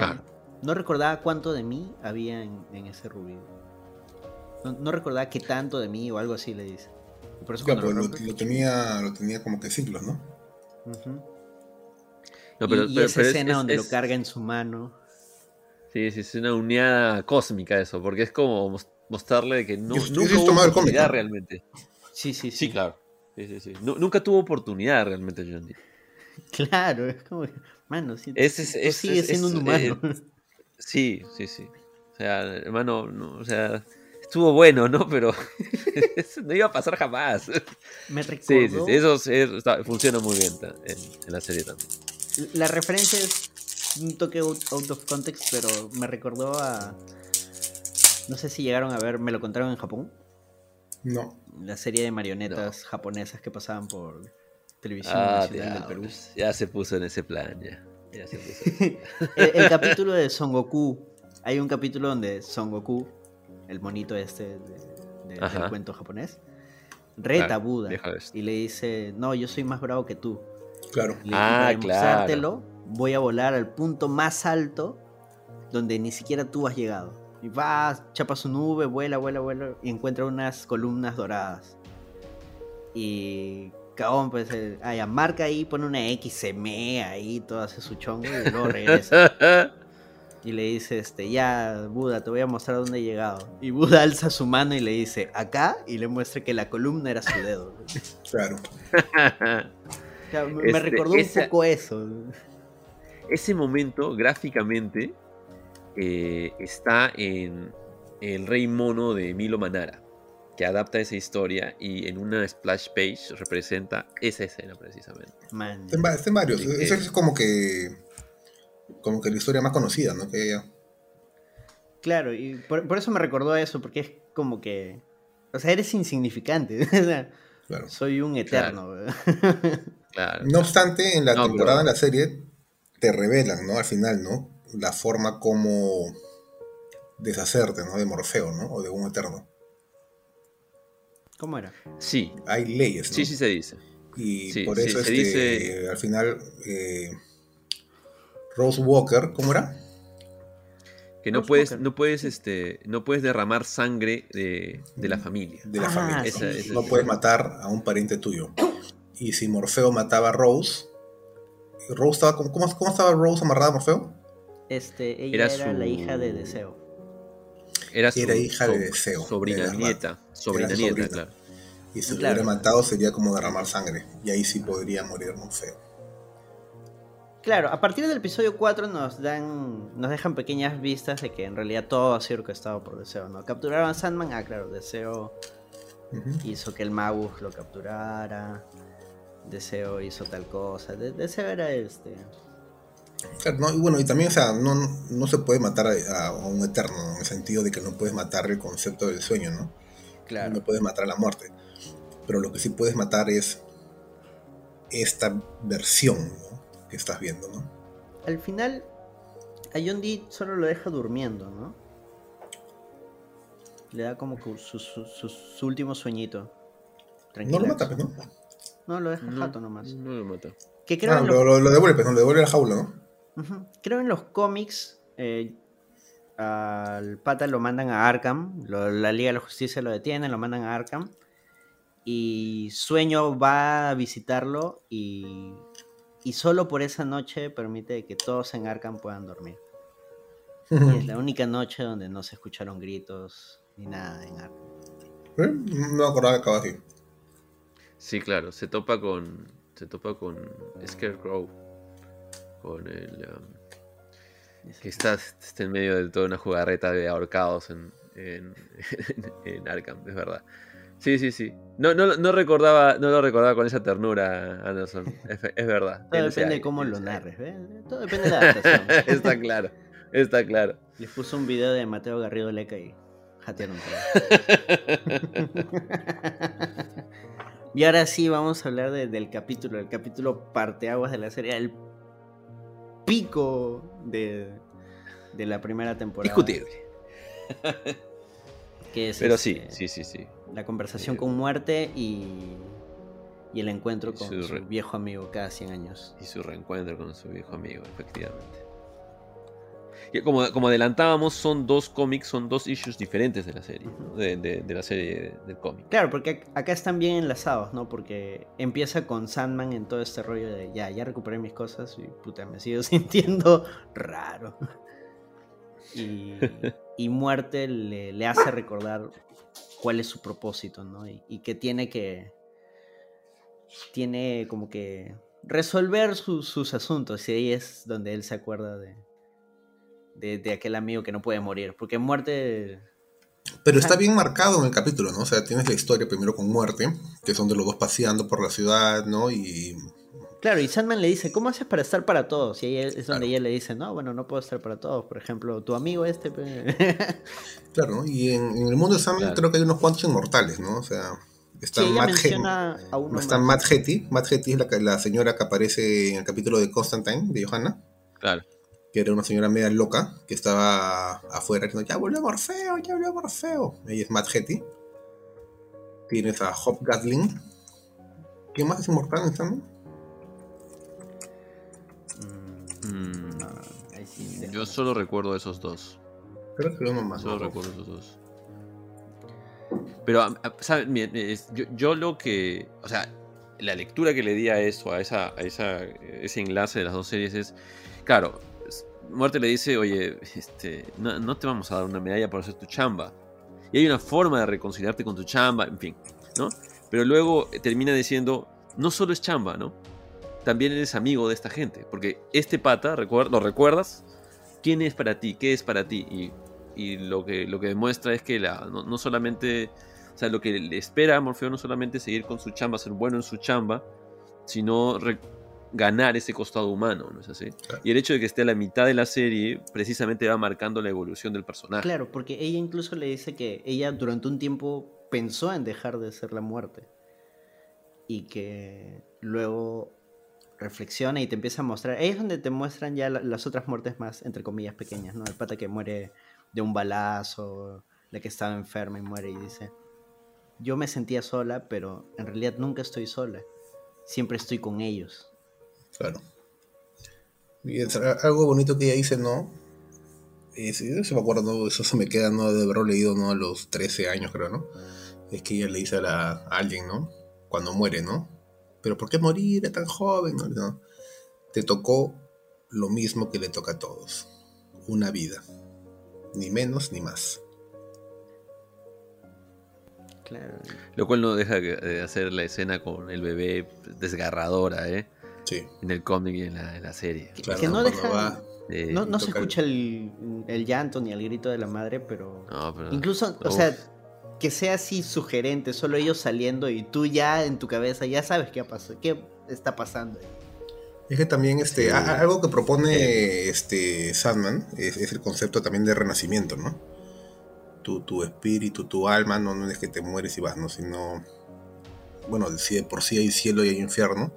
No recordaba cuánto de mí había en, ese rubí. No, recordaba qué tanto de mí o algo así le dice. Por eso pues lo, tenía, lo tenía como que ciclos, ¿no? y, esa escena donde lo carga en su mano. Sí, sí, es una unidad cósmica eso, porque es como mostrarle que no, nunca tuvo oportunidad realmente. Sí, sí, sí. Sí, claro. Sí, sí, nunca tuvo oportunidad realmente John Dee. Claro, es como, mano, sí, ese, sigue siendo un humano. (laughs) sí, sí, sí. O sea, hermano, no, o sea, estuvo bueno, ¿no? Pero (laughs) no iba a pasar jamás. Me recuerdo. Sí, sí, eso, funciona muy bien en, la serie también. La referencia es un toque out, of context, pero me recordó a. No sé si llegaron a ver, me lo contaron en Japón. No. La serie de marionetas japonesas que pasaban por televisión ah, del Perú. Ya se puso en ese plan, ya. ya se puso (laughs) el, el capítulo de Son Goku. Hay un capítulo donde Son Goku el monito este del cuento japonés, reta a Buda y le dice, no, yo soy más bravo que tú. Claro. Y ah, claro. Voy a volar al punto más alto donde ni siquiera tú has llegado. Y va, chapa su nube, vuela, vuela, vuela y encuentra unas columnas doradas. Y cabón, pues, eh, marca ahí, pone una X, se mea ahí, todo hace su chongo y luego regresa. (laughs) y le dice, este, ya, Buda, te voy a mostrar dónde he llegado. Y Buda alza su mano y le dice, acá, y le muestra que la columna era su dedo. Claro. (laughs) me este, recordó un poco eso. Ese momento, gráficamente, eh, está en El Rey Mono de Milo Manara, que adapta esa historia y en una splash page representa esa escena precisamente. Está en, varios. Eso es como que como que la historia más conocida, ¿no? Que ella. Claro, y por, eso me recordó eso, porque es como que. O sea, eres insignificante. (laughs) claro. Soy un eterno. (laughs) Claro. No obstante, en la temporada de la serie te revelan, ¿no? Al final, ¿no? La forma como deshacerte, ¿no? De Morfeo, ¿no? O de un eterno. ¿Cómo era? Sí. Hay leyes, ¿no? Sí, sí se dice. Y por eso sí, este, dice... al final eh, Rose Walker, ¿cómo era? Que no puedes, no puedes, este, no puedes derramar sangre de, la familia. De la familia. no puedes matar a un pariente tuyo. Y si Morfeo mataba a Rose, Rose estaba, ¿cómo, cómo estaba Rose amarrada a Morfeo? Este, ella era, la hija de Deseo. Era, su, era hija de Deseo. Sobrina nieta. Sobrina nieta, claro. Y si lo hubiera matado sería como derramar sangre. Y ahí sí podría morir Morfeo. Claro, a partir del episodio 4 nos dan. nos dejan pequeñas vistas de que en realidad todo ha sido orquestado por Deseo, ¿no? Capturaron a Sandman, ah, claro, Deseo hizo que el Magus lo capturara. Deseo hizo tal cosa. Deseo era este. y bueno, y también, o sea, no, se puede matar a, un eterno, en el sentido de que no puedes matar el concepto del sueño, ¿no? Claro. No puedes matar a la muerte. Pero lo que sí puedes matar es esta versión, ¿no? estás viendo, ¿no? Al final, a John Dee solo lo deja durmiendo, ¿no? Le da como su, su, último sueñito. No lo mata, pues, ¿no? No, lo deja jato nomás. No lo mata. Que creo ah, lo, lo, devuelve, pues, lo devuelve a la jaula, ¿no? Creo en los cómics, eh, al pata lo mandan a Arkham, la Liga de la Justicia lo detiene, lo mandan a Arkham. Y Sueño va a visitarlo y y solo por esa noche permite que todos en Arkham puedan dormir. y es la (laughs) única noche donde no se escucharon gritos ni nada en Arkham. ¿Eh? No me acordaba de así. Sí, claro, se topa con, se topa con Scarecrow, con el... Um, que está, está, en medio de toda una jugarreta de ahorcados en, en, (laughs) en Arkham, es verdad. Sí, sí, sí. No, no, no, recordaba, no lo recordaba con esa ternura, Anderson. Es, verdad. Todo depende de cómo lo narres, ¿ves? Todo depende de la adaptación. (laughs) está claro, está claro. Les puso un video de Mateo Garrido Leca y jatearon (laughs) y ahora sí vamos a hablar del capítulo, el capítulo parteaguas de la serie, el pico de, de la primera temporada. Discutible. (laughs) Pero sí, este, sí, sí, sí. La conversación con muerte y, y el encuentro con su, viejo amigo cada 100 años. Y su reencuentro con su viejo amigo, efectivamente. Como, como adelantábamos, son dos cómics, son dos issues diferentes de la serie, de, de, la serie del cómic. Claro, porque acá están bien enlazados, ¿no? Porque empieza con Sandman en todo este rollo de ya, ya recuperé mis cosas y puta, me sigo (laughs) sintiendo raro. (laughs) Y, y muerte le, hace recordar cuál es su propósito, ¿no? Y, que tiene que. Tiene como que resolver sus asuntos. Y ahí es donde él se acuerda de, de, aquel amigo que no puede morir. Porque muerte. Pero está bien marcado en el capítulo, ¿no? O sea, tienes la historia primero con muerte, que son de los dos paseando por la ciudad, ¿no? Y Claro, y Sandman le dice, ¿cómo haces para estar para todos? Y ahí es donde ella le dice, no, bueno, no puedo estar para todos. Por ejemplo, tu amigo este... (laughs) claro, y en, el mundo de Sandman creo que hay unos cuantos inmortales, ¿no? O sea, está Matt, está Matt Hetty. Matt Hetty es la, la, señora que aparece en el capítulo de Constantine, de Johanna. Claro. Que era una señora media loca, que estaba afuera diciendo, ya volvió Morfeo, ya volvió Morfeo. Ella es Matt Hetty. Tienes a Hop Gatling. ¿Quién más es inmortal en Sandman? Mm. Yo solo recuerdo esos dos. Creo que uno más. Solo recuerdo esos dos. Pero, ¿sabes? Yo, lo que. O sea, la lectura que le di a eso, a, esa, a esa, ese enlace de las dos series es. Claro, Muerte le dice, oye, este, no, no, te vamos a dar una medalla por hacer tu chamba. Y hay una forma de reconciliarte con tu chamba, en fin, ¿no? Pero luego termina diciendo, no solo es chamba, ¿no? también eres amigo de esta gente. Porque este pata, ¿lo recuerdas? ¿Quién es para ti? ¿Qué es para ti? Y, lo, que, lo que demuestra es que la, no, solamente, o sea, lo que le espera a Morfeo no solamente seguir con su chamba, ser bueno en su chamba, sino ganar ese costado humano, ¿no es así? Y el hecho de que esté a la mitad de la serie precisamente va marcando la evolución del personaje. Claro, porque ella incluso le dice que ella durante un tiempo pensó en dejar de ser la muerte y que luego reflexiona y te empieza a mostrar. Ahí es donde te muestran ya las otras muertes más, entre comillas, pequeñas, ¿no? El pata que muere de un balazo, la que estaba enferma y muere y dice, yo me sentía sola, pero en realidad nunca estoy sola. Siempre estoy con ellos. Claro. Y algo bonito que ella dice, ¿no? Y si me acuerdo, eso se me queda, ¿no? De haberlo leído, ¿no? A los 13 años, creo, ¿no? Es que ella le dice a, la, a alguien, ¿no? Cuando muere, ¿no? pero ¿por qué morir? tan joven. No, Te tocó lo mismo que le toca a todos. Una vida. Ni menos ni más. Claro. Lo cual no deja de hacer la escena con el bebé desgarradora, ¿eh? Sí. En el cómic y en la, serie. que no deja... no, se escucha el, llanto ni el grito de la madre, pero... incluso, o sea, que sea así sugerente, solo ellos saliendo y tú ya en tu cabeza ya sabes qué, pasado, qué está pasando. Es que también este, algo que propone este Sandman es, el concepto también de renacimiento, ¿no? Tu, tu espíritu, tu alma, no, no es que te mueres y vas, ¿no? Sino, bueno, si de por sí hay cielo y hay infierno,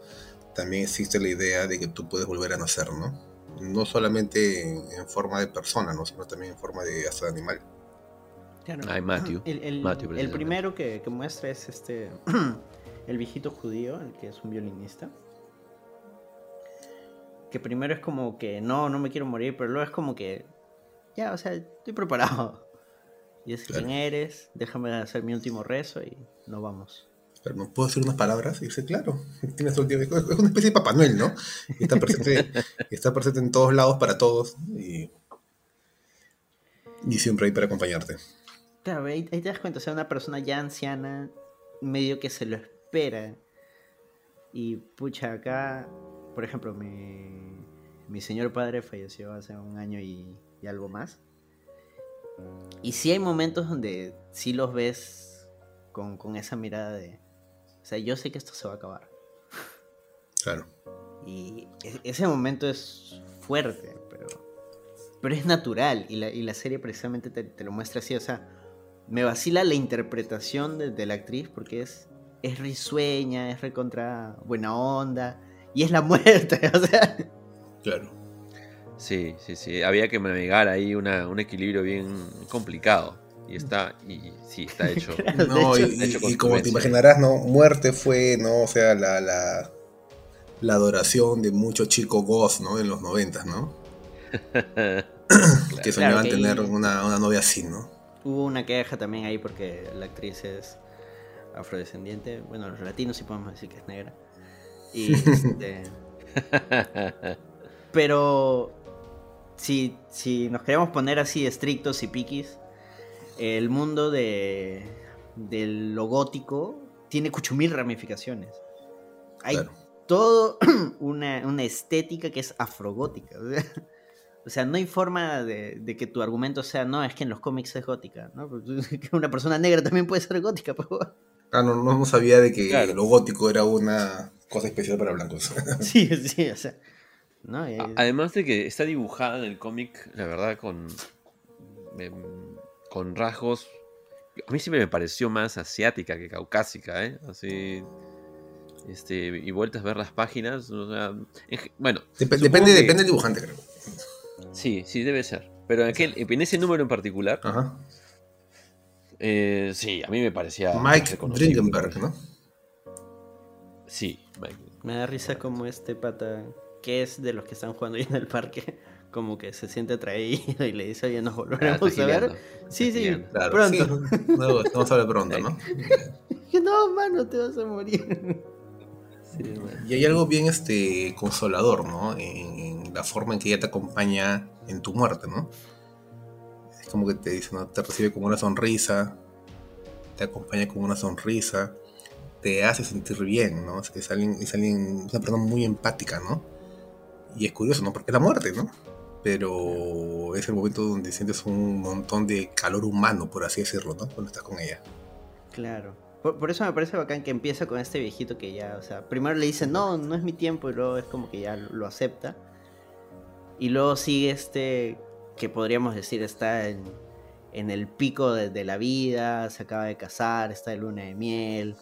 también existe la idea de que tú puedes volver a nacer, ¿no? No solamente en, forma de persona, ¿no? Sino también en forma de hasta animal. Matthew. El, primero que, muestra es este (clears throat) el viejito judío, el que es un violinista. Que primero es como que no, no me quiero morir, pero luego es como que ya, o sea, estoy preparado. Y es quién eres, déjame hacer mi último rezo y nos vamos. Pero no puedo decir unas palabras y dice, claro, tienes es una especie de Papá Noel, ¿no? está presente, está presente en todos lados para todos y, y siempre ahí para acompañarte. Claro, ahí, te das cuenta, o sea, una persona ya anciana, medio que se lo espera. Y pucha, acá, por ejemplo, mi, mi señor padre falleció hace un año y, y algo más. Y sí hay momentos donde sí los ves con, con esa mirada de, o sea, yo sé que esto se va a acabar. Claro. Y e- ese momento es fuerte, pero, pero es natural. Y la, y la serie precisamente te, te lo muestra así. O sea, me vacila la interpretación de, de la actriz porque es, es risueña, es recontra buena onda. Y es la (laughs) muerte, o sea. Claro. Sí, sí, sí. Había que navegar ahí una, un equilibrio bien complicado. Y está, y sí, está (laughs) hecho. Claro, de No, hecho- y, hecho, como te imaginarás, ¿no? Muerte fue, ¿no? O sea, la, la, la adoración de muchos chicos goth, ¿no? En los noventas, ¿no? (laughs) Que soñaban que tener una, una novia así, ¿no? Hubo una queja también ahí porque la actriz es afrodescendiente. Bueno, los latinos sí podemos decir que es negra. Y este, (laughs) Pero si, si nos queremos poner así estrictos y piquis, el mundo de, de lo gótico tiene cuchumil ramificaciones. Hay Claro. todo (clears throat) una, una estética que es afrogótica. (laughs) O sea, no hay forma de, de que tu argumento sea, no, es que en los cómics es gótica, ¿no? (laughs) Que una persona negra también puede ser gótica, pero... Ah, no, no, sabía de que Claro. lo gótico era una cosa especial para blancos. (laughs) Sí, sí, o sea... ¿no? Es- A- Además de que está dibujada en el cómic, la verdad, con, em, con rasgos. A mí siempre me pareció más asiática que caucásica, ¿eh? Así. Este, y vueltas a ver las páginas. o sea, en ge- bueno, Dep- depende, que- depende del dibujante, creo. Sí, sí, debe ser. Pero en, aquel, en ese número en particular, Ajá. eh, sí, a mí me parecía. Mike. Dringenberg, ¿no? Sí, Mike. Me da risa como este pata, que es de los que están jugando ahí en el parque, como que se siente atraído y le dice, oye, nos volveremos a ver. Sí, sí. Claro, pronto. sí. No, vamos a ver pronto, ¿no? (laughs) No, mano, te vas a morir. Sí, bueno. Y hay algo bien este consolador, ¿no? En, en la forma en que ella te acompaña en tu muerte, ¿no? Es como que te dice, ¿no? Te recibe con una sonrisa, te acompaña con una sonrisa, te hace sentir bien, ¿no? Es, es alguien, es alguien, es una persona muy empática, ¿no? Y es curioso, ¿no? Porque es la muerte, ¿no? Pero es el momento donde sientes un montón de calor humano, por así decirlo, ¿no? Cuando estás con ella. Claro. Por, por eso me parece bacán que empieza con este viejito que ya, o sea, primero le dice, no, no es mi tiempo, y luego es como que ya lo, acepta. Y luego sigue este, que podríamos decir está en, en el pico de, de la vida, se acaba de casar, está de luna de miel,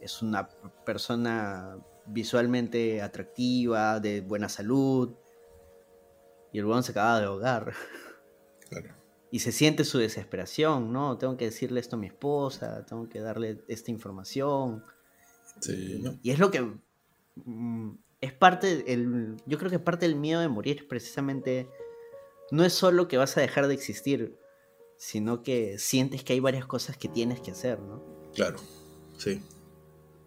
es una persona visualmente atractiva, de buena salud. Y el weón se acaba de ahogar. Claro. Y se siente su desesperación, ¿no? Tengo que decirle esto a mi esposa, tengo que darle esta información. Sí, ¿no? Y es lo que mm, es parte, el, yo creo que parte del miedo de morir es precisamente, no es solo que vas a dejar de existir, sino que sientes que hay varias cosas que tienes que hacer, ¿no? Claro. Sí.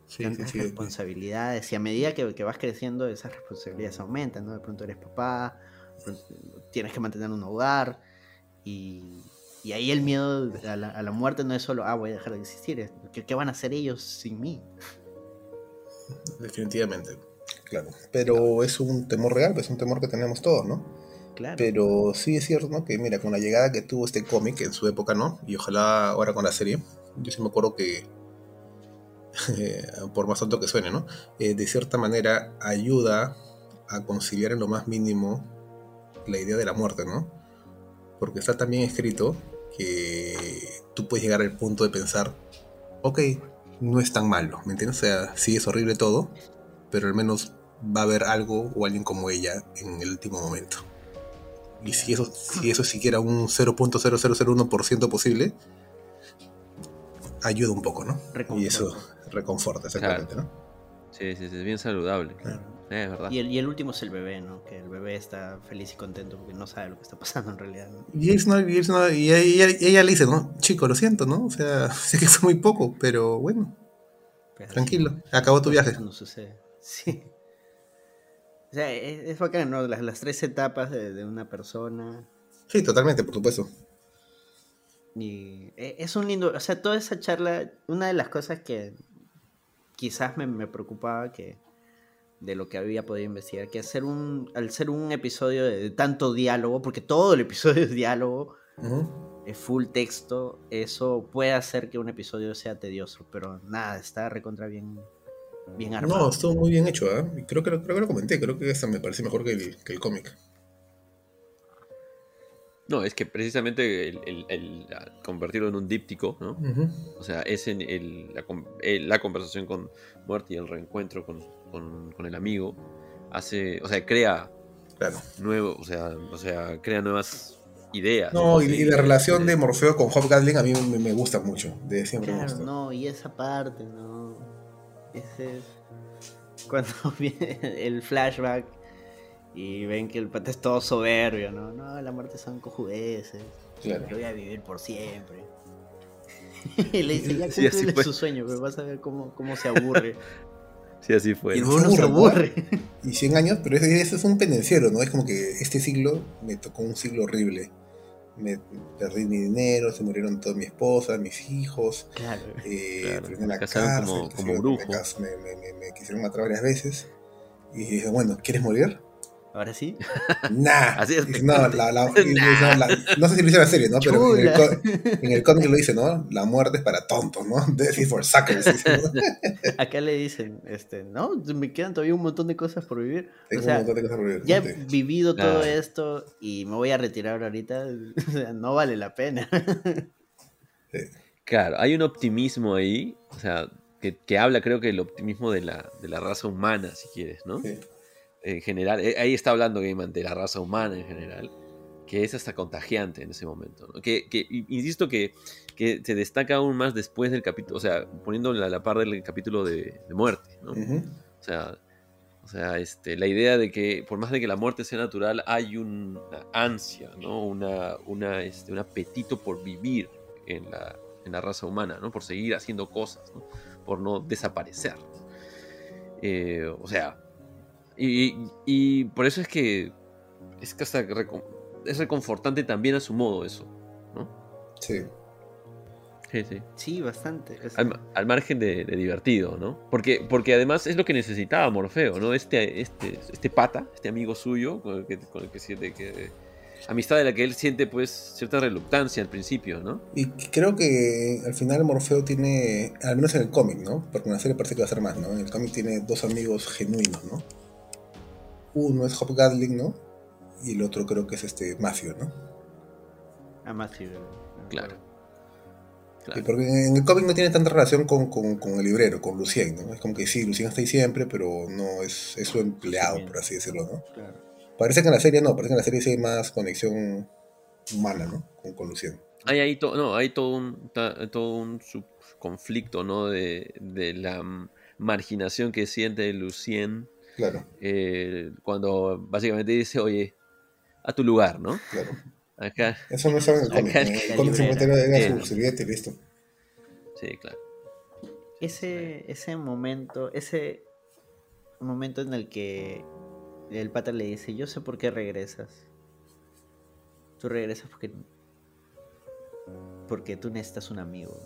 Sí, Tantas sí. responsabilidades, y a medida que, que vas creciendo, esas responsabilidades aumentan, ¿no? De pronto eres papá, tienes que mantener un hogar, y, y ahí el miedo a la, a la muerte no es solo, ah, voy a dejar de existir, es, ¿qué, qué van a hacer ellos sin mí? Definitivamente, claro. Pero es un temor real, pues, es un temor que tenemos todos, ¿no? Claro. Pero sí es cierto, ¿no? Que mira, con la llegada que tuvo este cómic en su época, ¿no? Y ojalá ahora con la serie, yo sí me acuerdo que, (laughs) por más alto que suene, ¿no? Eh, de cierta manera ayuda a conciliar en lo más mínimo la idea de la muerte, ¿no? Porque está también escrito que tú puedes llegar al punto de pensar, ok, no es tan malo, ¿me entiendes? O sea, sí es horrible todo, pero al menos va a haber algo o alguien como ella en el último momento. Y si eso, si eso es siquiera un 0.0001% posible, ayuda un poco, ¿no? Y eso reconforta, exactamente, ¿no? Sí, sí, sí, es bien saludable. Eh, es verdad. Y el, y el último es el bebé, ¿no? Que el bebé está feliz y contento porque no sabe lo que está pasando en realidad. ¿no? Y, Ace no- y Ace no- y ella, y ella le dice, ¿no? Chico, lo siento, ¿no? O sea, (laughs) sé que fue muy poco, pero bueno, Pero tranquilo, acabó tu viaje. No sucede. (laughs) Sí. O sea, es, es bacán, ¿no? Las, las tres etapas de, de una persona. Sí, totalmente, por supuesto. Y e- es un lindo. O sea, toda esa charla. Una de las cosas que quizás me, me preocupaba que. de lo que había podido investigar, que hacer un, al ser un episodio de, tanto diálogo, porque todo el episodio (laughs) es diálogo, es full texto, eso puede hacer que un episodio sea tedioso, pero nada, está recontra bien, bien armado. No, estuvo muy bien hecho, ¿eh? creo, que, creo que lo comenté, creo que esta me parece mejor que el, que el cómic. No, es que precisamente el, convertirlo en un díptico, ¿no? O sea, es en el, la, conversación con Muerte y el reencuentro con, el amigo, hace, o sea, crea claro. nuevo, o sea, o sea, crea nuevas ideas. No, y, la relación de Morfeo con Hobgoblin a mí me, gusta mucho, de siempre claro, no, y esa parte, no, ese es cuando (laughs) viene el flashback y ven que el pata es todo soberbio, ¿no? No, la muerte son cojudeces. Claro. Yo voy a vivir por siempre. (laughs) y le dice, ya (laughs) cumple su sueño, pero vas a ver cómo, cómo se aburre. (laughs) Sí, así fue. Y uno se aburre. Y 100 años, pero eso es un pendenciero, ¿no? Es como que este siglo me tocó un siglo horrible. Me perdí mi dinero, se murieron todas mi esposa, mis hijos. Claro. Eh, claro. la cárcel, como, como brujo. Me, me, me, quisieron matar varias veces. Y dije, bueno, ¿quieres morir? ¿Ahora sí? Nah. Así es. No, la, la, (laughs) no, sé si lo dice la serie, ¿no? Pero en el, en el, cómic lo dice, ¿no? La muerte es para tontos, ¿no? Death is for suckers. (laughs) Acá le dicen, este, no, me quedan todavía un montón de cosas por vivir. Tengo o sea, un montón de cosas por vivir. Ya he vivido todo esto y me voy a retirar ahorita. (laughs) O sea, no vale la pena. Sí. Claro, hay un optimismo ahí, o sea, que, que habla creo que el optimismo de la, de la raza humana, si quieres, ¿no? Sí en general, eh, ahí está hablando Gaiman de la raza humana en general, que es hasta contagiante en ese momento. Que, insisto que, que, se destaca aún más después del capítulo, o sea, poniéndole a la par del capítulo de, muerte, ¿no? O sea, o sea este, la idea de que por más de que la muerte sea natural, hay una ansia, ¿no? Una, una, este, un apetito por vivir en la, en la raza humana, ¿no? Por seguir haciendo cosas, ¿no? Por no desaparecer. Eh, o sea, y, por eso es que es que hasta es reconfortante también a su modo eso, ¿no? Sí. Sí, sí. Sí, bastante. Al, margen de, divertido, ¿no? Porque, porque además es lo que necesitaba Morfeo, ¿no? Este, este, este pata, este amigo suyo, con el que, con el que siente que. Amistad de la que él siente, pues, cierta reluctancia al principio, ¿no? Y creo que al final Morfeo tiene, al menos en el cómic, ¿no? Porque en la serie parece que va a ser más, ¿no? En el cómic tiene dos amigos genuinos, ¿no? Uno es Hobgoblin, ¿no? Y el otro creo que es este Matthew, ¿no? Ah, Matthew. Claro. claro. porque en el cómic no tiene tanta relación con, el librero, con Lucien, ¿no? Es como que sí, Lucien está ahí siempre, pero no es, es su empleado, por así decirlo, ¿no? Claro. Parece que en la serie no, parece que en la serie sí hay más conexión humana, ¿no? Con, con Lucien. Hay, ahí no, hay todo un, todo un conflicto, ¿no? De, de la marginación que siente Lucien Claro. Eh, cuando básicamente dice, oye, a tu lugar, ¿no? Claro. Acá. Eso no estaba en el cómic. El cómic era su servillete y listo. Sí, claro. Ese, ese momento, ese momento en el que el pata le dice, yo sé por qué regresas. Tú regresas porque porque tú necesitas un amigo.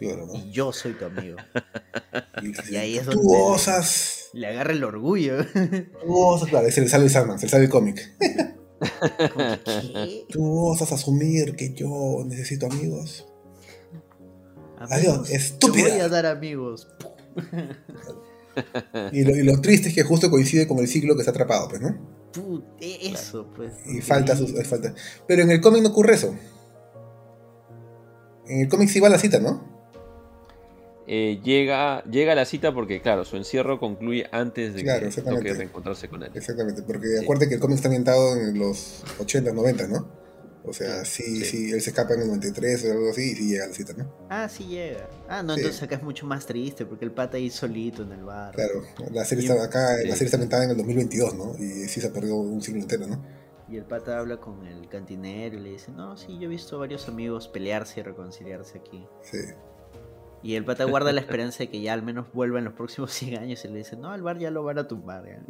Y yo soy tu amigo. (laughs) y, ahí es donde. Tú osas. Le agarra el orgullo. (laughs) Tú osas, claro, se le sale Sandman, se le sale el cómic. (laughs) Tú osas asumir que yo necesito amigos. Adiós, estúpida. Te voy a dar amigos. y, lo, y, lo, triste es que justo coincide con el siglo que está atrapado, pues, ¿no? eso, pues. Y falta, sus, falta. Pero en el cómic no ocurre eso. En el cómic sí va la cita, ¿no? Eh, llega, llega a la cita porque, claro, su encierro concluye antes de que toque reencontrarse con él. Exactamente, porque acuérdate que el cómic está ambientado en los 80, 90, ¿no? O sea, sí, sí, él se escapa en el 93 o algo así y sí llega a la cita, ¿no? Ah, sí llega. Ah, no, entonces acá es mucho más triste porque el pata ahí solito en el bar. Claro, la serie está acá, la serie está ambientada en el 2022, ¿no? Y sí se ha perdido un siglo entero, ¿no? Y el pata habla con el cantinero y le dice, no, sí, yo he visto varios amigos pelearse y reconciliarse aquí. Sí. Y el pata guarda la esperanza de que ya al menos vuelva en los próximos (laughs) 100 años y le dice, no, al bar ya lo van a tumbar. (laughs)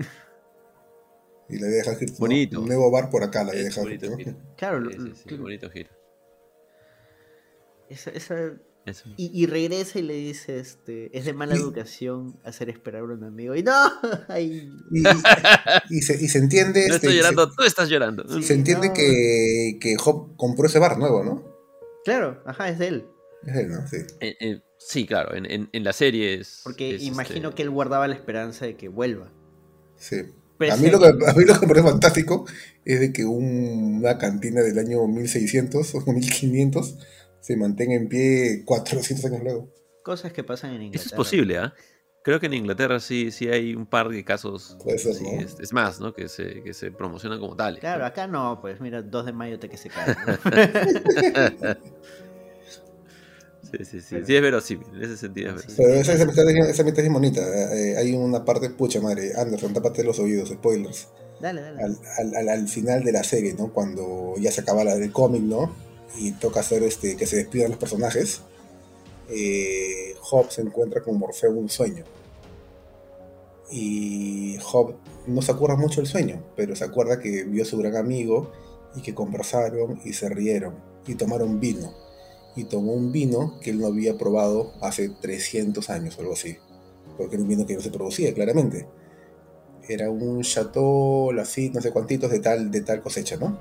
Y le deja bonito. un nuevo bar por acá, le deja Claro, sí, bonito giro. Esa, esa, Y, regresa y le dice, este, es de mala educación hacer esperar a un amigo. Y no, (laughs) y, se, entiende... No estoy este, llorando, tú estás llorando. Se entiende que, que Job compró ese bar nuevo, ¿no? Claro, ajá, es de él. Es él, ¿no? Sí. Eh, eh, sí, claro, en, en, la serie es... Porque imagino este que él guardaba la esperanza de que vuelva. Sí. a mí, lo que, a mí lo que me parece fantástico es de que una cantina del año 1600 o 1500 se mantenga en pie 400 años luego. Cosas que pasan en Inglaterra. Eso es posible, ¿ah? Creo que en Inglaterra sí, sí hay un par de casos. Puede ser, ¿no? es, más, ¿no? Que se, que se promocionan como tales. Claro, acá no, pues mira, 2 de mayo te que se cae. (laughs) sí, sí, sí. Sí, es verosímil. En ese sentido es Pero esa, esa, mitad, es bonita. Eh, hay una parte, pucha madre, Anderson, tápate los oídos, spoilers. Dale, dale. Al, al, al, final de la serie, ¿no? Cuando ya se acaba la del cómic, ¿no? y toca hacer este, que se despidan los personajes, eh, Job se encuentra con Morfeo en un sueño. Y Job no se acuerda mucho del sueño, pero se acuerda que vio a su gran amigo y que conversaron y se rieron y tomaron vino. Y tomó un vino que él no había probado hace 300 años o algo así. Porque era un vino que no se producía, claramente. Era un Chateau Lafitte, no sé cuántitos de tal, de tal cosecha, ¿no?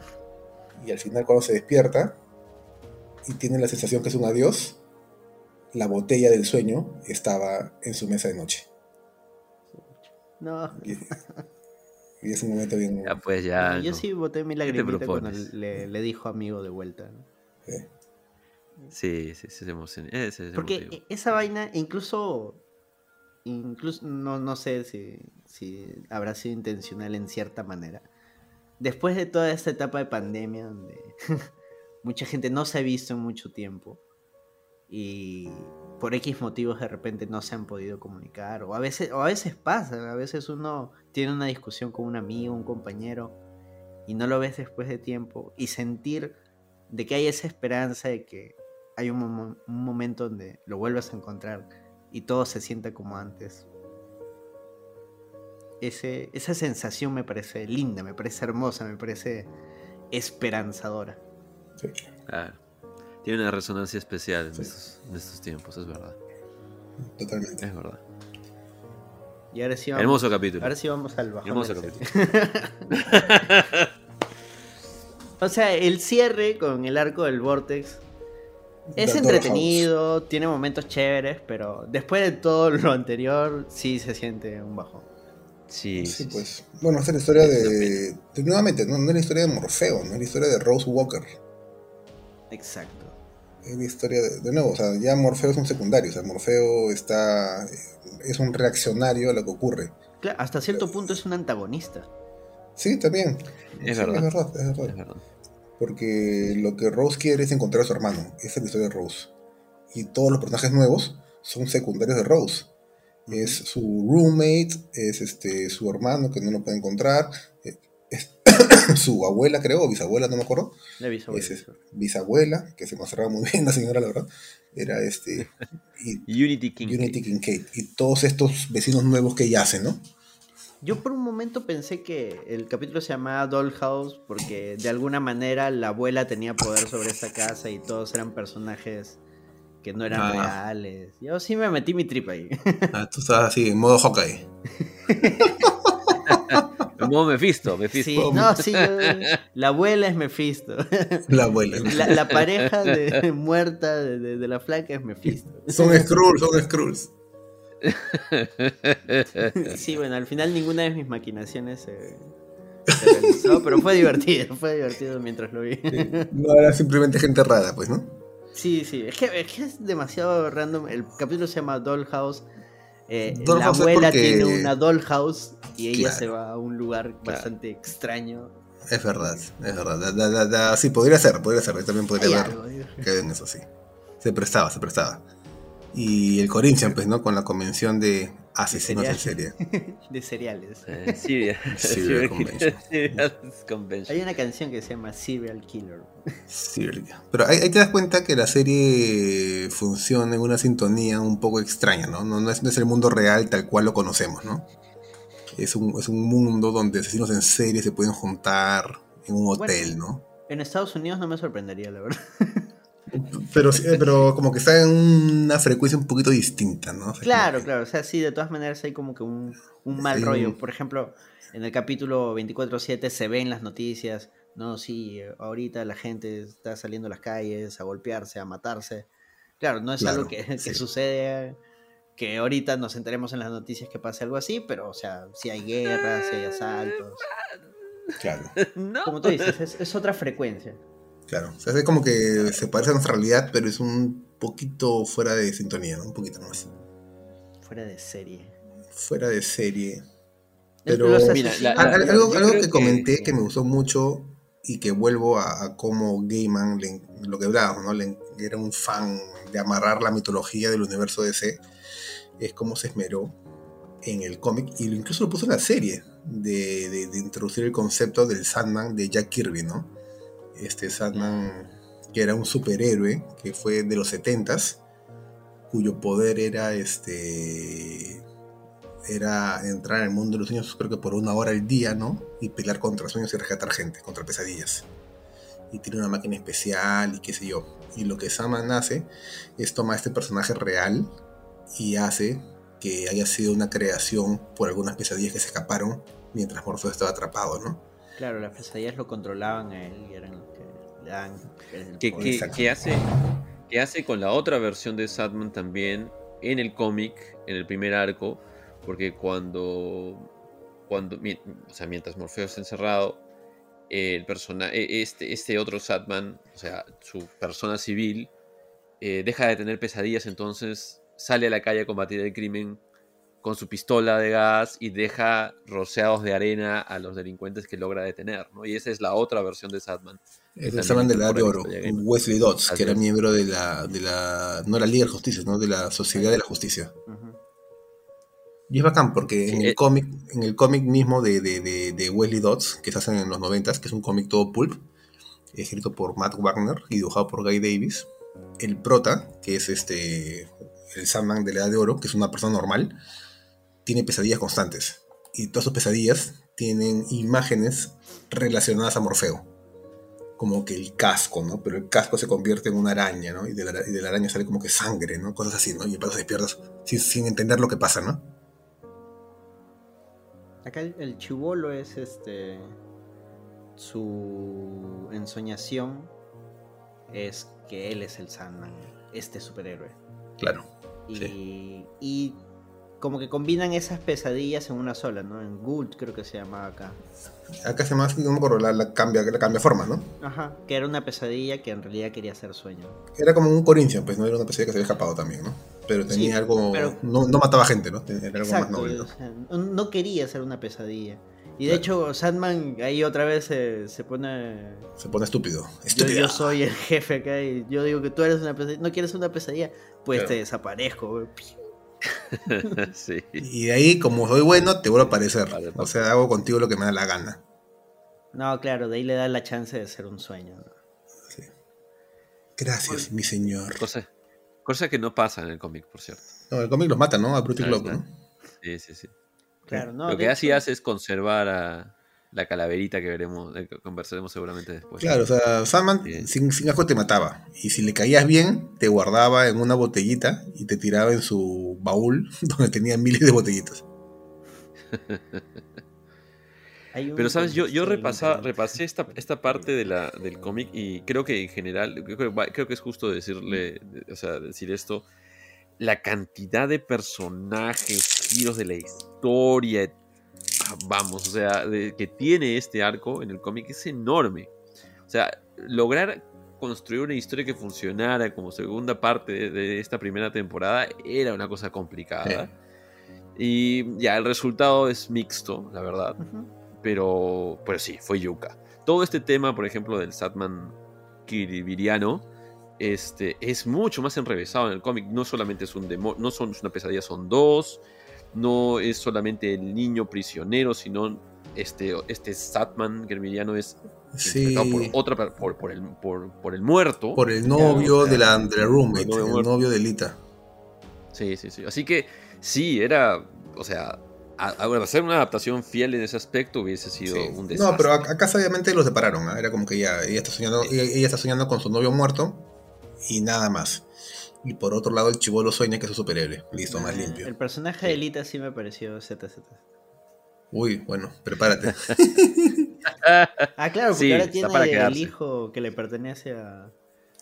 Y al final cuando se despierta, y tiene la sensación que es un adiós, la botella del sueño estaba en su mesa de noche. No. Y, es un momento bien. Ya, pues ya. Yo sí boté mi lagrimita cuando le, dijo amigo de vuelta. Sí, sí, sí, ese Porque e, esa vaina, incluso. Incluso, no, no sé si, si habrá sido intencional en cierta manera. Después de toda esta etapa de pandemia, donde (laughs) mucha gente no se ha visto en mucho tiempo y por X motivos de repente no se han podido comunicar o a veces o a veces pasa, a veces uno tiene una discusión con un amigo, un compañero y no lo ves después de tiempo y sentir de que hay esa esperanza de que hay un, un momento donde lo vuelvas a encontrar y todo se sienta como antes. Ese, esa sensación me parece linda, me parece hermosa, me parece esperanzadora. Tiene una resonancia especial en, estos, tiempos, es verdad. Totalmente. Es verdad. Y ahora sí vamos, Hermoso capítulo. Ahora sí vamos al bajón. Hermoso capítulo. (laughs) o sea, el cierre con el arco del Vortex es entretenido, tiene momentos chéveres, pero después de todo lo anterior, sí se siente un bajón. Sí, sí, pues. Bueno, esta es la historia de. nuevamente, no, no, es la historia de Morfeo, no es la historia de Rose Walker. Exacto. Es la historia de, nuevo, o sea, ya Morfeo es un secundario, o sea, Morfeo está es un reaccionario a lo que ocurre. Claro, hasta cierto punto es un antagonista. Sí, también. Es, verdad. es verdad. Es verdad, Porque lo que Rose quiere es encontrar a su hermano. Esa es la historia de Rose. Y todos los personajes nuevos son secundarios de Rose. Es su roommate, es este su hermano que no lo puede encontrar, (coughs) su abuela, creo, o bisabuela, no me acuerdo. La bisabuela. bisabuela, que se mostraba muy (laughs) bien la señora, la verdad. Era este. (laughs) Unity King. Unity King Y todos estos vecinos nuevos que ella hace, ¿no? Yo por un momento pensé que el capítulo se llamaba Dollhouse porque de alguna manera la abuela tenía poder sobre esa casa y todos eran personajes que no eran ah. reales. Yo sí me metí mi trip ahí. Ah, tú estabas así, en modo Hawkeye. (laughs) Como Mephisto, Mephisto. Sí, no, sí, la abuela es Mephisto. La abuela. La, pareja de, muerta de, la flaca es Mephisto. Son Skrulls, son Skrulls. (laughs) Sí, bueno, al final ninguna de mis maquinaciones se, realizó, (laughs) pero fue divertido, fue divertido mientras lo vi. No era simplemente gente rara, pues, ¿no? Sí, sí, es que, es que es demasiado random. El capítulo se llama Dollhouse eh, la abuela tiene una dollhouse y ella se va a un lugar bastante extraño. Es verdad, es verdad. sí, podría ser, podría ser. también podría ver que en eso sí. Se prestaba, se prestaba. Y el Corinthians, pues, ¿no? Con la convención de asesinos en serie. (laughs) de cereales. Eh, (laughs) (laughs) Serial. Convention. Hay una canción que se llama Serial Killer. Pero ahí, te das cuenta que la serie funciona en una sintonía un poco extraña, ¿no? No, es, el mundo real tal cual lo conocemos, ¿no? Es un, es un mundo donde asesinos en serie se pueden juntar en un hotel, ¿no? En Estados Unidos no me sorprendería, la verdad. Pero, pero como que está en una frecuencia un poquito distinta, ¿no? claro, claro, o sea, sí, de todas maneras hay como que un, mal rollo. Por ejemplo, en el capítulo 24-7 se ven las noticias, no, sí, ahorita la gente está saliendo a las calles a golpearse, a matarse. Claro, no es algo que, (laughs) sucede, que ahorita nos enteremos en las noticias que pase algo así, pero, o sea, si hay guerras, si hay asaltos. Claro. (laughs) Como tú dices, es, otra frecuencia. Claro, o sea, es como que se parece a nuestra realidad, pero es un poquito fuera de sintonía, ¿no? Un poquito más. Fuera de serie. Fuera de serie. Pero algo, algo que comenté que me gustó mucho y que vuelvo a, cómo Gaiman, lo que hablábamos, ¿no? Le, era un fan de amarrar la mitología del universo DC, es como se esmeró en el cómic y incluso lo puso en la serie de, de, introducir el concepto del Sandman de Jack Kirby, ¿no? Este Sandman que era un superhéroe que fue de los 70s, cuyo poder era este era entrar en el mundo de los sueños, creo que por una hora al día, ¿no? Y pelear contra sueños y rescatar gente, contra pesadillas. Y tiene una máquina especial y qué sé yo. Y lo que Saman hace es tomar este personaje real y hace que haya sido una creación por algunas pesadillas que se escaparon mientras Morpheus estaba atrapado, ¿no? Claro, las pesadillas lo controlaban él y eran los que le dan ¿Qué, hace, ¿Qué hace con la otra versión de Sadman también en el cómic, en el primer arco? Porque cuando, cuando o sea, mientras Morfeo está encerrado, el personaje, este, este otro Satman, o sea, su persona civil, eh, deja de tener pesadillas, entonces sale a la calle a combatir el crimen con su pistola de gas y deja rociados de arena a los delincuentes que logra detener, ¿no? Y esa es la otra versión de Satman. Es el Satman de la Edad de Oro, Wesley Dodds, que era miembro de la, de la, no la Liga de Justicia, ¿no? De la Sociedad de la Justicia. Y es bacán porque en, el eh, cómic, en el cómic mismo de, de, Wesley Dodds, que se hace en los 90, que es un cómic todo pulp, escrito por Matt Wagner y dibujado por Guy Davis, el prota, que es este el Sandman de la Edad de Oro, que es una persona normal, tiene pesadillas constantes. Y todas sus pesadillas tienen imágenes relacionadas a Morfeo. Como que el casco, ¿no? Pero el casco se convierte en una araña, ¿no? Y de la, y de la araña sale como que sangre, ¿no? Cosas así, ¿no? Y el se despiertas sin, sin entender lo que pasa, ¿no? Acá el, chivolo es este. Su ensoñación es que él es el Sandman, este superhéroe. Claro. Y, y como que combinan esas pesadillas en una sola, ¿no? En Gult creo que se llamaba acá. Acá se llama no la, la, cambia, la cambia forma, ¿no? Ajá, que era una pesadilla que en realidad quería ser sueño. Era como un Corinthians, pues no era una pesadilla que se había escapado también, ¿no? Pero tenía algo. no, no, mataba gente, ¿no? Era algo más noble. ¿no? quería ser una pesadilla. Y de hecho, Sandman ahí otra vez se, se pone. Se pone estúpido. Estúpido. Yo, soy el jefe acá y yo digo que tú eres una pesadilla. ¿No quieres ser una pesadilla? Pues te desaparezco, (laughs) (laughs) Y de ahí, como soy bueno, te vuelvo a aparecer. O sea, hago contigo lo que me da la gana. No, claro, de ahí le da la chance de ser un sueño. Gracias, mi señor. Cosa, cosa, que no pasa en el cómic, por cierto. No, el cómic los mata, ¿no? A Bruce y ¿no? Sí, sí, sí. Claro, no, lo que así hace es conservar a, la calaverita que veremos, que conversaremos seguramente después. Claro, o sea, Sandman sin, sin asco te mataba. Y si le caías bien, te guardaba en una botellita y te tiraba en su baúl (laughs) donde tenía miles de botellitas. (laughs) Pero sabes, yo, yo repasé esta, esta parte de la, del cómic y creo que en general, creo que, es justo decirle, o sea, decir esto, la cantidad de personajes, giros de la historia, vamos, o sea, que tiene este arco en el cómic es enorme. O sea, lograr construir una historia que funcionara como segunda parte de, esta primera temporada era una cosa complicada. Y ya, el resultado es mixto, la verdad. Pero, pues sí, fue yuca. Todo este tema, por ejemplo, del Satman kiribiriano, este, es mucho más enrevesado en el cómic. No solamente es un demonio, no son una pesadilla, son dos no es solamente el niño prisionero, sino este, este Satman Germiliano es sí. por otra por, por, el, por, el muerto. Por el novio de la, de roommate, el novio, de Lita. Sí, sí, sí. Así que sí, era, o sea, hacer una adaptación fiel en ese aspecto hubiese sido un desastre. No, pero acá obviamente los separaron. ¿ah? Era como que ya ella está soñando, ella, está soñando con su novio muerto y nada más. Y por otro lado, el chivolo sueña que es un superhéroe. Listo, más limpio. El personaje de Elita sí me pareció ZZ. Uy, bueno, prepárate. (laughs) ah, claro, porque ahora tiene el hijo que le pertenece a.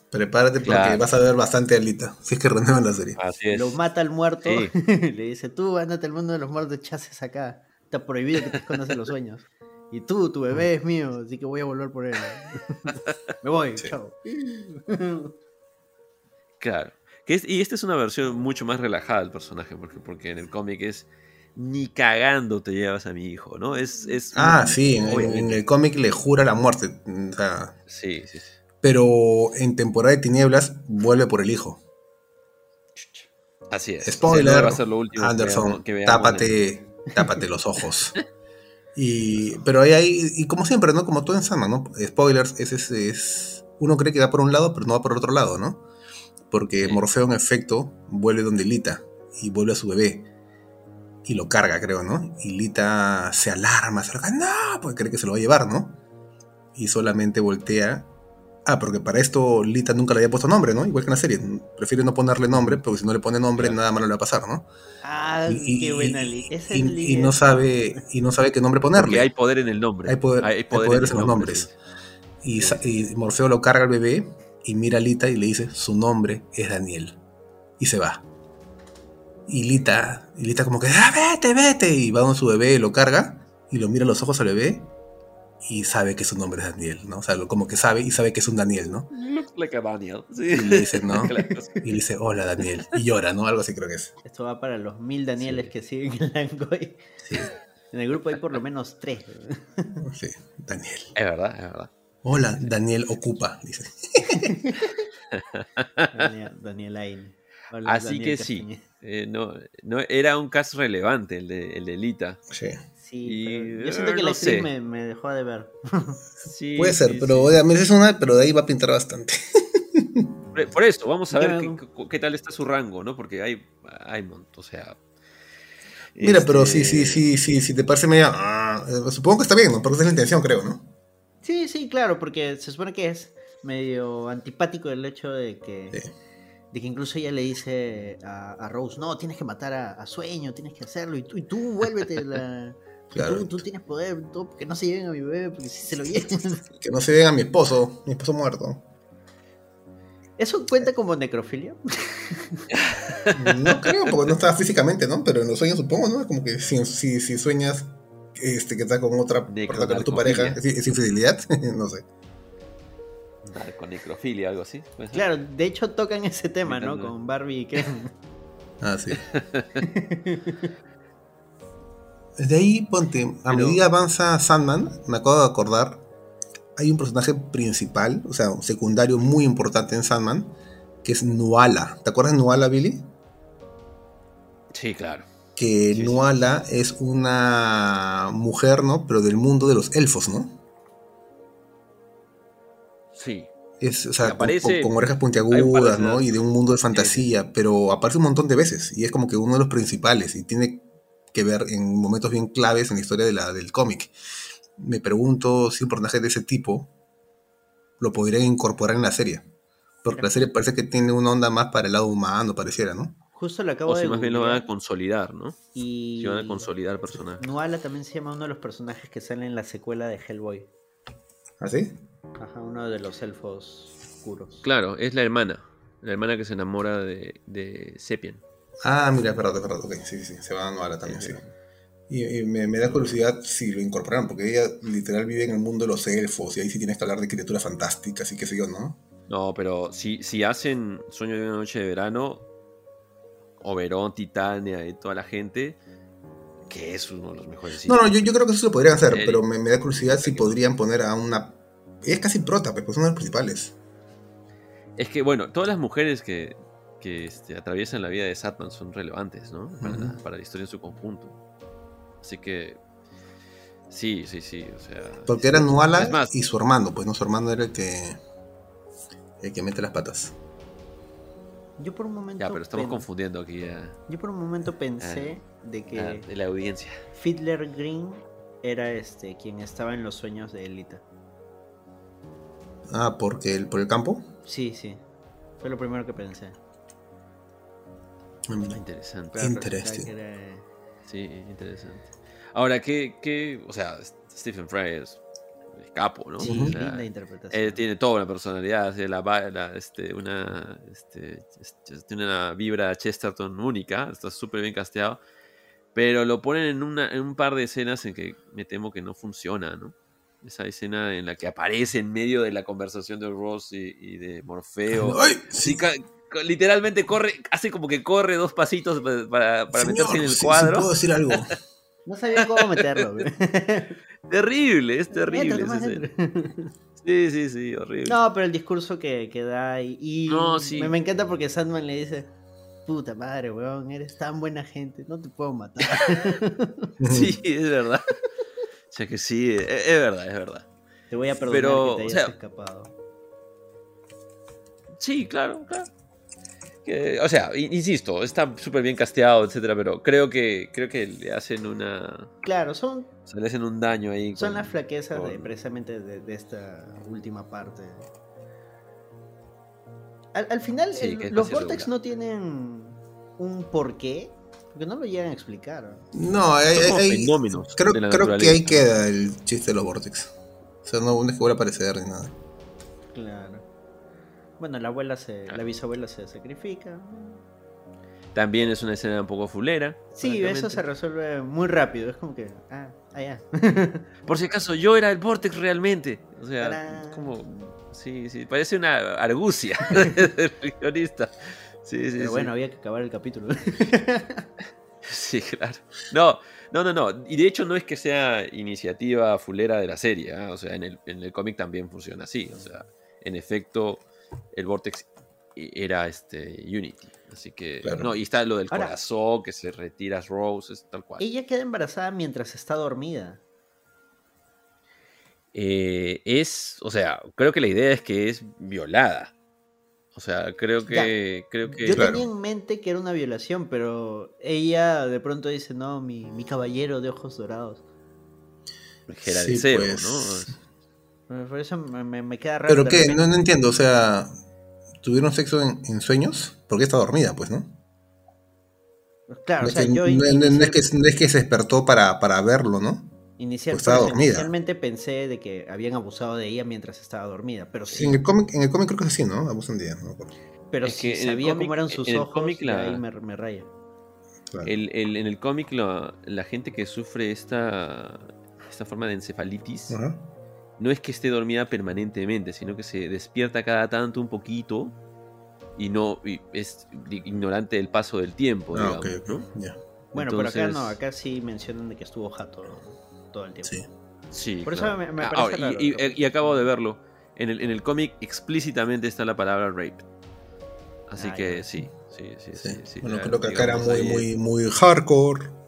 Prepárate porque vas a ver bastante Alita. Si es que renuevan la serie. Lo mata al muerto. (laughs) le dice: Tú, ándate al mundo de los muertos, chases acá. Está prohibido que te escondas en los sueños. Y tú, tu bebé es mío, así que voy a volver por él. (laughs) Me voy, chao. Claro. Y esta es una versión mucho más relajada del personaje, porque, porque en el cómic es ni cagando te llevas a mi hijo, ¿no? Es, es ah, sí, en, el cómic le jura la muerte. sí, sí, sí. Pero en temporada de tinieblas vuelve por el hijo. Así es. Spoiler, Anderson, tápate, tápate los ojos. Y, pero ahí hay, y como siempre, ¿no? Como todo en Sama, ¿no? Spoilers, es, es, es, uno cree que va por un lado, pero no va por otro lado, ¿no? Porque Morfeo, en efecto, vuelve donde Lita y vuelve a su bebé. Y lo carga, creo, ¿no? Y Lita se alarma, se alarma, no, porque cree que se lo va a llevar, ¿no? Y solamente voltea Ah, porque para esto Lita nunca le había puesto nombre, ¿no? Igual que en la serie. Prefiere no ponerle nombre, porque si no le pone nombre, nada malo le va a pasar, ¿no? Ah, qué buena Lita. Y, no sabe, y no sabe qué nombre ponerle. Porque hay poder en el nombre. Hay, poder, hay, poderes en, los nombres. Y, Morfeo lo carga al bebé y mira a Lita y le dice, su nombre es Daniel. Y se va. Y Lita, y Lita como que, ah, vete, vete. Y va con su bebé, lo carga y lo mira a los ojos al bebé y sabe que su nombre es Daniel, ¿no? O sea, como que sabe y sabe que es un Daniel, ¿no? Looks like a Daniel. Sí. Y le dice, ¿no? (laughs) y le dice, hola Daniel. Y llora, ¿no? Algo así creo que es. Esto va para los mil Danieles que siguen en Langoy. Sí. En el grupo hay por lo menos tres. Sí, Daniel. Es verdad, es verdad. Hola, Daniel ocupa, dice. Daniel, Daniel Ain. Así que sí, eh, no, no, era un caso relevante el de, el de Lita. Sí yo siento que la actriz me, dejó de ver. (laughs) Puede ser, pero es una, pero de ahí va a pintar bastante. Por eso, vamos a ver qué, tal está su rango, ¿no? Porque hay, hay o sea. Mira, pero sí, sí, este sí, sí, si te parece medio. Ah, eh, supongo que está bien, ¿no? Porque esa es la intención, creo, ¿no? Sí, sí, claro, porque se supone que es medio antipático el hecho de que. De que incluso ella le dice a, Rose, no, tienes que matar a, Sueño, tienes que hacerlo, y tú, y tú vuélvete la, (laughs) Tú, tienes poder, que no se lleven a mi bebé, porque si se lo lleven. (laughs) que no se lleven a mi esposo, mi esposo muerto. ¿Eso cuenta como necrofilia? (laughs) no creo, porque no está físicamente, ¿no? Pero en los sueños supongo, ¿no? Como que si, si, sueñas este, que está con otra persona, con tu pareja, ¿es, infidelidad? (laughs) no sé. Con necrofilia, algo así. Claro, de hecho tocan ese tema, ¿no? Con Barbie y Ken. (laughs) Ah, sí. (laughs) Desde ahí, ponte, a medida avanza Sandman, me acabo de acordar, hay un personaje principal, o sea, un secundario muy importante en Sandman, que es Nuala. ¿Te acuerdas de Nuala, Billy? Sí, claro. Que Nuala es una mujer, ¿no? Pero del mundo de los elfos, ¿no? Sí. Es, o sea, con, orejas puntiagudas, ¿no? Y de un mundo de fantasía, pero aparece un montón de veces y es como que uno de los principales y tiene que ver en momentos bien claves en la historia de la, del cómic. Me pregunto si un personaje de ese tipo lo podrían incorporar en la serie. Porque la serie parece que tiene una onda más para el lado humano, pareciera, ¿no? Justo lo acabo o si más bien lo van a consolidar, ¿no? Y... Si van a consolidar el personaje. Nuala también se llama uno de los personajes que salen en la secuela de Hellboy. ¿Ah, sí? Ajá, uno de los elfos oscuros. Claro, es la hermana. La hermana que se enamora de, de Sepien. Ah, mira, perdón, perdón, ok, sí, sí, se va dando ahora también, sí. Y, me, da curiosidad si lo incorporaron, porque ella literal vive en el mundo de los elfos y ahí sí tienes que hablar de criaturas fantásticas y qué sé yo, ¿no? No, pero si, si hacen Sueño de una noche de verano, Oberón, Titania y toda la gente, que es uno de los mejores. No, no, yo, yo creo que eso lo podrían hacer, pero me, da curiosidad si podrían poner a una... es casi prota, pero pues son las principales. Es que, bueno, todas las mujeres que, que este, atraviesan la vida de Satman son relevantes, ¿no? Para, la, historia en su conjunto. Así que. Sí, sí, sí. O sea, Porque era Nuala y su hermano, pues no, su hermano era el que. el que mete las patas. Yo por un momento. Ya, pero estamos confundiendo aquí. Yo por un momento pensé ah, de que. Ah, de la audiencia. Fiddler Green era este quien estaba en los sueños de Elita. Ah, porque el, por el campo. Sí, sí. Fue lo primero que pensé. Mm. Interesante. Interesante. Sí, interesante. Ahora, ¿qué, ¿qué, O sea, Stephen Fry es capo, ¿no? Sí, linda interpretación. tiene toda una personalidad, la, este, una, este, tiene una vibra Chesterton única, está súper bien casteado, pero lo ponen en, una, en un par de escenas en que me temo que no funciona, ¿no? Esa escena en la que aparece en medio de la conversación de Ross y, de Morfeo. Sí, literalmente corre, hace como que corre dos pasitos para, meterse en el cuadro. ¿puedo decir algo? (laughs) no sabía cómo meterlo. (laughs) terrible, es (laughs) terrible. (laughs) sí, sí, sí, horrible. No, pero el discurso que, que da y, no, sí. me, encanta porque Sandman le dice, puta madre, weón, eres tan buena gente, no te puedo matar. sí, es verdad. O sea que sí, es, verdad, es verdad. Te voy a perdonar Pero, que te hayas escapado. Sí, claro, claro. O sea, insisto, está súper bien casteado, etcétera, pero creo que creo que le hacen una. Claro, son. Se le hacen un daño ahí. Son las flaquezas de, precisamente de, esta última parte. Al, final, los Vortex no tienen un porqué. Porque no lo llegan a explicar. No, hay, creo, creo que ahí queda el chiste de los Vortex. O sea, no, es que vuelva a aparecer ni nada. Claro. Bueno, la abuela se, la bisabuela se sacrifica. También es una escena un poco fulera. Sí, eso se resuelve muy rápido. Es como que, ah, allá. (laughs) Por si acaso, yo era el Vortex realmente. O sea, como. Sí, sí, parece una argucia (laughs) del guionista. Sí, sí, Pero bueno, había que acabar el capítulo. (laughs) sí, claro. No, no, no, no. Y de hecho no es que sea iniciativa fulera de la serie. ¿ah? O sea, en el, en el cómic también funciona así. O sea, en efecto, el Vortex era este Unity. Así que. No, y está lo del corazón, que se retira Rose, tal cual. Ella queda embarazada mientras está dormida. Eh, es. O sea, creo que la idea es que es violada. O sea, creo que. Creo que yo tenía en mente que era una violación, pero ella de pronto dice: No, mi, caballero de ojos dorados. Era de cero, pues. ¿no? Por eso me, queda raro. ¿Pero qué? No, entiendo, o sea. ¿Tuvieron sexo en, sueños? Porque está dormida, pues, ¿no? Claro, o sea, yo. No, es que, es que se despertó para, para verlo, ¿no? Inicialmente pensé de que habían abusado de ella mientras estaba dormida, pero sí. En el cómic, en el cómic creo que es así, ¿no? Abusan de ella, ¿no? Pero si sabía cómo eran sus ojos, ahí me, raya. en el cómic la, gente que sufre esta, esta forma de encefalitis no es que esté dormida permanentemente, sino que se despierta cada tanto un poquito y no es ignorante del paso del tiempo. Ah, Bueno, pero acá no, acá sí mencionan de que estuvo jato todo el tiempo. Sí. Sí. Por eso me, ah, parece ah, y, acabo de verlo. En el, en el cómic explícitamente está la palabra rape. Así ah, que sí, sí, sí, sí, Bueno, creo que acá era muy, muy, muy hardcore.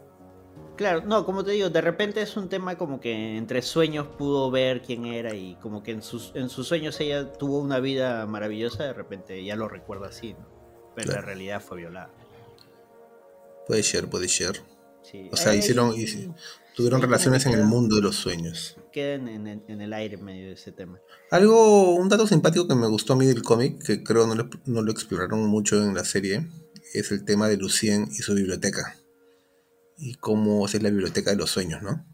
Claro, no, como te digo, de repente es un tema como que entre sueños pudo ver quién era y como que en sus, en sus sueños ella tuvo una vida maravillosa, de repente ya lo recuerda así, ¿no? Pero la realidad fue violada. Puede ser, puede ser. O sea, hicieron, Tuvieron relaciones en el mundo de los sueños. Queden en, el aire en medio de ese tema. Algo, un dato simpático que me gustó a mí del cómic, que creo no lo, no lo exploraron mucho en la serie, es el tema de Lucien y su biblioteca. Y cómo es la biblioteca de los sueños, ¿no?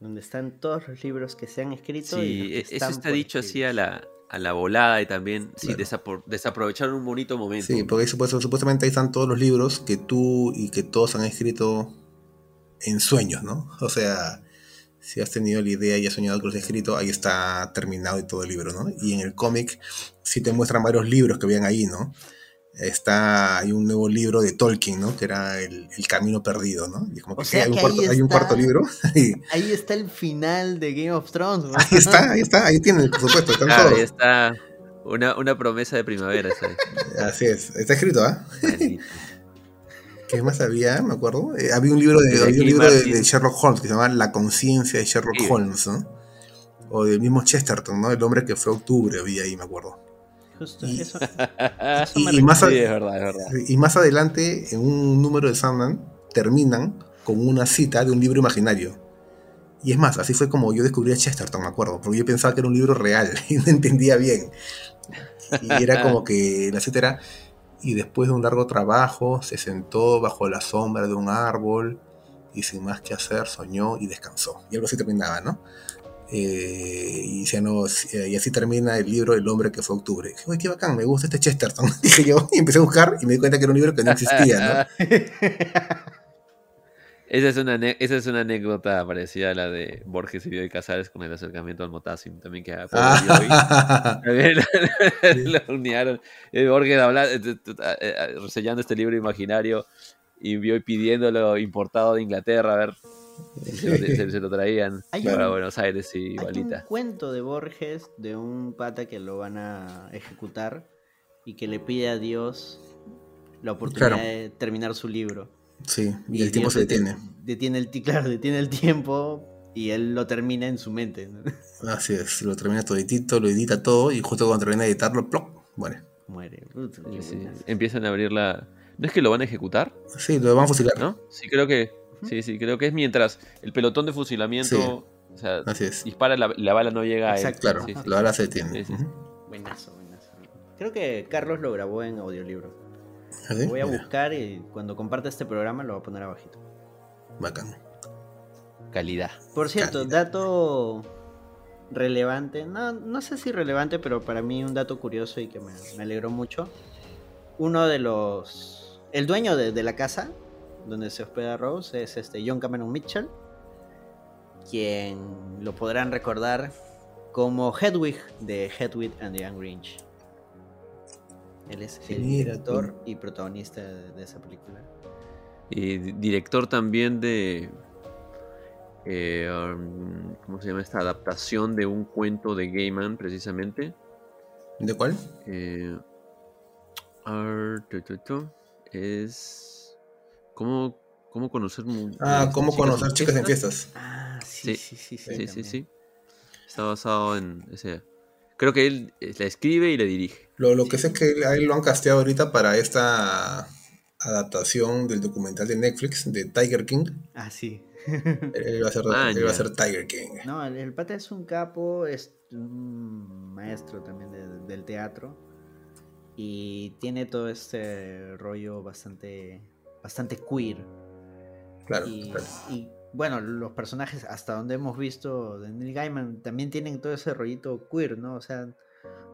Donde están todos los libros que se han escrito. Sí, e-, eso está dicho así a la, a la volada y también sí, desaprovecharon un bonito momento. Sí, porque supuestamente ahí están todos los libros que tú y que todos han escrito en sueños, ¿no? O sea, si has tenido la idea y has soñado con los escrito, ahí está terminado y todo el libro, ¿no? Y en el cómic sí te muestran varios libros que habían ahí, ¿no? Está, hay un nuevo libro de Tolkien, ¿no? Que era El, Camino Perdido, ¿no? Y como que, sí, hay, un cuarto, hay, un cuarto, libro. (laughs) ahí está el final de Game of Thrones. ¿no? Ahí está, ahí está, ahí tienen, por supuesto, están ah, Ahí está una, una promesa de primavera. Así es, está escrito, ¿ah? (laughs) ¿Qué más había? Me acuerdo. Eh, había un libro, de, libro de, Sherlock Holmes que se llamaba La conciencia de Sherlock Holmes, ¿no? O del mismo Chesterton, ¿no? El hombre que fue octubre había ahí, me acuerdo. Justo y, eso. (laughs) y, más y más adelante, en un número de Sandman, terminan con una cita de un libro imaginario. Y es más, así fue como yo descubrí a Chesterton, me acuerdo, porque yo pensaba que era un libro real (laughs) y no entendía bien. Y era como que la cita era, y después de un largo trabajo se sentó bajo la sombra de un árbol y sin más que hacer soñó y descansó. Y algo así terminaba, ¿no? Eh, y, no, eh, y así termina el libro El hombre que fue octubre. dije, uy, qué bacán, me gusta este Chesterton. (laughs) Dije yo, y empecé a buscar y me di cuenta que era un libro que no existía, ¿no? (laughs) Esa es, una, esa es una anécdota parecida a la de Borges y Bioy Casares con el acercamiento al Motasim, también que a ah. (laughs) también lo unieron. Eh, Borges habla, reseñando este libro imaginario y Bioy pidiéndolo importado de Inglaterra, a ver (laughs) se, lo traían para Buenos Aires y hay un cuento de Borges de un pata que lo van a ejecutar y que le pide a Dios la oportunidad de terminar su libro. Sí, y, el tiempo se detiene. Detiene el, claro, detiene el tiempo y él lo termina en su mente. (laughs) Así es, lo termina toditito, lo edita todo y justo cuando termina de editarlo, ¡plop! muere. Muere. Empiezan a abrir la... ¿No es que lo van a ejecutar? Sí, lo van a fusilar. ¿No? Sí, creo que Sí, sí, creo que es mientras el pelotón de fusilamiento o sea, dispara, la, la, bala no llega a él. Claro, la bala se detiene. Buenazo, buenazo. Creo que Carlos lo grabó en audiolibro. ¿Ah, lo voy a buscar y cuando comparte este programa lo voy a poner abajito. Bacán. Calidad. Por cierto, dato relevante, no, no sé si relevante, pero para mí un dato curioso y que me, alegró mucho. Uno de los... El dueño de, de la casa donde se hospeda Rose, es este John Cameron Mitchell, quien lo podrán recordar como Hedwig de Hedwig and the Angry Inch. Él es el director y protagonista de, esa película. Y director también de. Eh, um, ¿Cómo se llama esta adaptación de un cuento de Gaiman, precisamente? ¿De cuál? Eh, es. ¿Cómo, cómo conocer Ah, cómo conocer chicas en fiestas. Ah, sí, sí, sí. Sí, sí, sí, Está basado en ese. Creo que él eh, la escribe y la dirige. Lo, lo que sé es que a él lo han casteado ahorita para esta adaptación del documental de Netflix de Tiger King. Ah, sí. (laughs) él, va a ser, ah, él va a ser Tiger King. No, el, pata es un capo, es un maestro también del teatro. Y tiene todo este rollo bastante bastante queer. Claro y, bueno, los personajes, hasta donde hemos visto de Neil Gaiman, también tienen todo ese rollito queer, ¿no? O sea,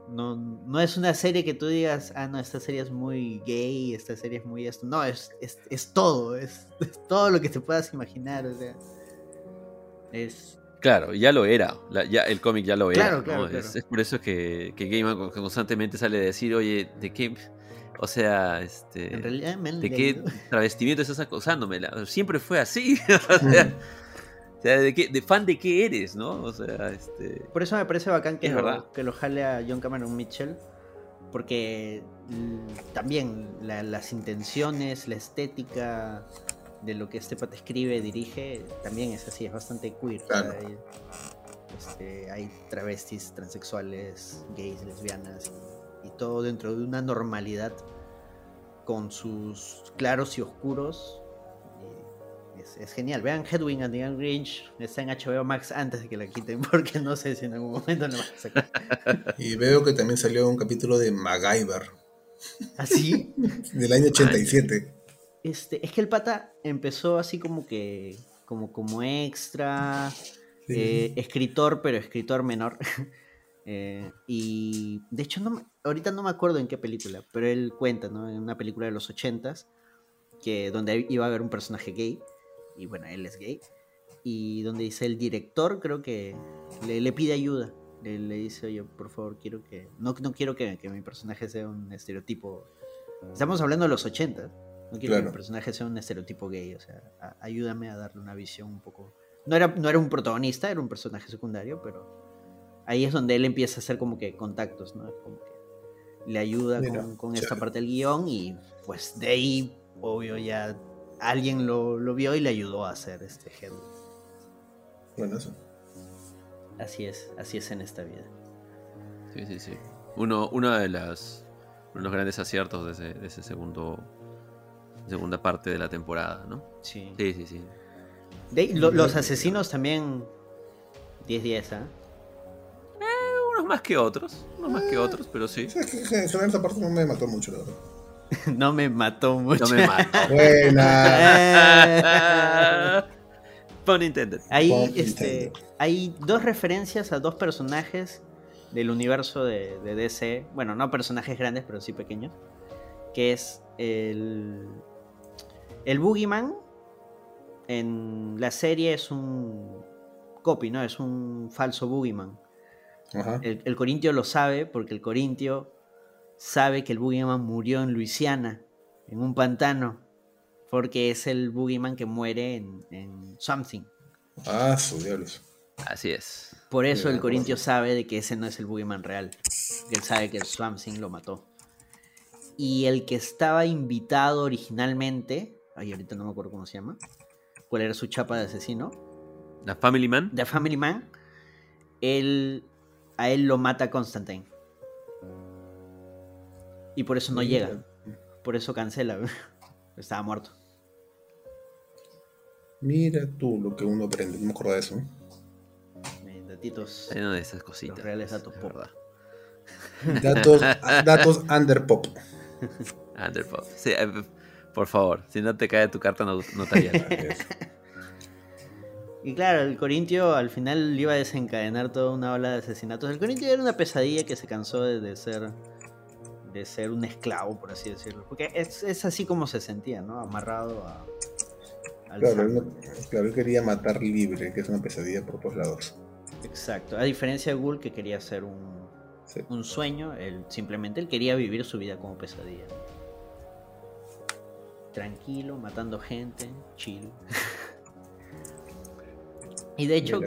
no, no es una serie que tú digas, ah, no, esta serie es muy gay, esta serie es muy esto. No, es, es, todo, (laughs) es, todo lo que te puedas imaginar, o sea. Es. Claro, ya lo era, ya el cómic ya lo era. Claro, Es, es, por eso que, que Gaiman constantemente sale a decir, oye, ¿de qué? O sea, este. En realidad ¿De qué (laughs) travestimiento estás acosándome? Siempre fue así. (laughs) o sea, ¿de, qué, de fan de qué eres, ¿no? O sea, este. Por eso me parece bacán que, lo, que lo jale a John Cameron Mitchell. Porque también las intenciones, la estética de lo que este pata escribe, dirige, también es así, es bastante queer. hay, este, hay travestis, transexuales, gays, lesbianas y todo dentro de una normalidad con sus claros y oscuros. es, genial. Vean Hedwig and the Grinch. Está en HBO Max antes de que la quiten (laughs) porque no sé si en algún momento la van a sacar. Y veo que también salió un capítulo de MacGyver. ¿Así? ¿Ah, Del año 87. Este, es que el pata empezó así como que como, como extra, eh, escritor, pero escritor menor. (laughs) Eh, y de hecho, no, ahorita no me acuerdo en qué película, pero él cuenta, ¿no? En una película de los ochentas, que donde iba a haber un personaje gay, y bueno, él es gay, y donde dice el director, creo que le, pide ayuda. Le, dice, oye, por favor, quiero que. No, no quiero que, mi personaje sea un estereotipo. Estamos hablando de los ochentas. No quiero que mi personaje sea un estereotipo gay. O sea, ayúdame a darle una visión un poco. No era, no era un protagonista, era un personaje secundario, pero ahí es donde él empieza a hacer como que contactos, ¿no? Como que le ayuda con, esta parte del guion y pues de ahí, obvio, ya alguien lo, vio y le ayudó a hacer este Hedwig. Bueno, eso. Así es, así es en esta vida. Sí, sí, sí. Uno, uno de las uno de los grandes aciertos de ese, de ese segundo segunda parte de la temporada, ¿no? Sí. Sí, sí, sí. los asesinos también 10-10, ¿ah? Más que otros, no más que otros, pero sí. Es que en general esa parte no me mató mucho, la verdad. (laughs) no me mató mucho. No me mató. (laughs) Buena. (laughs) Pun intended. Ahí Pun este, intended. hay dos referencias a dos personajes del universo de, de DC. Bueno, no personajes grandes, pero sí pequeños. Que es el. El Boogeyman. En la serie es un copy, ¿no? Es un falso Boogeyman. Ajá. El, el Corintio lo sabe porque el Corintio sabe que el Boogeyman murió en Luisiana, en un pantano. Porque es el Boogeyman que muere en, en Something. Ah, su diablos. Así es. Por eso Mira, el Corintio bueno. sabe de que ese no es el Boogeyman real. Que él sabe que el Swamp Thing lo mató. Y el que estaba invitado originalmente, ay, ahorita no me acuerdo cómo se llama, cuál era su chapa de asesino, La Family Man. The Family Man, él, a él lo mata Constantine. Y por eso no llega. Por eso cancela. (laughs) Estaba muerto. Mira tú lo que uno aprende. No me acuerdo de eso. Eh, Datitos. Hay una de esas cositas. Los reales datos pop. Datos, (laughs) datos under pop. Underpop. Sí, eh, por favor, si no te cae tu carta no- notarial. Y claro, el Corintio al final iba a desencadenar toda una ola de asesinatos. El Corintio era una pesadilla que se cansó de, de ser de ser un esclavo, por así decirlo. Porque es, es así como se sentía, ¿no? Amarrado a, al Claro, él, claro, él quería matar libre, que es una pesadilla por todos lados. Exacto. A diferencia de Ghoul que quería hacer un, Sí. un sueño, él simplemente él quería vivir su vida como pesadilla. Tranquilo, matando gente, chill. (laughs) y de hecho,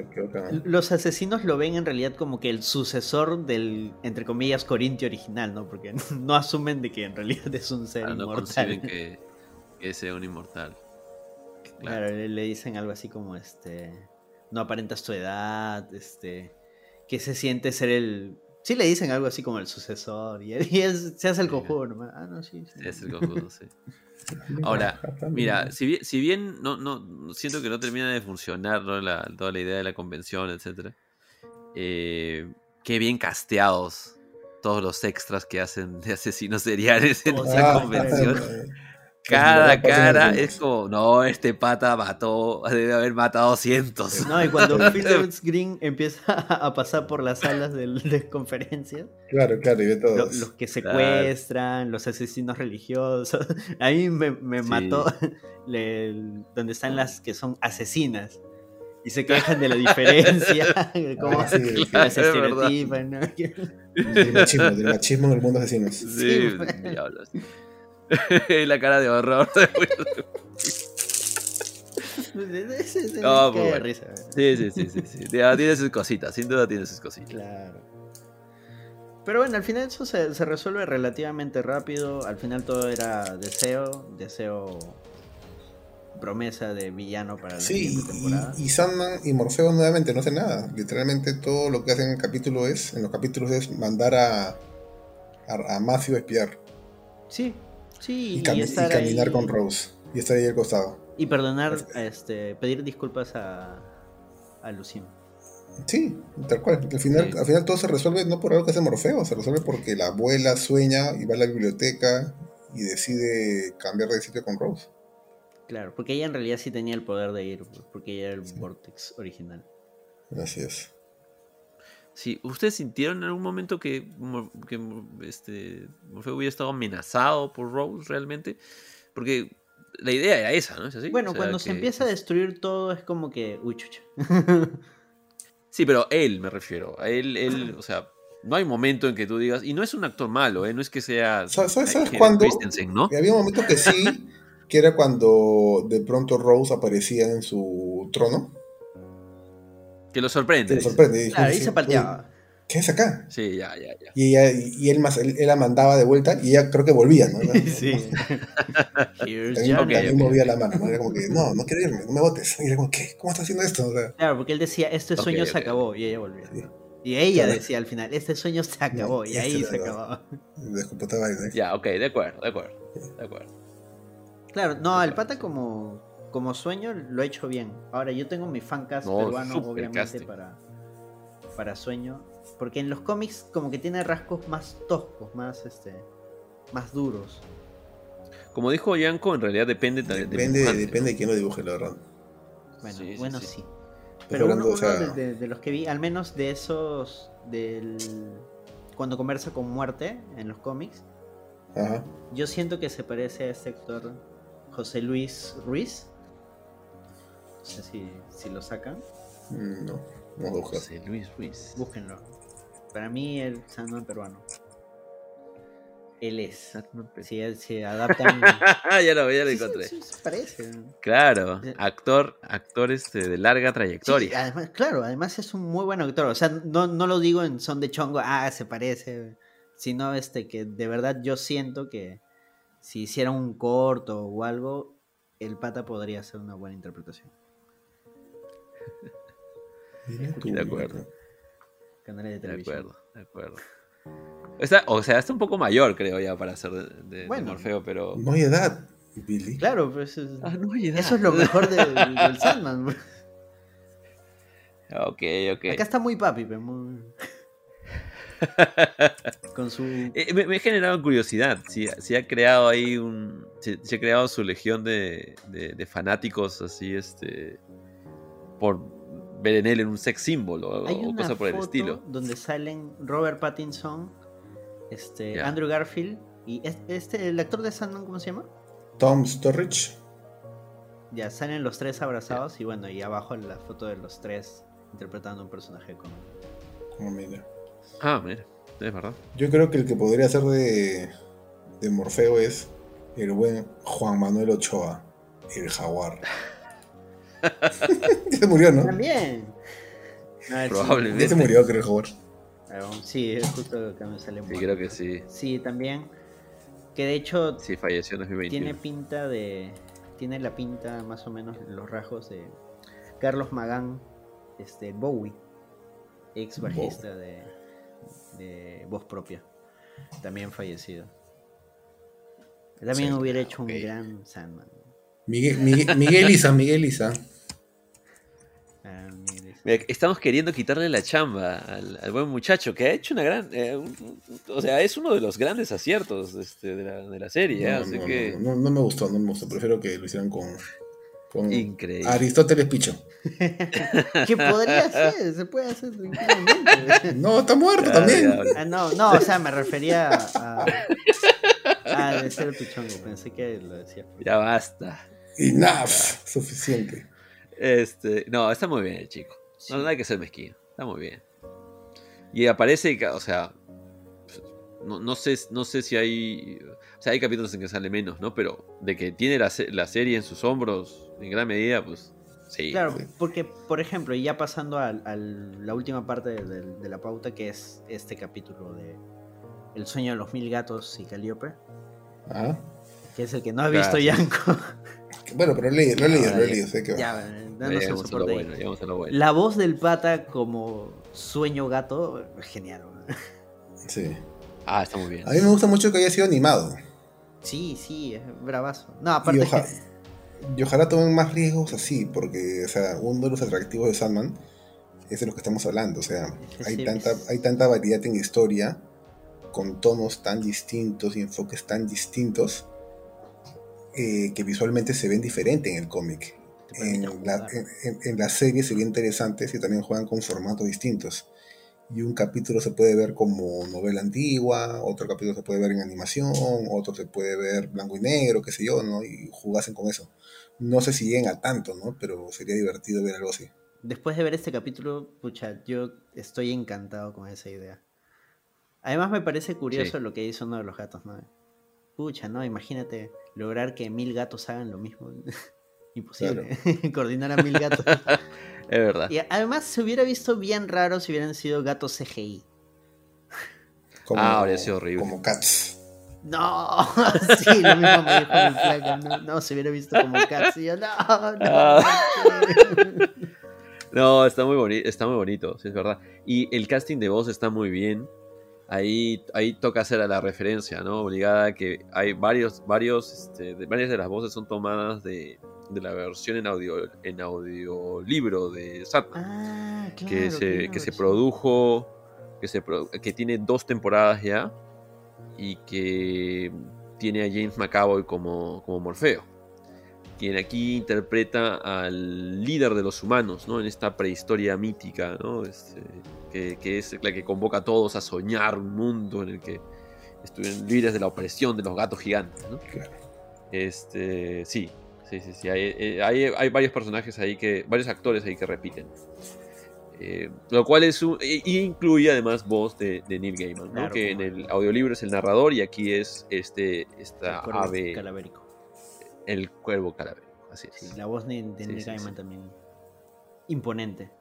los asesinos lo ven en realidad como que el sucesor del, entre comillas, Corintio original, ¿no? Porque (laughs) no asumen de que en realidad es un ser Ah, no inmortal. conciben que, que sea un inmortal. Claro, le, le dicen algo así como este. No aparentas tu edad, este. Que se siente ser el. Sí le dicen algo así como el sucesor. Y él, (laughs) y él se hace el cojudo nomás. Ah, no, sí. sí. Sí, es el conjunto, sí. Ahora, Mira, si bien, si bien no, no siento que no termina de funcionar ¿no? la, toda la idea de la convención, etcétera, eh, qué bien casteados todos los extras que hacen de asesinos seriales en esa Ah, convención. Cada cara es como, no, este pata mató, debe haber matado cientos. (laughs) No, y cuando (laughs) Phillips Green empieza a pasar por las salas del- (laughs) de, conferencias, Claro, claro, y lo- todos. los que Claro. secuestran, los asesinos religiosos, ahí me, me Sí. mató le- el- donde están las que son asesinas. Y se quejan de la diferencia, de cómo Ah, sí, que es verdad. estereotipan, ¿no? Del machismo, del machismo en el mundo asesino. Sí, Sí, diablos. (laughs) la cara de horror. (laughs) No, cae muy de bueno. risa. Sí, sí, sí, sí, sí. (laughs) Ya, Tiene sus cositas, sin duda tiene sus cositas. Claro. Pero bueno, al final eso se, se resuelve relativamente rápido. Al final todo era deseo, deseo, promesa de villano para la Sí, siguiente temporada. y, y Sandman y Morfeo nuevamente no hacen nada. Literalmente todo lo que hacen en el capítulo es, en los capítulos es mandar a, a, a Matthew a espiar Sí, sí, y, y, cami- y estar caminar ahí- con Rose y estar ahí al costado. Y perdonar, este, pedir disculpas a, a Lucien. Sí, tal cual. Al final, Sí. al final todo se resuelve no por algo que hace Morfeo, se resuelve porque la abuela sueña y va a la biblioteca y decide cambiar de sitio con Rose. Claro, porque ella en realidad sí tenía el poder de ir, porque ella era el Vortex original. Así es. Sí, ¿ustedes sintieron en algún momento que, este, Morfeo hubiera estado amenazado por Rose realmente? Porque la idea era esa, ¿no? ¿Es así? Bueno, O sea, cuando se empieza a destruir todo es como que, uy, chucha. (laughs) Sí, pero él me refiero. A él, él, o sea, no hay momento en que tú digas, y no es un actor malo, ¿eh? No es que sea... ¿Sabes, cuándo? ¿no? Y había un momento que sí, que era cuando de pronto Rose aparecía en su trono. Que lo Que sorprende. le sorprende. y Claro, ahí sí, se palteaba. ¿Qué es acá? Sí, ya, ya, ya. Y ella, y, y él más, él, él la mandaba de vuelta y ella creo que volvía, ¿no? (laughs) Sí. (laughs) Here's También, también movía la mano, ¿no? Era como que, no, no quiero irme, no me votes. Y era como, ¿qué? ¿Cómo estás haciendo esto? O sea, Claro, porque él decía, este sueño se acabó, y ella volvía. Sí. Y ella Claro. decía al final, este sueño se acabó, y ahí era se ¿no? Ya, ok, de acuerdo, de acuerdo. De acuerdo. Claro, no, el pata como, como sueño lo ha hecho bien. Ahora, yo tengo mi fancast No, peruano, obviamente, casting. para, para sueño. Porque en los cómics como que tiene rasgos más toscos, más este más duros. Como dijo Yanko, en realidad depende de Depende, depende de quién lo dibuje, la verdad. Bueno, Sí, sí, bueno sí. sí. Pero uno, hablando, o sea- uno de, de- de los que vi, al menos de esos del cuando conversa con muerte en los cómics, Ajá. yo siento que se parece a este actor José Luis Ruiz. No sé si, si lo sacan. Mm, No, vamos a buscar. José Luis Ruiz. Búsquenlo. Para mí el Sandman peruano. Él es. Si se adaptan. Ah, (laughs) ya lo, ya lo Sí, encontré. sí, se parece. Claro, actor, actor este de larga Sí, trayectoria. además, claro, además es un muy buen actor. O sea, no, no lo digo en son de chongo, ah, se parece. Sino este que de verdad yo siento que si hiciera un corto o algo, el pata podría hacer una buena interpretación. Tú, De acuerdo. Canales de de televisión. acuerdo, de acuerdo. Está, o sea, está un poco mayor, creo, ya para ser de, de- de Bueno. Morfeo, pero. No hay edad, Billy. Claro, pues es- Ah, no hay edad. eso es lo mejor del, del (laughs) Sandman. Ok, ok. Acá está muy papi, pero muy... Con su... (laughs) Eh, me, me ha generado curiosidad si, si ha creado ahí un. Si, si ha creado su legión de, de- de fanáticos así, este. Por ver en él en un sex symbol o, Hay o una cosa por el estilo. donde salen Robert Pattinson, este. Andrew Garfield y es- este, el actor de Sandman, ¿cómo se llama? Tom Sturridge. Ya salen los tres abrazados y bueno, y abajo la foto de los tres interpretando un personaje con... Como mira. Ah, mira, es verdad. Yo creo que el que podría ser de, de Morfeo es el buen Juan Manuel Ochoa, el jaguar. Ya (laughs) se murió, ¿no? También. Probablemente. Ya se murió, creo. Ah, Sí, es justo acá me sale Sí, creo que sí. Sí, también. Que de hecho Sí, falleció en 2021. tiene pinta de. Tiene la pinta, más o menos, los rasgos de Carlos Magán, este, Bowie, ex bajista de, de Voz Propia, también fallecido. También Sí, hubiera hecho un gran Sandman. Miguel, Miguel, Miguel Isa, Miguel Isa. Ah. Mira, Estamos queriendo quitarle la chamba al, al buen muchacho que ha hecho una gran. eh, un- o sea, es uno de los grandes aciertos este, de, la, de la serie. ¿eh? No, Así no, que. no, no, no me gustó, no me gustó. Prefiero que lo hicieran con, con Increíble. Aristóteles Picho. Que podría ser, se puede hacer tranquilamente. No, está muerto también. Ah, no, no, o sea, me refería a. Ah, de ser pichongo, pensé que lo decía. Ya basta. Enough. Suficiente. Este, no, está muy bien el chico. No, no hay que ser mezquino. Está muy bien. Y aparece, o sea, no, no sé, no sé si hay, o sea, hay capítulos en que sale menos, ¿no? Pero de que tiene la, la serie en sus hombros en gran medida, pues sí. Claro, sí. porque, por ejemplo, y ya pasando a la última parte de, de- de la pauta, que es este capítulo de El sueño de los mil gatos y Calíope, Ah. que es el que no ha Claro, visto sí. Yanko. Bueno, pero lo he leído, lo he leído, Ah, lo he ya. leído, sé que va. ya, Ya danos el llegamos a lo soporte ahí. bueno, llegamos a lo bueno. La voz del pata como sueño gato, genial. Sí. Ah, está muy bien. A mí me gusta mucho que haya sido animado. Sí, sí, es bravazo. No, Y, aparte oja- que- y ojalá tomen más riesgos así, porque, o sea, uno de los atractivos de Sandman es de lo que estamos hablando. O sea, hay tanta, hay tanta variedad en la historia, con tonos tan distintos y enfoques tan distintos, eh, que visualmente se ven diferentes en el cómic. En la, en- en la serie sería interesante si también juegan con formatos distintos. Y un capítulo se puede ver como novela antigua, otro capítulo se puede ver en animación, otro se puede ver blanco y negro, qué sé yo, ¿no? Y jugasen con eso. No sé si lleguen a tanto, ¿no? Pero sería divertido ver algo así. Después de ver este capítulo, pucha, yo estoy encantado con esa idea. Además me parece curioso Sí. lo que hizo uno de los gatos, ¿no? Pucha, ¿no? Imagínate lograr que mil gatos hagan lo mismo. (laughs) Imposible. (laughs) Coordinar a mil gatos. (laughs) Es verdad. y además se hubiera visto bien raro si hubieran sido gatos CGI. Como, Ah, habría sido horrible. Como Cats. No, (laughs) sí, lo mismo me dijo mi flaca. No, no, se hubiera visto como Cats. Y yo, no, no. Ah. ¿por qué?". No, está muy bonito, está muy bonito, sí es verdad. Y el casting de voz está muy bien. Ahí, ahí toca hacer a la referencia, ¿no? Obligada que hay varios, varios, este, de, varias de las voces son tomadas de, de la versión en audio, en audiolibro de Satman, Ah, claro. que se, que se produjo que, se, que tiene dos temporadas ya y que tiene a James McAvoy como, como Morfeo, quien aquí interpreta al líder de los humanos, ¿no? En esta prehistoria mítica, ¿no? Este, que, es la que convoca a todos a soñar un mundo en el que estuvieran libres de la opresión de los gatos gigantes, ¿no? Este, sí, sí, sí, sí. Hay, hay, varios personajes ahí que, varios actores ahí que repiten. Eh, lo cual es un, y incluye además voz de, Neil Gaiman, que en el audiolibro es el narrador y aquí es este esta el ave calavérico. El cuervo calavérico, así es. la voz de, Neil Gaiman también imponente.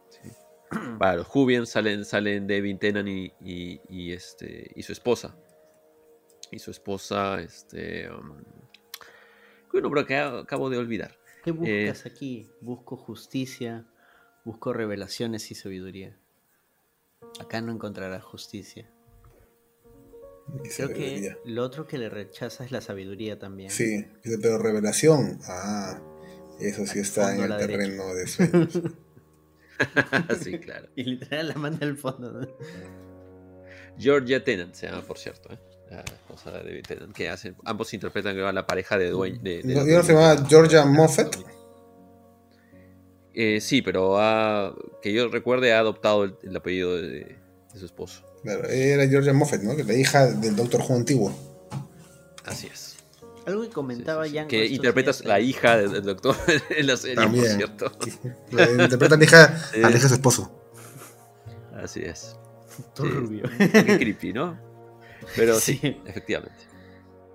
Para los Jubian salen, salen Devin Tennant y, y, este, y su esposa. Y su esposa, este. Um, bueno, pero que acabo de olvidar. ¿Qué buscas eh, aquí? Busco justicia, busco revelaciones y sabiduría. Acá no encontrarás justicia. Creo que lo otro que le rechaza es la sabiduría también. Sí, pero revelación, ah, eso sí está en el terreno de sueños. (laughs) sí, claro. (laughs) Y literal la manda al fondo. Georgia Tennant se llama, por cierto. ¿eh? La esposa de David Tennant. Que hacen, ambos interpretan a la pareja de dueño. De, ¿No, se llama Georgia Moffat? Eh, sí, pero que yo recuerde ha adoptado el, apellido de, su esposo. Claro, era Georgia Moffat, ¿no? Que la hija del Doctor Who antiguo. Así es. Algo que comentaba ya Que interpretas la hija del doctor (laughs) en la serie, También. por cierto. Interpreta a la hija, a la hija de su esposo. Así es. Todo rubio. Qué creepy, ¿no? Pero sí, efectivamente.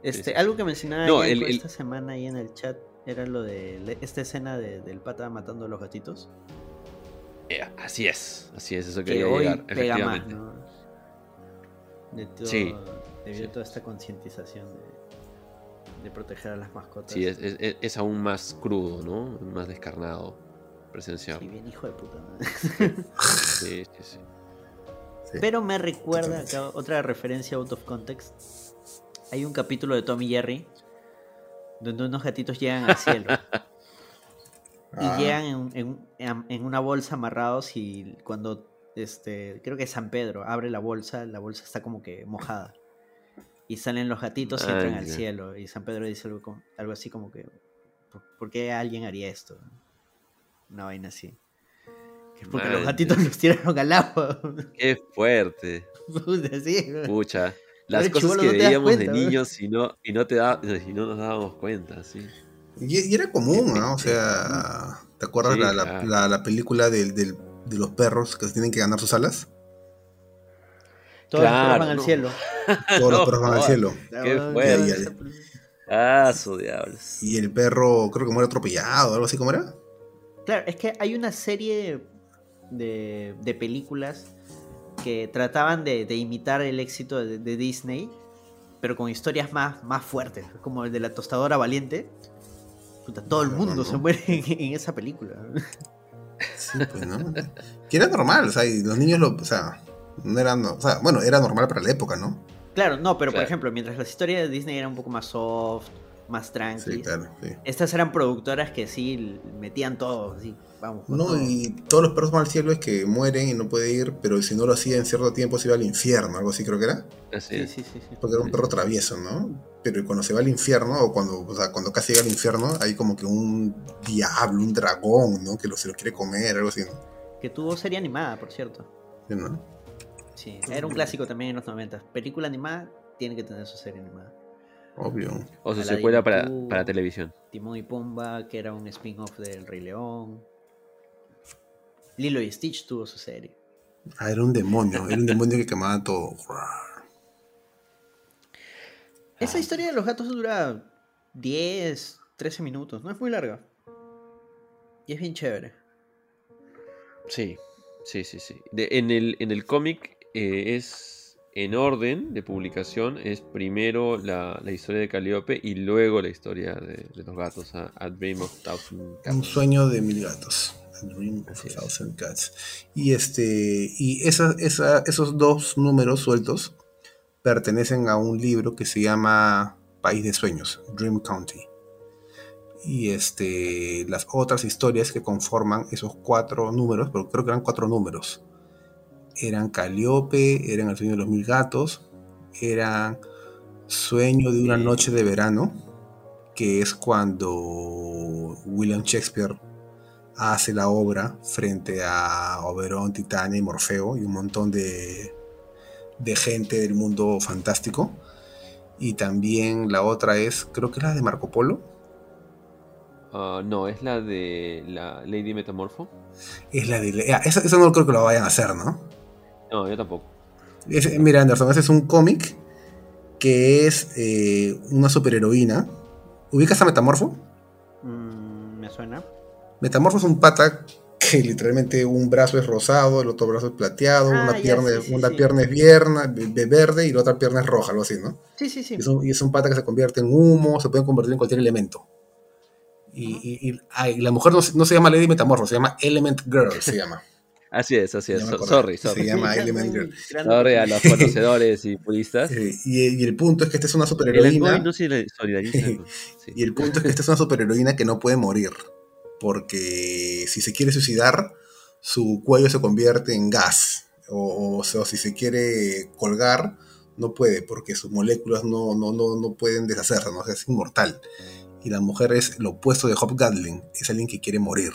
Este, algo que mencionaba esta semana ahí en el chat era lo de esta escena del pata matando a los gatitos. Eh, así es, así es, eso quería que llegar, efectivamente. Más, ¿no? De todo, sí, debido a toda esta concientización de de proteger a las mascotas. Sí, es, aún más crudo, ¿no? Más descarnado presenciar. Sí, bien hijo de puta. sí, sí, sí, Pero me recuerda otra referencia out of context. Hay un capítulo de Tommy Jerry donde unos gatitos llegan al cielo. (laughs) y ah. llegan en, una bolsa amarrados y cuando este creo que San Pedro abre la bolsa, la bolsa está como que mojada y salen los gatitos y entran al cielo. Y San Pedro dice algo, algo así como que, ¿por, qué alguien haría esto? Una vaina así. Porque los gatitos los tiraron al agua. (laughs) Qué fuerte. Pucha. Las cosas que veíamos de niños y no, y no, te da, y no nos dábamos cuenta, sí. Y, era común, ¿no? O sea, ¿te acuerdas la, la, película de los perros que tienen que ganar sus alas? Todos los perros van al cielo. (laughs) Todos los perros van al cielo. Qué fuerte. Ah, su diablos. Y el perro creo que muere atropellado, algo así como era. Claro, es que hay una serie de, de películas que trataban de, de imitar el éxito de, Disney, pero con historias más, más fuertes, como el de la tostadora valiente. Puta, todo el mundo se muere en, esa película. Sí, pues, ¿no? que era normal, o sea, y los niños lo, o sea, no era, o sea, bueno, era normal para la época, ¿no? Claro, no, pero por ejemplo, mientras las historias de Disney eran un poco más soft, más tranqui, estas eran productoras que sí metían todo, así, vamos. No, y todos los perros van al cielo es que mueren y no puede ir, pero si no lo hacía en cierto tiempo se iba al infierno, algo así creo que era. Sí, sí, sí, Porque era un perro travieso, ¿no? Pero cuando se va al infierno, o cuando, o sea, cuando casi llega al infierno, hay como que un diablo, un dragón, ¿no? Que lo, se lo quiere comer, algo así, ¿no? Que tuvo serie animada, por cierto. Sí, ¿no? Sí, era un clásico también en los 90. Película animada tiene que tener su serie animada. Obvio. O su secuela para, para, televisión. Timón y Pumba, que era un spin-off del Rey León. Lilo y Stitch tuvo su serie. Ah, era un demonio, era un demonio que quemaba todo. Esa historia de los gatos dura 10, 13 minutos, no es muy larga. Y es bien chévere. Sí, sí, sí, sí. en el, en el cómic eh, es en orden de publicación, es primero la, historia de Calliope y luego la historia de, los gatos, a, Dream of Thousand Cats. Un sueño de mil gatos. A Dream of Thousand Cats. Y, este, y esos dos números sueltos pertenecen a un libro que se llama País de Sueños, Dream County. Y este, las otras historias que conforman esos cuatro números, pero creo que eran cuatro números, eran Caliope, eran El sueño de los mil gatos, eran Sueño de una noche de verano, que es cuando William Shakespeare hace la obra frente a Oberón, Titania y Morfeo y un montón de, de gente del mundo fantástico. Y también la otra es, creo que es la de Marco Polo. Ah, no, es la de la Lady Metamorfo. Es la de... Ah, eso, no creo que lo vayan a hacer, ¿no? No, yo tampoco. mira, Anderson, ese es un cómic que es eh, una superheroína. ¿Ubicas a Metamorfo? Mm, me suena. Metamorfo es un pata que literalmente un brazo es rosado, el otro brazo es plateado, ah, una, pierna, una pierna es vierna, de verde y la otra pierna es roja, algo así, ¿no? Sí, sí, sí. Y es, un, pata que se convierte en humo, se puede convertir en cualquier elemento. Y, la mujer no, se llama Lady Metamorfo, se llama Element Girl, se llama. (laughs) Así es, así es. sorry, sorry. Se llama Element Girl. Sorry a los (laughs) conocedores y puristas. y, el punto es que esta es una superheroína. No se (laughs) y el punto es que esta es una superheroína que no puede morir porque si se quiere suicidar, su cuello se convierte en gas, o, si se quiere colgar, no puede, porque sus moléculas no, no, no, pueden deshacerse, ¿no? es inmortal. Y la mujer es lo opuesto de Hop Gatling, es alguien que quiere morir.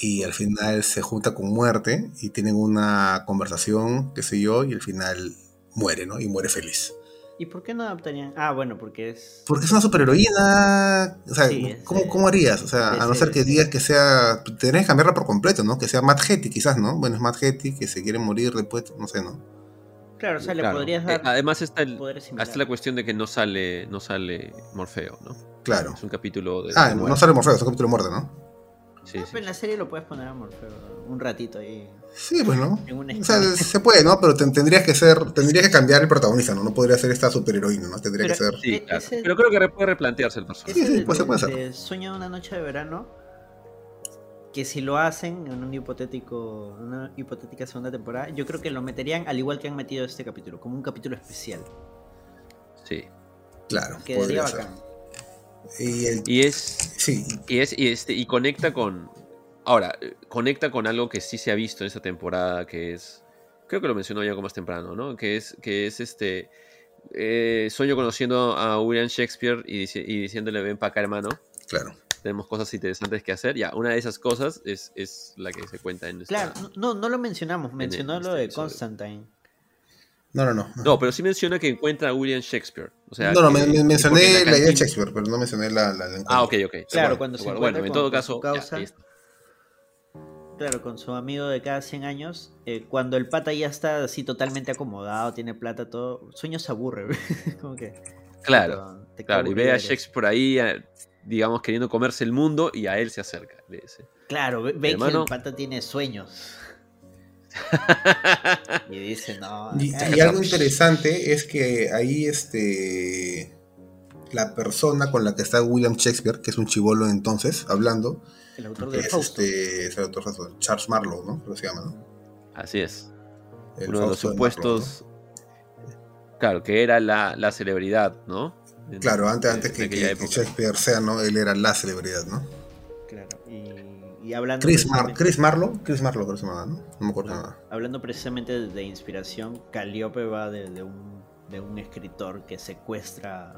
Y al final se junta con muerte y tienen una conversación, qué sé yo, y al final muere, ¿no? Y muere feliz. ¿Y por qué no adaptarían? Ah, bueno, porque es. Porque es una superheroína. O sea, ¿cómo, harías? O sea, a no ser que digas que sea. Tenés que cambiarla por completo, ¿no? Que sea Matt Hetty, quizás, ¿no? Bueno, es Matt Hetty que se quiere morir después, no sé, ¿no? Claro, o sea, le podrías dar. Eh, además está, el, está la cuestión de que no sale, no sale Morfeo, ¿no? Claro. Es un capítulo de. Ah, no sale Morfeo, es un capítulo de muerte, ¿no? Sí, sí. En la serie lo puedes poner a Morfeo un ratito ahí. Sí, bueno. O sea, se puede, ¿no? Pero tendrías que ser, tendrías que cambiar el protagonista, ¿no? No podría ser esta superheroína, ¿no? Tendría que ser. Sí, claro. Pero creo que puede replantearse el personaje. Sí, sí, pues se puede hacer. Sueño de una noche de verano. Que si lo hacen en un hipotético, una hipotética segunda temporada, yo creo que lo meterían al igual que han metido este capítulo, como un capítulo especial. Sí. Claro. Quedaría bacán. Y, es. Sí. Y es, y este, y conecta con, Ahora, conecta con algo que sí se ha visto en esta temporada, que es. Creo que lo mencionó ya algo más temprano, ¿no? Que es, que es este. Eh, sueño conociendo a William Shakespeare y, diciéndole: ven para acá, hermano. Claro. Tenemos cosas interesantes que hacer. Ya, una de esas cosas es, es la que se cuenta en Claro, no, no lo mencionamos, mencionó lo de Constantine. No, no, no, no. pero sí menciona que encuentra a William Shakespeare. O sea, no, no, mencioné la, idea de Shakespeare, pero no mencioné la, la, Ah, ok, ok. Claro, cuando se Bueno, en todo caso, Claro, con su amigo de cada 100 años, eh, cuando el pata ya está así totalmente acomodado, tiene plata, todo, sueño se aburre, (laughs) como que... Claro, claro, y ve a Shakespeare por ahí, digamos, queriendo comerse el mundo y a él se acerca, le dice. Claro, ve, que el pata tiene sueños. Y dice, no... Y, algo interesante es que ahí este la persona con la que está William Shakespeare, que es un chivolo entonces, hablando, el autor de es, este, es el autor Charles Marlowe, ¿no? Creo se llama, ¿no? Así es. Uno de los supuestos. Claro, que era la, la celebridad, ¿no? claro, antes, antes que, que, Shakespeare sea, ¿no? Él era la celebridad, ¿no? Y, y hablando. Chris, Chris Marlowe, Chris Marlowe creo que se llama, ¿no? No me acuerdo nada. Hablando precisamente de, inspiración, Calliope va de, de, un, de un escritor que secuestra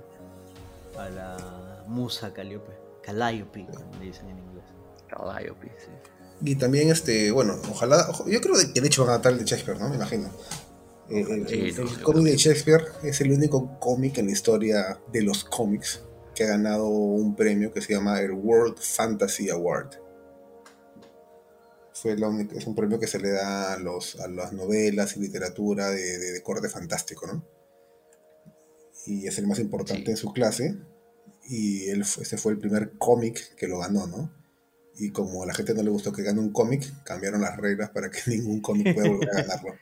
a la musa Calliope. Calliope, como le dicen en inglés. Y también, este, bueno, ojalá, yo creo que de hecho van a adaptar el de Shakespeare, ¿no? Me imagino. Eh, el, cómic de Shakespeare es el único cómic en la historia de los cómics que ha ganado un premio que se llama el World Fantasy Award. Fue es un premio que se le da a, los, a las novelas y literatura de, corte fantástico, ¿no? Y es el más importante en su clase. Y él, ese fue el primer cómic que lo ganó, ¿no? Y como a la gente no le gustó que gane un cómic, cambiaron las reglas para que (laughs) ningún cómic pueda volver a ganarlo.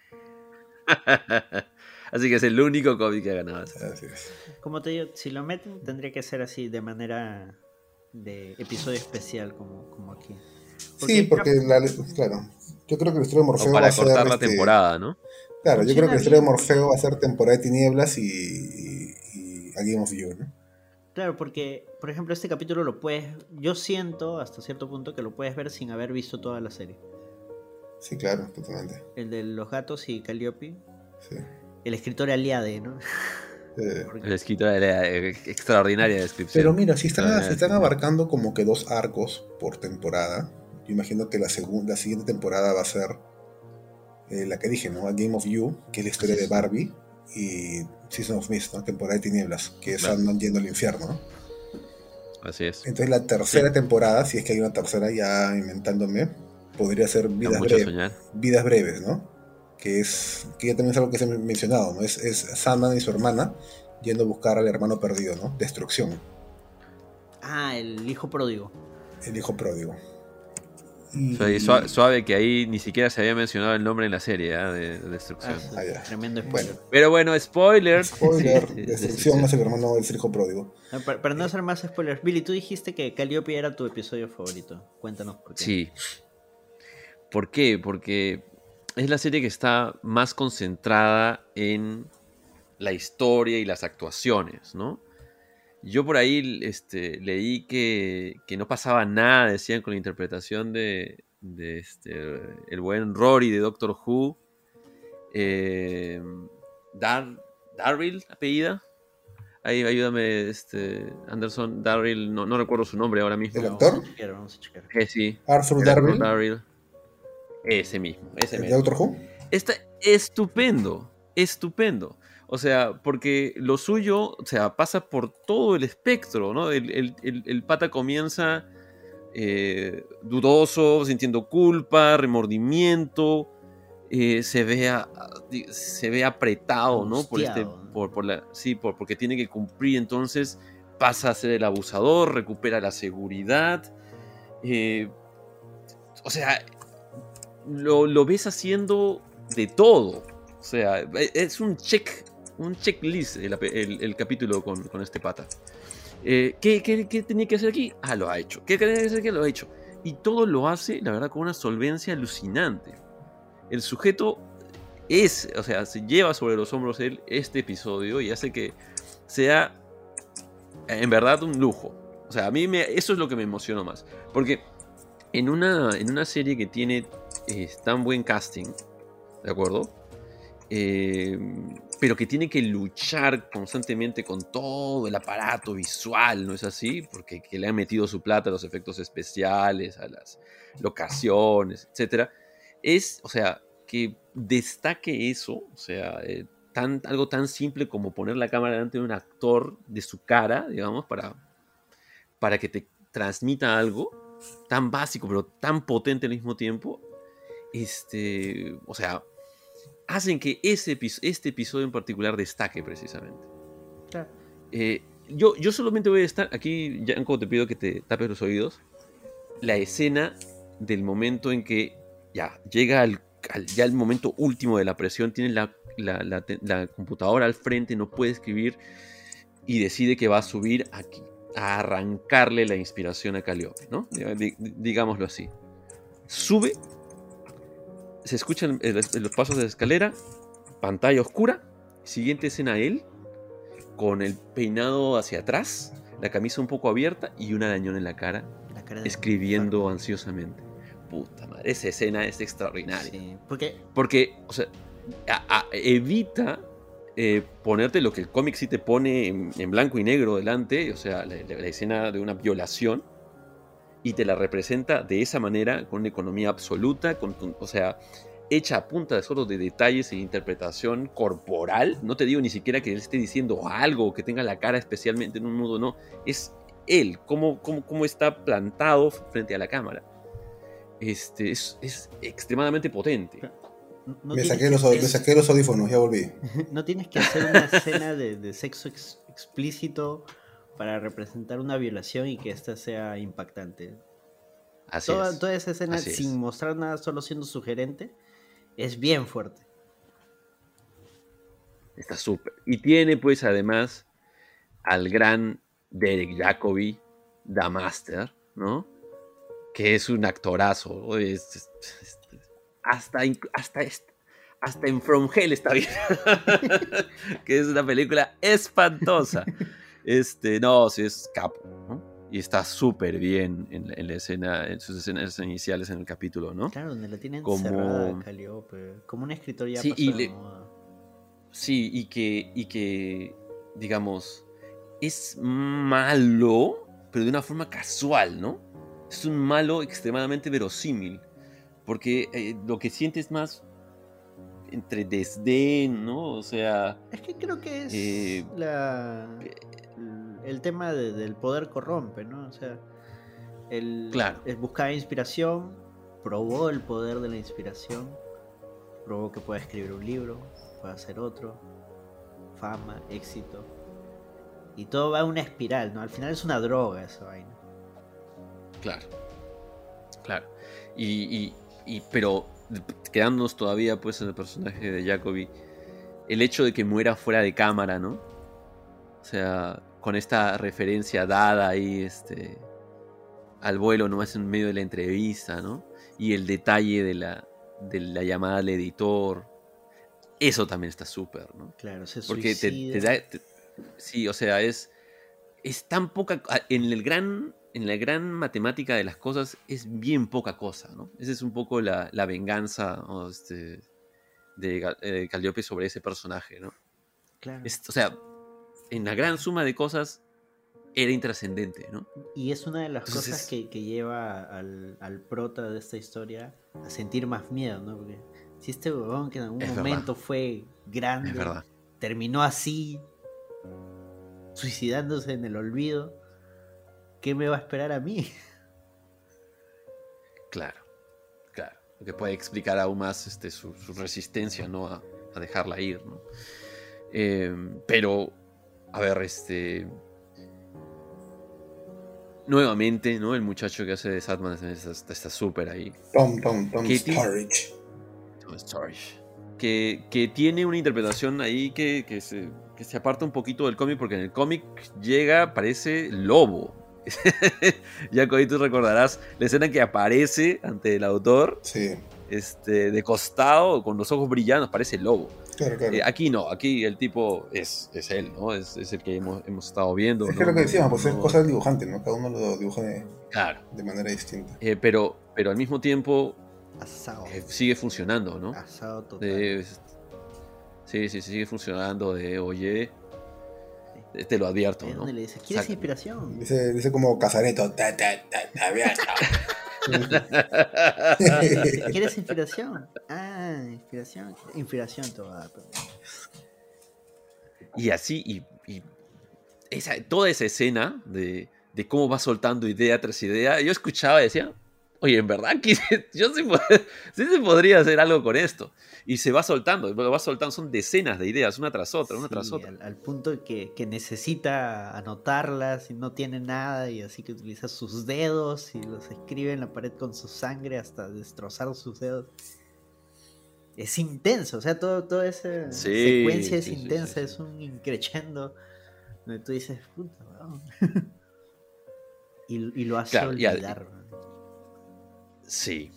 (laughs) así que es el único cómic que ha ganado. Como te digo, si lo meten, tendría que ser así, de manera de episodio especial, como, como aquí. Sí, porque, claro, yo creo que el historia de Morfeo va a ser. cortar la este, temporada, ¿no? Claro, yo creo que el historia de Morfeo va a ser temporada de tinieblas y, y, y a Game of ¿no? Claro, porque, por ejemplo, este capítulo lo puedes. Yo siento hasta cierto punto que lo puedes ver sin haber visto toda la serie. Sí, claro, totalmente. El de los gatos y Calliope. Sí. El escritor Aliade, ¿no? (laughs) El escritor de extraordinaria descripción. Pero mira, si están, si están abarcando como que dos arcos por temporada, yo imagino que la segunda, la siguiente temporada va a ser eh, la que dije, ¿no? A Game of You, que es la historia de Barbie, y Season of Mist, ¿no? Temporada de tinieblas, que es claro. yendo al infierno, ¿no? Así es. Entonces la tercera temporada, si es que hay una tercera ya inventándome, podría ser vidas, breves, vidas breves, ¿no? Que es que ya también es algo que se ha mencionado, ¿no? Es, es Sandman y su hermana yendo a buscar al hermano perdido, ¿no? Destrucción. Ah, el hijo pródigo. El hijo pródigo. Y... Suave, suave, que ahí ni siquiera se había mencionado el nombre en la serie ¿eh? de, de, Destrucción. Ah, tremendo spoiler. Bueno. Pero bueno, spoiler. (laughs) Spoiler. Destrucción es el hermano del hijo pródigo. No, para, para, no hacer más spoilers, Billy, tú dijiste que Calliope era tu episodio favorito. Cuéntanos por qué. Sí. ¿Por qué? Porque es la serie que está más concentrada en la historia y las actuaciones, ¿no? Yo por ahí este, leí que, que, no pasaba nada, decían, con la interpretación de, de este, el buen Rory de Doctor Who. Eh, Dar, Darryl, apellida. Ahí ayúdame, este, Anderson Darryl, no, no, recuerdo su nombre ahora mismo. ¿El actor? Vamos a checar. Eh, sí. Arthur Darryl. Darryl. Ese mismo, ese ¿El mismo. de Doctor Who? Está estupendo, estupendo. O sea, porque lo suyo, o sea, pasa por todo el espectro, ¿no? El, el, el, el pata comienza eh, dudoso, sintiendo culpa, remordimiento, eh, se, ve a, se ve apretado, ¿no? Por este, por, por la, sí, por, porque tiene que cumplir, entonces pasa a ser el abusador, recupera la seguridad. Eh, o sea, lo, lo ves haciendo de todo. O sea, es un check un checklist el, el, el capítulo con, con, este pata. Eh, ¿qué, qué, ¿qué, tenía que hacer aquí? Ah, lo ha hecho. ¿Qué tenía que hacer aquí? Lo ha hecho. Y todo lo hace, la verdad, con una solvencia alucinante. El sujeto es, o sea, se lleva sobre los hombros él este episodio y hace que sea, en verdad, un lujo. O sea, a mí me, eso es lo que me emocionó más. Porque en una, en una serie que tiene eh, tan buen casting, ¿de acuerdo? Eh, pero que tiene que luchar constantemente con todo el aparato visual, ¿no es así? Porque que le han metido su plata a los efectos especiales, a las locaciones, etc. Es, o sea, que destaque eso, o sea, eh, tan, algo tan simple como poner la cámara delante de un actor de su cara, digamos, para, para que te transmita algo tan básico, pero tan potente al mismo tiempo. Este, o sea, hacen que ese, este episodio en particular destaque precisamente. Claro. Eh, yo, yo solamente voy a estar aquí, Yanko, te pido que te tapes los oídos. La escena del momento en que ya llega al, al ya el momento último de la presión, tiene la, la, la, la, computadora al frente, no puede escribir y decide que va a subir aquí, a arrancarle la inspiración a Calliope, ¿no? Digámoslo así. Sube se escuchan los pasos de la escalera, pantalla oscura, siguiente escena él, con el peinado hacia atrás, la camisa un poco abierta y un arañón en la cara, la cara escribiendo ansiosamente. Puta madre, esa escena es extraordinaria. Sí, ¿Por qué? Porque, o sea, a, a, evita eh, ponerte lo que el cómic sí te pone en, en, blanco y negro delante, o sea, la, la, la escena de una violación, y te la representa de esa manera, con una economía absoluta, con, con, o sea, hecha a punta de solo de detalles e interpretación corporal. No te digo ni siquiera que él esté diciendo algo, que tenga la cara especialmente en un nudo, no. Es él, cómo, cómo, cómo está plantado frente a la cámara. Este, es, es extremadamente potente. No me, saqué los, me, saqué los, audífonos, ya volví. (laughs) No tienes que hacer una escena de, de sexo ex, explícito para representar una violación y que esta sea impactante. Así toda, es. toda esa escena Así sin es. mostrar nada, solo siendo sugerente, es bien fuerte. Está súper. Y tiene pues además al gran Derek Jacobi, The Master, ¿no? Que es un actorazo. Es, es, es, hasta, hasta, hasta en From Hell está bien. (laughs) que es una película espantosa. Este, no, sí es capo. ¿no? y está súper bien en, la escena, en sus escenas iniciales en el capítulo, ¿no? Claro, donde la tienen como... Calliope, como un escritor ya sí, y Sí, y que, y que, digamos, es malo, pero de una forma casual, ¿no? Es un malo extremadamente verosímil, porque eh, lo que sientes más entre desdén, ¿no? O sea... Es que creo que es eh, la el tema del poder corrompe, ¿no? O sea, el, claro. buscar inspiración, probó el poder de la inspiración, probó que puede escribir un libro, puede hacer otro, fama, éxito. Y todo va a una espiral, ¿no? Al final es una droga esa vaina. Claro. Claro. Y, y, pero quedándonos todavía pues en el personaje de Jacoby, el hecho de que muera fuera de cámara, ¿no? O sea, con esta referencia dada ahí este, al vuelo nomás en medio de la entrevista, ¿no? Y el detalle de la, de la llamada al editor. Eso también está súper, ¿no? Claro, se Porque te, da... sí, o sea, es, es tan poca... En, el gran, en la gran matemática de las cosas es bien poca cosa, ¿no? Esa es un poco la, venganza este, de, de Calliope sobre ese personaje, ¿no? Claro. o sea, en la gran suma de cosas era intrascendente, ¿no? Y es una de las cosas que, lleva al, prota de esta historia a sentir más miedo, ¿no? Porque si este huevón que en algún momento fue grande, terminó así, suicidándose en el olvido, ¿qué me va a esperar a mí? Claro, claro. Lo que puede explicar aún más este, su, resistencia, ¿no? A, dejarla ir, ¿no? Eh, pero a ver, este. Nuevamente, ¿no? El muchacho que hace de Satman está súper ahí. Tom, Tom, Tom Storage. Tom Storage. Que, que, tiene una interpretación ahí que, que, se, que se aparta un poquito del cómic, porque en el cómic llega, parece lobo. (laughs) ya que hoy tú recordarás la escena que aparece ante el autor. Sí. Este, de costado, con los ojos brillando, parece lobo. Eh, aquí no, aquí el tipo es, es él, ¿no? Es, es, el que hemos, hemos estado viendo. Es que lo que decíamos, pues es cosa del dibujante, ¿no? Cada uno lo dibuja de, de manera distinta. Eh, pero, pero al mismo tiempo Asado. Eh, sigue funcionando, ¿no? Asado total. sí, sí, sigue funcionando de, oye, te lo advierto, ¿no? le dice, ¿quieres inspiración? Dice, dice como Casareto, te, te, (laughs) (laughs) ¿Quieres inspiración? Ah, inspiración. Inspiración toda. Y así, y, esa, toda esa escena de, de, cómo va soltando idea tras idea, yo escuchaba y decía, oye, en verdad, (laughs) yo sí, sí se podría hacer algo con esto y se va soltando, va soltando, son decenas de ideas, una tras otra, una tras otra. Al, punto que, que, necesita anotarlas y no tiene nada y así que utiliza sus dedos y los escribe en la pared con su sangre hasta destrozar sus dedos. Es intenso, o sea, todo, toda esa secuencia es intensa, es un increchendo donde tú dices, puta, (laughs) y, lo hace olvidar. sí,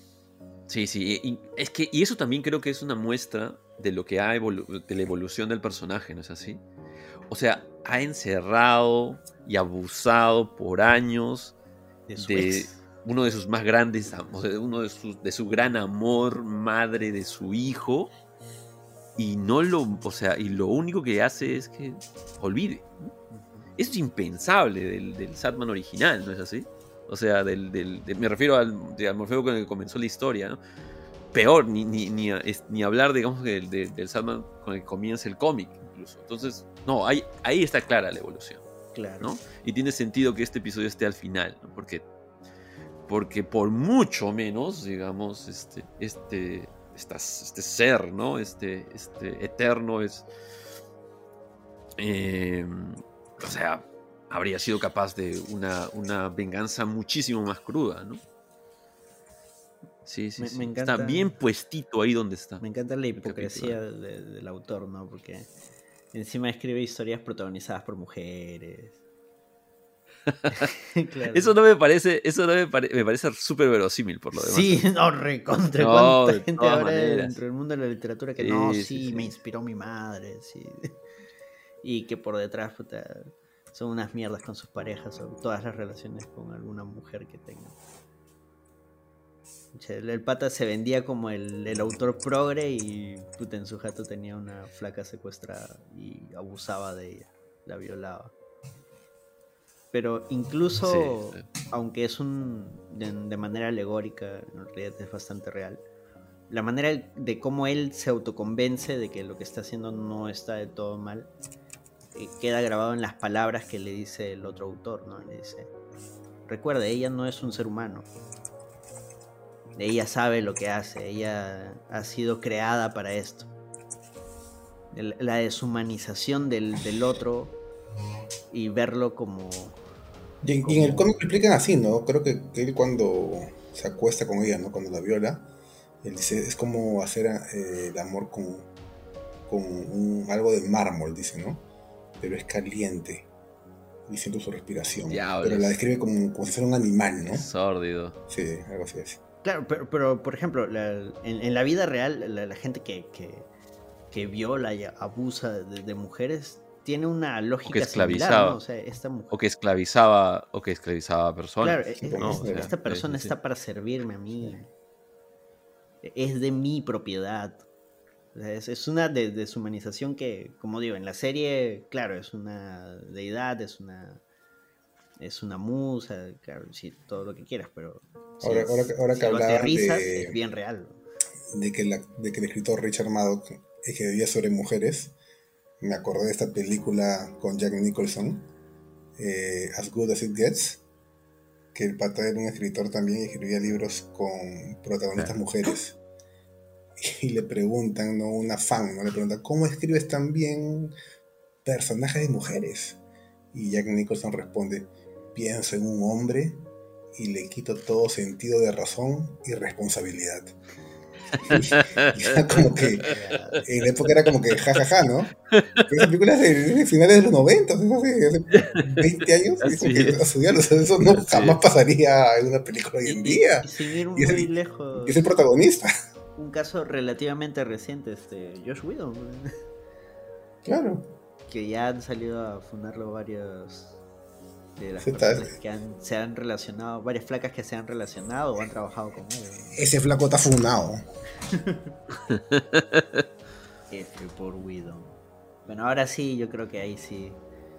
Sí, sí, y, es que, y eso también creo que es una muestra de lo que ha de la evolución del personaje, ¿no es así? O sea, ha encerrado y abusado por años de, uno de sus más grandes, uno de, sus, de su gran amor, madre de su hijo, y no lo, o sea, y lo único que hace es que olvide. Eso es impensable del, del Satman original, ¿no es así? O sea, del, del me refiero al, Morfeo con el que comenzó la historia, ¿no? Peor, ni, ni, ni, ni hablar, digamos, del, del Sandman con el que comienza el cómic, incluso. Entonces, no, ahí, ahí está clara la evolución. Claro. ¿no? Y tiene sentido que este episodio esté al final, ¿no? Porque, porque por mucho menos, digamos, este, este, este ser, ¿no? Este, este eterno es. Eh, o sea, habría sido capaz de una, una venganza muchísimo más cruda, ¿no? Sí, sí, está bien puestito ahí donde está. Me encanta la hipocresía del autor, ¿no? Porque encima escribe historias protagonizadas por mujeres. (laughs) Eso no me parece, eso no me, me parece súper verosímil por lo demás. Sí, (laughs) no, recontra no, gente ahora dentro del mundo de la literatura que no, sí, me inspiró mi madre, sí. (laughs) Y que por detrás, puta, son unas mierdas con sus parejas o todas las relaciones con alguna mujer que tengan. El, pata se vendía como el, autor progre y puta, en su jato tenía una flaca secuestrada y abusaba de ella, la violaba. Pero incluso, aunque es un de, manera alegórica, en realidad es bastante real, la manera de cómo él se autoconvence de que lo que está haciendo no está de todo mal, queda grabado en las palabras que le dice el otro autor, ¿no? Le dice, recuerde, ella no es un ser humano, ella sabe lo que hace, ella ha sido creada para esto. la deshumanización del, otro y verlo como... Y, en el cómic lo explican así, ¿no? Creo que, él cuando se acuesta con ella, ¿no? Cuando la viola, él dice, es como hacer eh, el amor con, con algo de mármol, dice, ¿no? Pero es caliente diciendo su respiración. Pero la describe como, como si fuera un animal, ¿no? Sórdido. Sí, algo así. así. Claro, pero, pero por ejemplo, en, la vida real, la, gente que, que, viola y abusa de, mujeres tiene una lógica o que esclavizaba, o, que esclavizaba o que esclavizaba personas. Claro, esta persona está para servirme a mí. Es de mi propiedad. Es, una deshumanización que, como digo, en la serie, claro, es una deidad, es una es una musa, claro, sí, todo lo que quieras, pero ahora, ahora, que hablaba de, es bien real. De que, de que el escritor Richard Maddox escribía sobre mujeres, me acordé de esta película con Jack Nicholson, eh, As Good As It Gets, que el pata era un escritor también y escribía libros con protagonistas mujeres. Y le preguntan, ¿no? Una fan, ¿no? Le pregunta, ¿cómo escribes tan bien personajes de mujeres? Y Jack Nicholson responde, pienso en un hombre y le quito todo sentido de razón y responsabilidad. (laughs) era como que en la época era como que jajaja, ja, ja, ¿no? Pero esa película es de, finales de los 90, hace 20 años. eso, no jamás pasaría en una película hoy en día. Y, es lejos. Y es el protagonista. Un caso relativamente reciente, este, Josh Whedon. Claro. Que ya han salido a fundarlo varios de las que se han relacionado, varias flacas que se han relacionado o han trabajado con él. Ese flaco está funado. F por Widow. Bueno, ahora sí, yo creo que ahí sí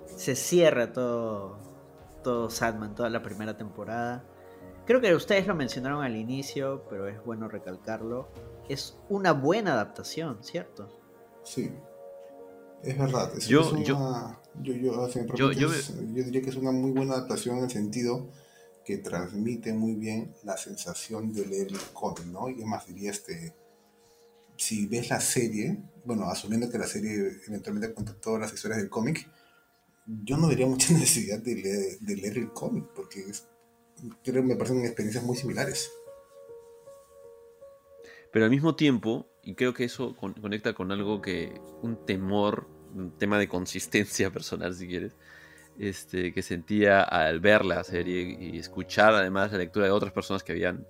se cierra todo, todo Sandman, toda la primera temporada. Creo que ustedes lo mencionaron al inicio, pero es bueno recalcarlo. Es una buena adaptación, ¿cierto? Sí, es verdad. yo, yo, yo, yo, diría que es una muy buena adaptación en el sentido que transmite muy bien la sensación de leer el cómic, ¿no? Y además diría este, si ves la serie, bueno, asumiendo que la serie eventualmente cuenta todas las historias del cómic, yo no diría mucha (laughs) necesidad de leer, de leer el cómic, porque es, creo que me parecen experiencias muy similares. Pero al mismo tiempo, y creo que eso conecta con algo que, un temor un tema de consistencia (laughs) personal, si quieres, este, que sentía al ver la serie y escuchar además la lectura de otras personas que habían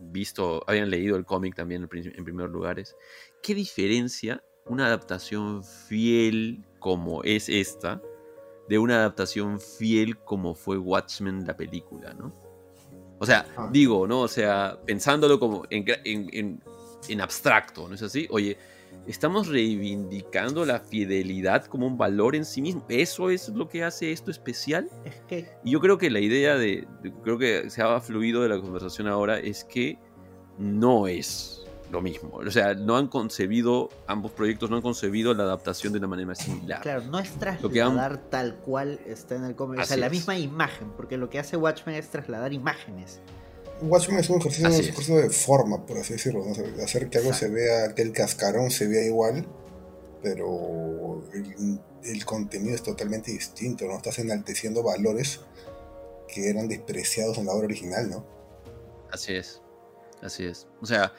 visto, habían leído el cómic también en primeros lugares. ¿Qué diferencia una adaptación fiel como es esta de una adaptación fiel como fue Watchmen la película, ¿no? O sea, ah. digo, ¿no? O sea, pensándolo como en, en, en abstracto, ¿no es así? Oye, estamos reivindicando la fidelidad como un valor en sí mismo. Eso es lo que hace esto especial. Y yo creo que la idea de, creo que se ha fluido de la conversación ahora es que no es lo mismo. O sea, no han concebido, ambos proyectos no han concebido la adaptación de una manera similar. Claro, no es trasladar tal cual está en el cómic. O sea, la misma imagen, porque lo que hace Watchmen es trasladar imágenes. Watchmen es un ejercicio, de forma, por así decirlo, hacer que algo se vea, que el cascarón se vea igual, pero el, contenido es totalmente distinto, ¿no? Estás enalteciendo valores que eran despreciados en la obra original, ¿no? Así es, así es. O sea,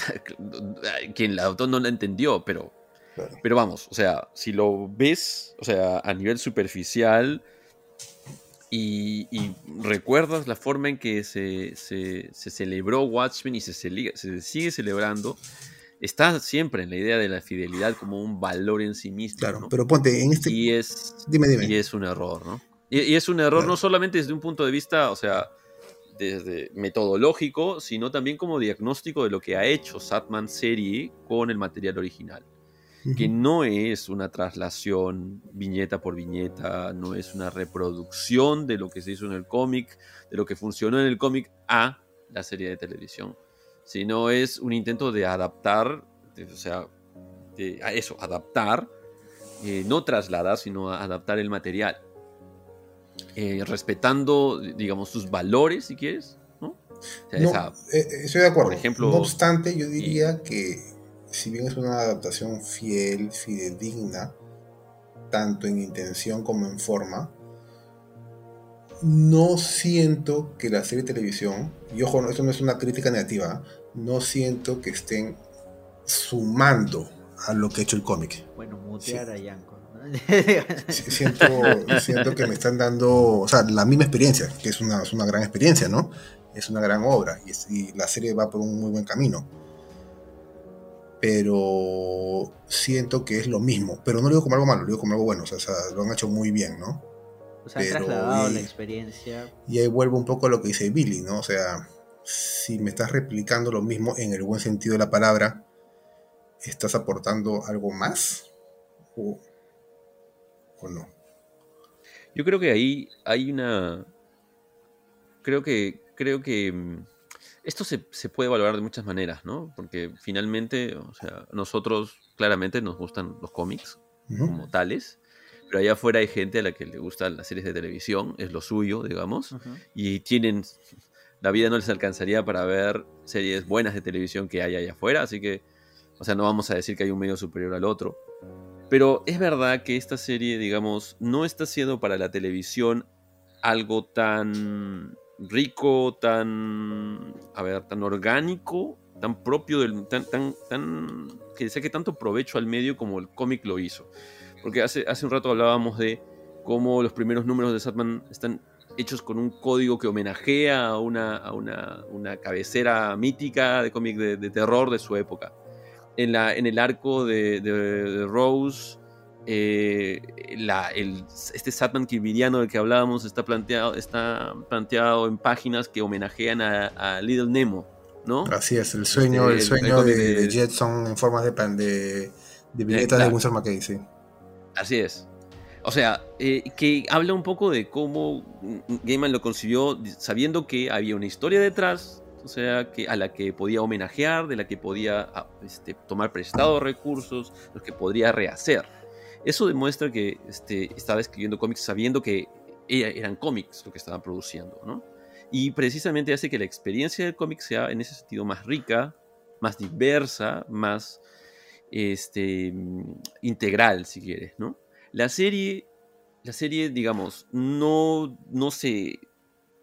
(laughs) quien la adoptó no la entendió, pero, pero vamos, o sea, si lo ves, o sea, a nivel superficial, y, recuerdas la forma en que se, se, celebró Watchmen y se, se, sigue celebrando, está siempre en la idea de la fidelidad como un valor en sí mismo. Claro, pero ponte en este. Y es, dime, dime. Y es un error, ¿no? Y, es un error no solamente desde un punto de vista, o sea, desde metodológico, sino también como diagnóstico de lo que ha hecho Satman serie con el material original. Que no es una traslación viñeta por viñeta, no es una reproducción de lo que se hizo en el cómic, de lo que funcionó en el cómic a la serie de televisión, sino es un intento de adaptar, o sea, a eso, adaptar, eh, no trasladar, sino adaptar el material. Eh, respetando, digamos, sus valores, si quieres. ¿no? Eh, estoy de acuerdo. Por ejemplo, no obstante, yo diría que si bien es una adaptación fiel, fidedigna, tanto en intención como en forma, no siento que la serie de televisión, y ojo, esto no es una crítica negativa, no siento que estén sumando a lo que ha hecho el cómic. Bueno, mutear a Yanko. Siento, siento que me están dando, o sea, la misma experiencia, que es una, una gran experiencia, ¿no? Es una gran obra y, la serie va por un muy buen camino. Pero siento que es lo mismo. Pero no lo digo como algo malo, lo digo como algo bueno. O sea, lo han hecho muy bien, ¿no? O sea, han trasladado la experiencia. Y ahí vuelvo un poco a lo que dice Billy, ¿no? O sea, si me estás replicando lo mismo en el buen sentido de la palabra, ¿estás aportando algo más? ¿O, no? Yo creo que ahí hay una. Creo que. Creo que. Mm, esto se, puede valorar de muchas maneras, ¿no? Porque finalmente, o sea, nosotros claramente nos gustan los cómics como tales, pero allá afuera hay gente a la que le gustan las series de televisión, es lo suyo, digamos, y tienen. (laughs) La vida no les alcanzaría para ver series buenas de televisión que hay allá afuera, así que, o sea, no vamos a decir que hay un medio superior al otro. Pero es verdad que esta serie, digamos, no está siendo para la televisión algo tan rico, tan, a ver, tan orgánico, tan propio del, tan, tan, tan, que saque tanto provecho al medio como el cómic lo hizo. Porque hace, hace un rato hablábamos de cómo los primeros números de Satman están hechos con un código que homenajea a una, a una, una cabecera mítica de cómic de, de terror de su época en, la, en el arco de, Rose, eh, el, este Satman Kirviriano del que hablábamos está planteado, está planteado en páginas que homenajean a, Little Nemo, ¿no? Así es, el sueño, este, el, sueño de, Jetson en formas de, de, de viñetas de Winsor McKay, sí. Así es. O sea, eh, que habla un poco de cómo Gaiman lo concibió sabiendo que había una historia detrás, o sea, que, a la que podía homenajear, de la que podía este, tomar prestados recursos, los que podría rehacer. Eso demuestra que este, estaba escribiendo cómics sabiendo que eran cómics lo que estaban produciendo, ¿no? Y precisamente hace que la experiencia del cómic sea en ese sentido más rica, más diversa, más este, integral, si quieres, ¿no? La serie, la serie digamos, no, no se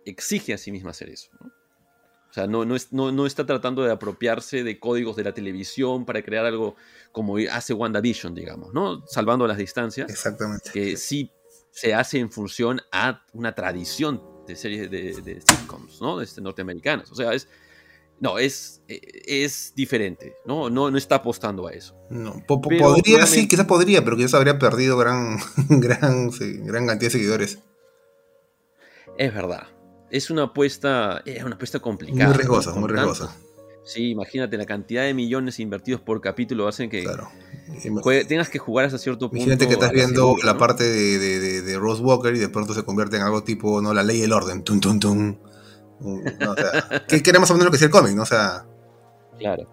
exige a sí misma hacer eso. O sea, no, no, está tratando de apropiarse de códigos de la televisión para crear algo como hace WandaVision, digamos, ¿no? Salvando las distancias. Exactamente. Que sí se hace en función a una tradición de series de, sitcoms, ¿no? Este, norteamericanas. O sea, es. No, es, es diferente, ¿no? ¿no? No está apostando a eso. No, podría, sí, quizás podría, pero quizás habría perdido gran, (laughs) gran, gran cantidad de seguidores. Es verdad, es una apuesta, es una apuesta complicada. Muy riesgosa, muy riesgosa. Sí, imagínate, la cantidad de millones invertidos por capítulo hacen que tengas que jugar hasta cierto punto. Imagínate que estás viendo la parte de, de, Rose Walker y de pronto se convierte en algo tipo, no, la ley y el orden. Tum, tum, tum. No, o sea, que, era más o menos lo que decía el cómic, ¿no? O sea. Claro.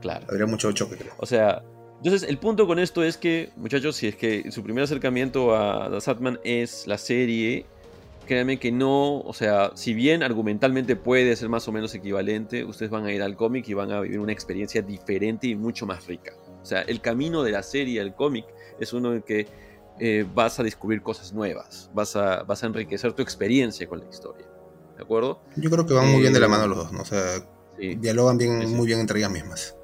Claro. Habría mucho choque, creo. O sea, entonces el punto con esto es que, muchachos, si es que su primer acercamiento a Satman es la serie créanme que no, o sea, si bien argumentalmente puede ser más o menos equivalente, ustedes van a ir al cómic y van a vivir una experiencia diferente y mucho más rica. O sea, el camino de la serie al cómic es uno en que eh, vas a descubrir cosas nuevas, vas a, vas a enriquecer tu experiencia con la historia. ¿De acuerdo? Yo creo que van muy bien de la eh, mano los dos, ¿no? O sea, dialogan bien, muy bien entre ellas mismas.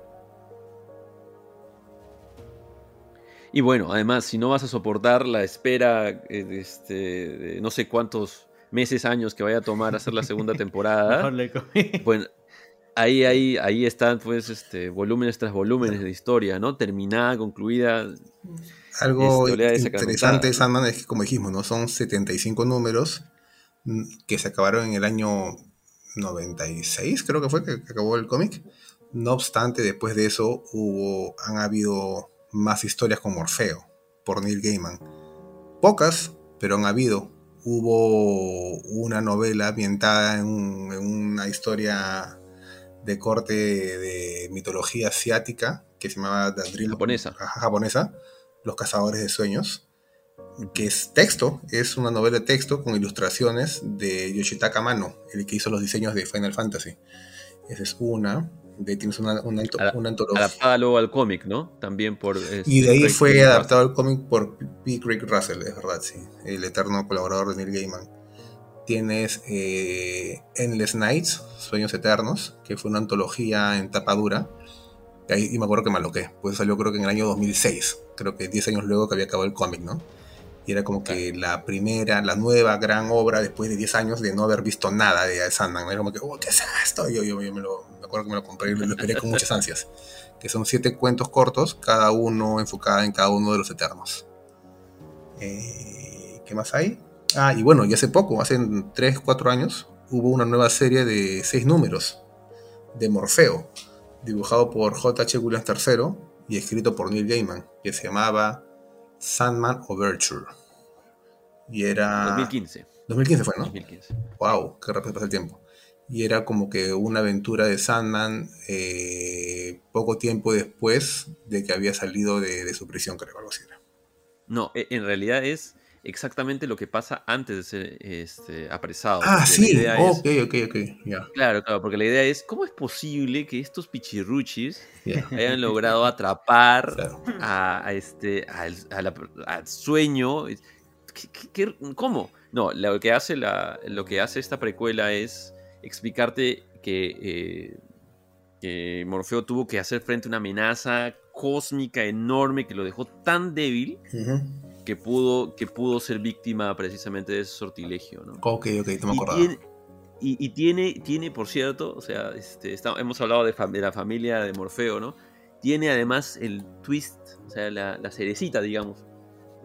Y bueno, además, si no vas a soportar la espera eh, este, de no sé cuántos meses, años que vaya a tomar hacer la segunda (laughs) temporada, bueno, ahí, ahí, ahí están, pues, este, volúmenes tras volúmenes de historia, ¿no? Terminada, concluida. Algo interesante de Sandman es que, como dijimos, ¿no? Son 75 números mm, que se acabaron en el año 96, creo que fue que acabó el cómic. No obstante, después de eso hubo, han habido más historias con Morfeo por Neil Gaiman. Pocas, pero han habido. Hubo una novela ambientada en, una historia de corte de mitología asiática que se llamaba Dream japonesa. japonesa, Los cazadores de sueños, que es texto, es una novela de texto con ilustraciones de Yoshitaka Mano, el que hizo los diseños de Final Fantasy. Esa es una de, tienes una, una, una antología. Adaptada luego al cómic, ¿no? También por... y de ahí fue adaptado al cómic por P. Craig Russell, es verdad, sí. El eterno colaborador de Neil Gaiman. Tienes eh, Endless Nights, Sueños Eternos, que fue una antología en tapa dura. y me acuerdo que me aloqué, pues salió creo que en el año 2006, creo que 10 años luego que había acabado el cómic, ¿no? Y era como que la primera, la nueva gran obra después de 10 años de no haber visto nada de Sandman. Era como que, oh, ¿qué es esto? Yo, yo, yo me, lo, me acuerdo que me lo compré y lo esperé con muchas ansias. Que son siete cuentos cortos, cada uno enfocado en cada uno de los eternos. Eh, ¿Qué más hay? Ah, y bueno, y hace poco, hace 3, 4 años, hubo una nueva serie de 6 números de Morfeo, dibujado por J.H. Williams III y escrito por Neil Gaiman, que se llamaba Sandman Overture. Y era... 2015. 2015 fue, ¿no? 2015. Wow, qué rápido pasa el tiempo. Y era como que una aventura de Sandman eh, poco tiempo después de que había salido de, su prisión, creo, algo así era. No, e, en realidad es exactamente lo que pasa antes de ser este, apresado. Ah, sí, ok, ok, ok, Claro, claro, porque la idea es, ¿cómo es posible que estos pichirruchis hayan logrado atrapar (laughs) a, este, al, sueño? Cómo No, lo que, hace la, lo que hace esta precuela es explicarte que, eh, Morfeo tuvo que hacer frente a una amenaza cósmica enorme que lo dejó tan débil que pudo, que pudo ser víctima precisamente de ese sortilegio, ¿no? Ok, ok, te me Y, tiene, tiene, por cierto, o sea, este, hemos hablado de, la familia de Morfeo, ¿no? Tiene además el twist, o sea, la, cerecita, digamos,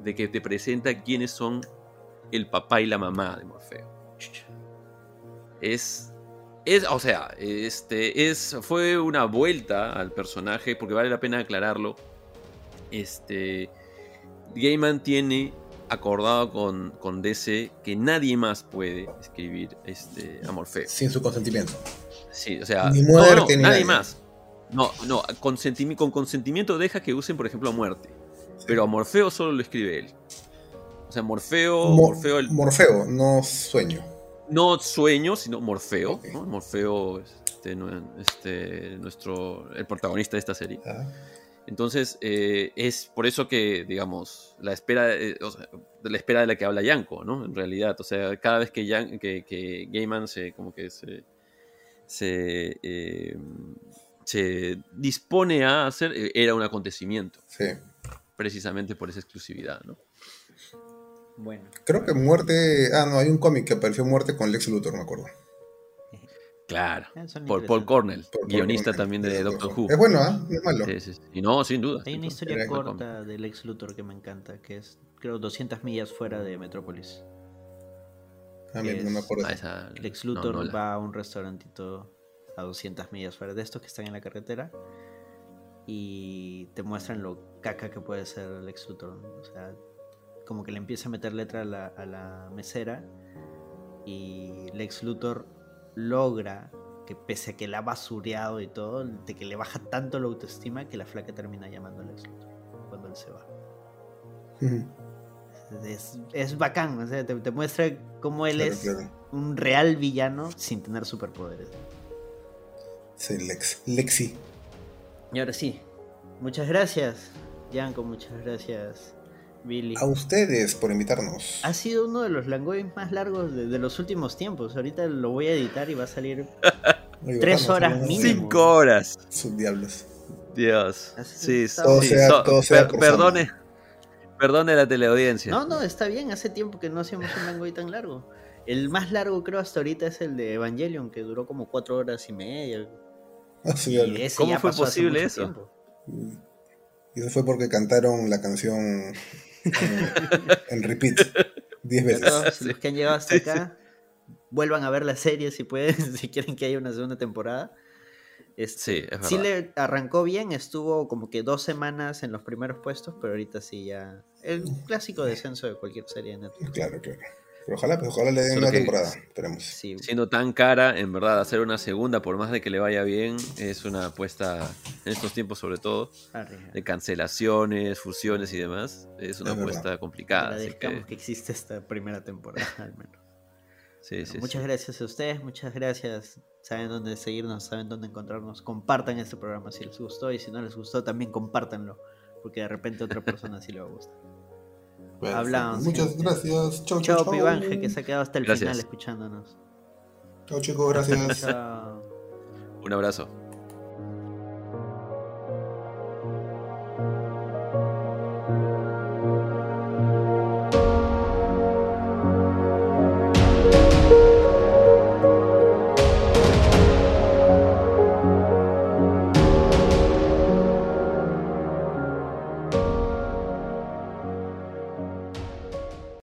de que te presenta quiénes son el papá y la mamá de Morfeo. Es, es, o sea, este, es, fue una vuelta al personaje, porque vale la pena aclararlo. Este, Gaiman tiene acordado con, con DC que nadie más puede escribir este, a Morfeo. Sin su consentimiento. Sí, o sea, ni muerte, ni nadie, más. No, no, con consentimiento deja que usen, por ejemplo, a muerte. Pero a Morfeo solo lo escribe él. O sea, Morfeo. Morfeo, Morfeo, no sueño. No sueño, sino Morfeo. Morfeo, este, este, nuestro, el protagonista de esta serie. Ah. Entonces, eh, es por eso que, digamos, la espera, eh, de la espera de la que habla Yanko, ¿no? En realidad, o sea, cada vez que, que, Gaiman se, como que se, se, eh, se dispone a hacer, era un acontecimiento. Sí. Precisamente por esa exclusividad, ¿no? Bueno. Creo que muerte. Ah, no, hay un cómic que apareció muerte con Lex Luthor, me acuerdo. Claro, ah, por Paul Cornell, guionista también de Doctor Who. Es bueno, ¿eh? es malo. Sí, sí, Y no, sin duda. Hay una historia corta del ex Luthor que me encanta, que es, creo, 200 millas fuera de Metrópolis. Ah, no me acuerdo. Ah, Lex Luthor va a un restaurantito a 200 millas fuera de estos que están en la carretera y te muestran lo caca que puede ser Lex Luthor. O sea, como que le empieza a meter letra a la, a la mesera y Lex Luthor logra que pese a que la ha basureado y todo, de que le baja tanto la autoestima que la flaca termina llamándole a cuando él se va. es, bacán, o sea, te, muestra cómo él es un real villano sin tener superpoderes. Sí, Lex, Lexi. Y ahora sí, muchas gracias, Yanko, muchas gracias, a ustedes por invitarnos. Ha sido uno de los langoys más largos de, los últimos tiempos. Ahorita lo voy a editar y va a salir (laughs) tres horas mínimo. Cinco horas. Sus diablos. Dios. sí, todo Sea, todo sea perdone. Perdone la teleaudiencia. No, no, está bien. Hace tiempo que no hacíamos un langoy tan largo. El más largo creo hasta ahorita es el de Evangelion, que duró como cuatro horas y media. ¿Cómo fue posible eso? Y eso fue porque cantaron la canción en, repeat 10 veces. Todos los que han llegado hasta acá, vuelvan a ver la serie si pueden, (laughs) si quieren que haya una segunda temporada. sí, es. Sí le arrancó bien, estuvo como que dos semanas en los primeros puestos, pero ahorita sí ya... El clásico descenso de cualquier serie de Netflix. Claro, claro. Pero ojalá, pues, ojalá le den una temporada. Esperemos. Siendo tan cara, en verdad, hacer una segunda, por más de que le vaya bien, es una apuesta, en estos tiempos sobre todo, de cancelaciones, fusiones y demás, es una apuesta complicada. Agradezcamos que... existe esta primera temporada, (laughs) al menos. Sí, sí, muchas gracias a ustedes, muchas gracias. Saben dónde seguirnos, saben dónde encontrarnos. Compartan este programa si les gustó y si no les gustó, también compártanlo, porque de repente a otra persona sí le va a gustar. Hablamos. Muchas gracias. Chau, chau, chau. que se ha quedado hasta el final escuchándonos. Chau, chicos, gracias. (laughs) Un abrazo.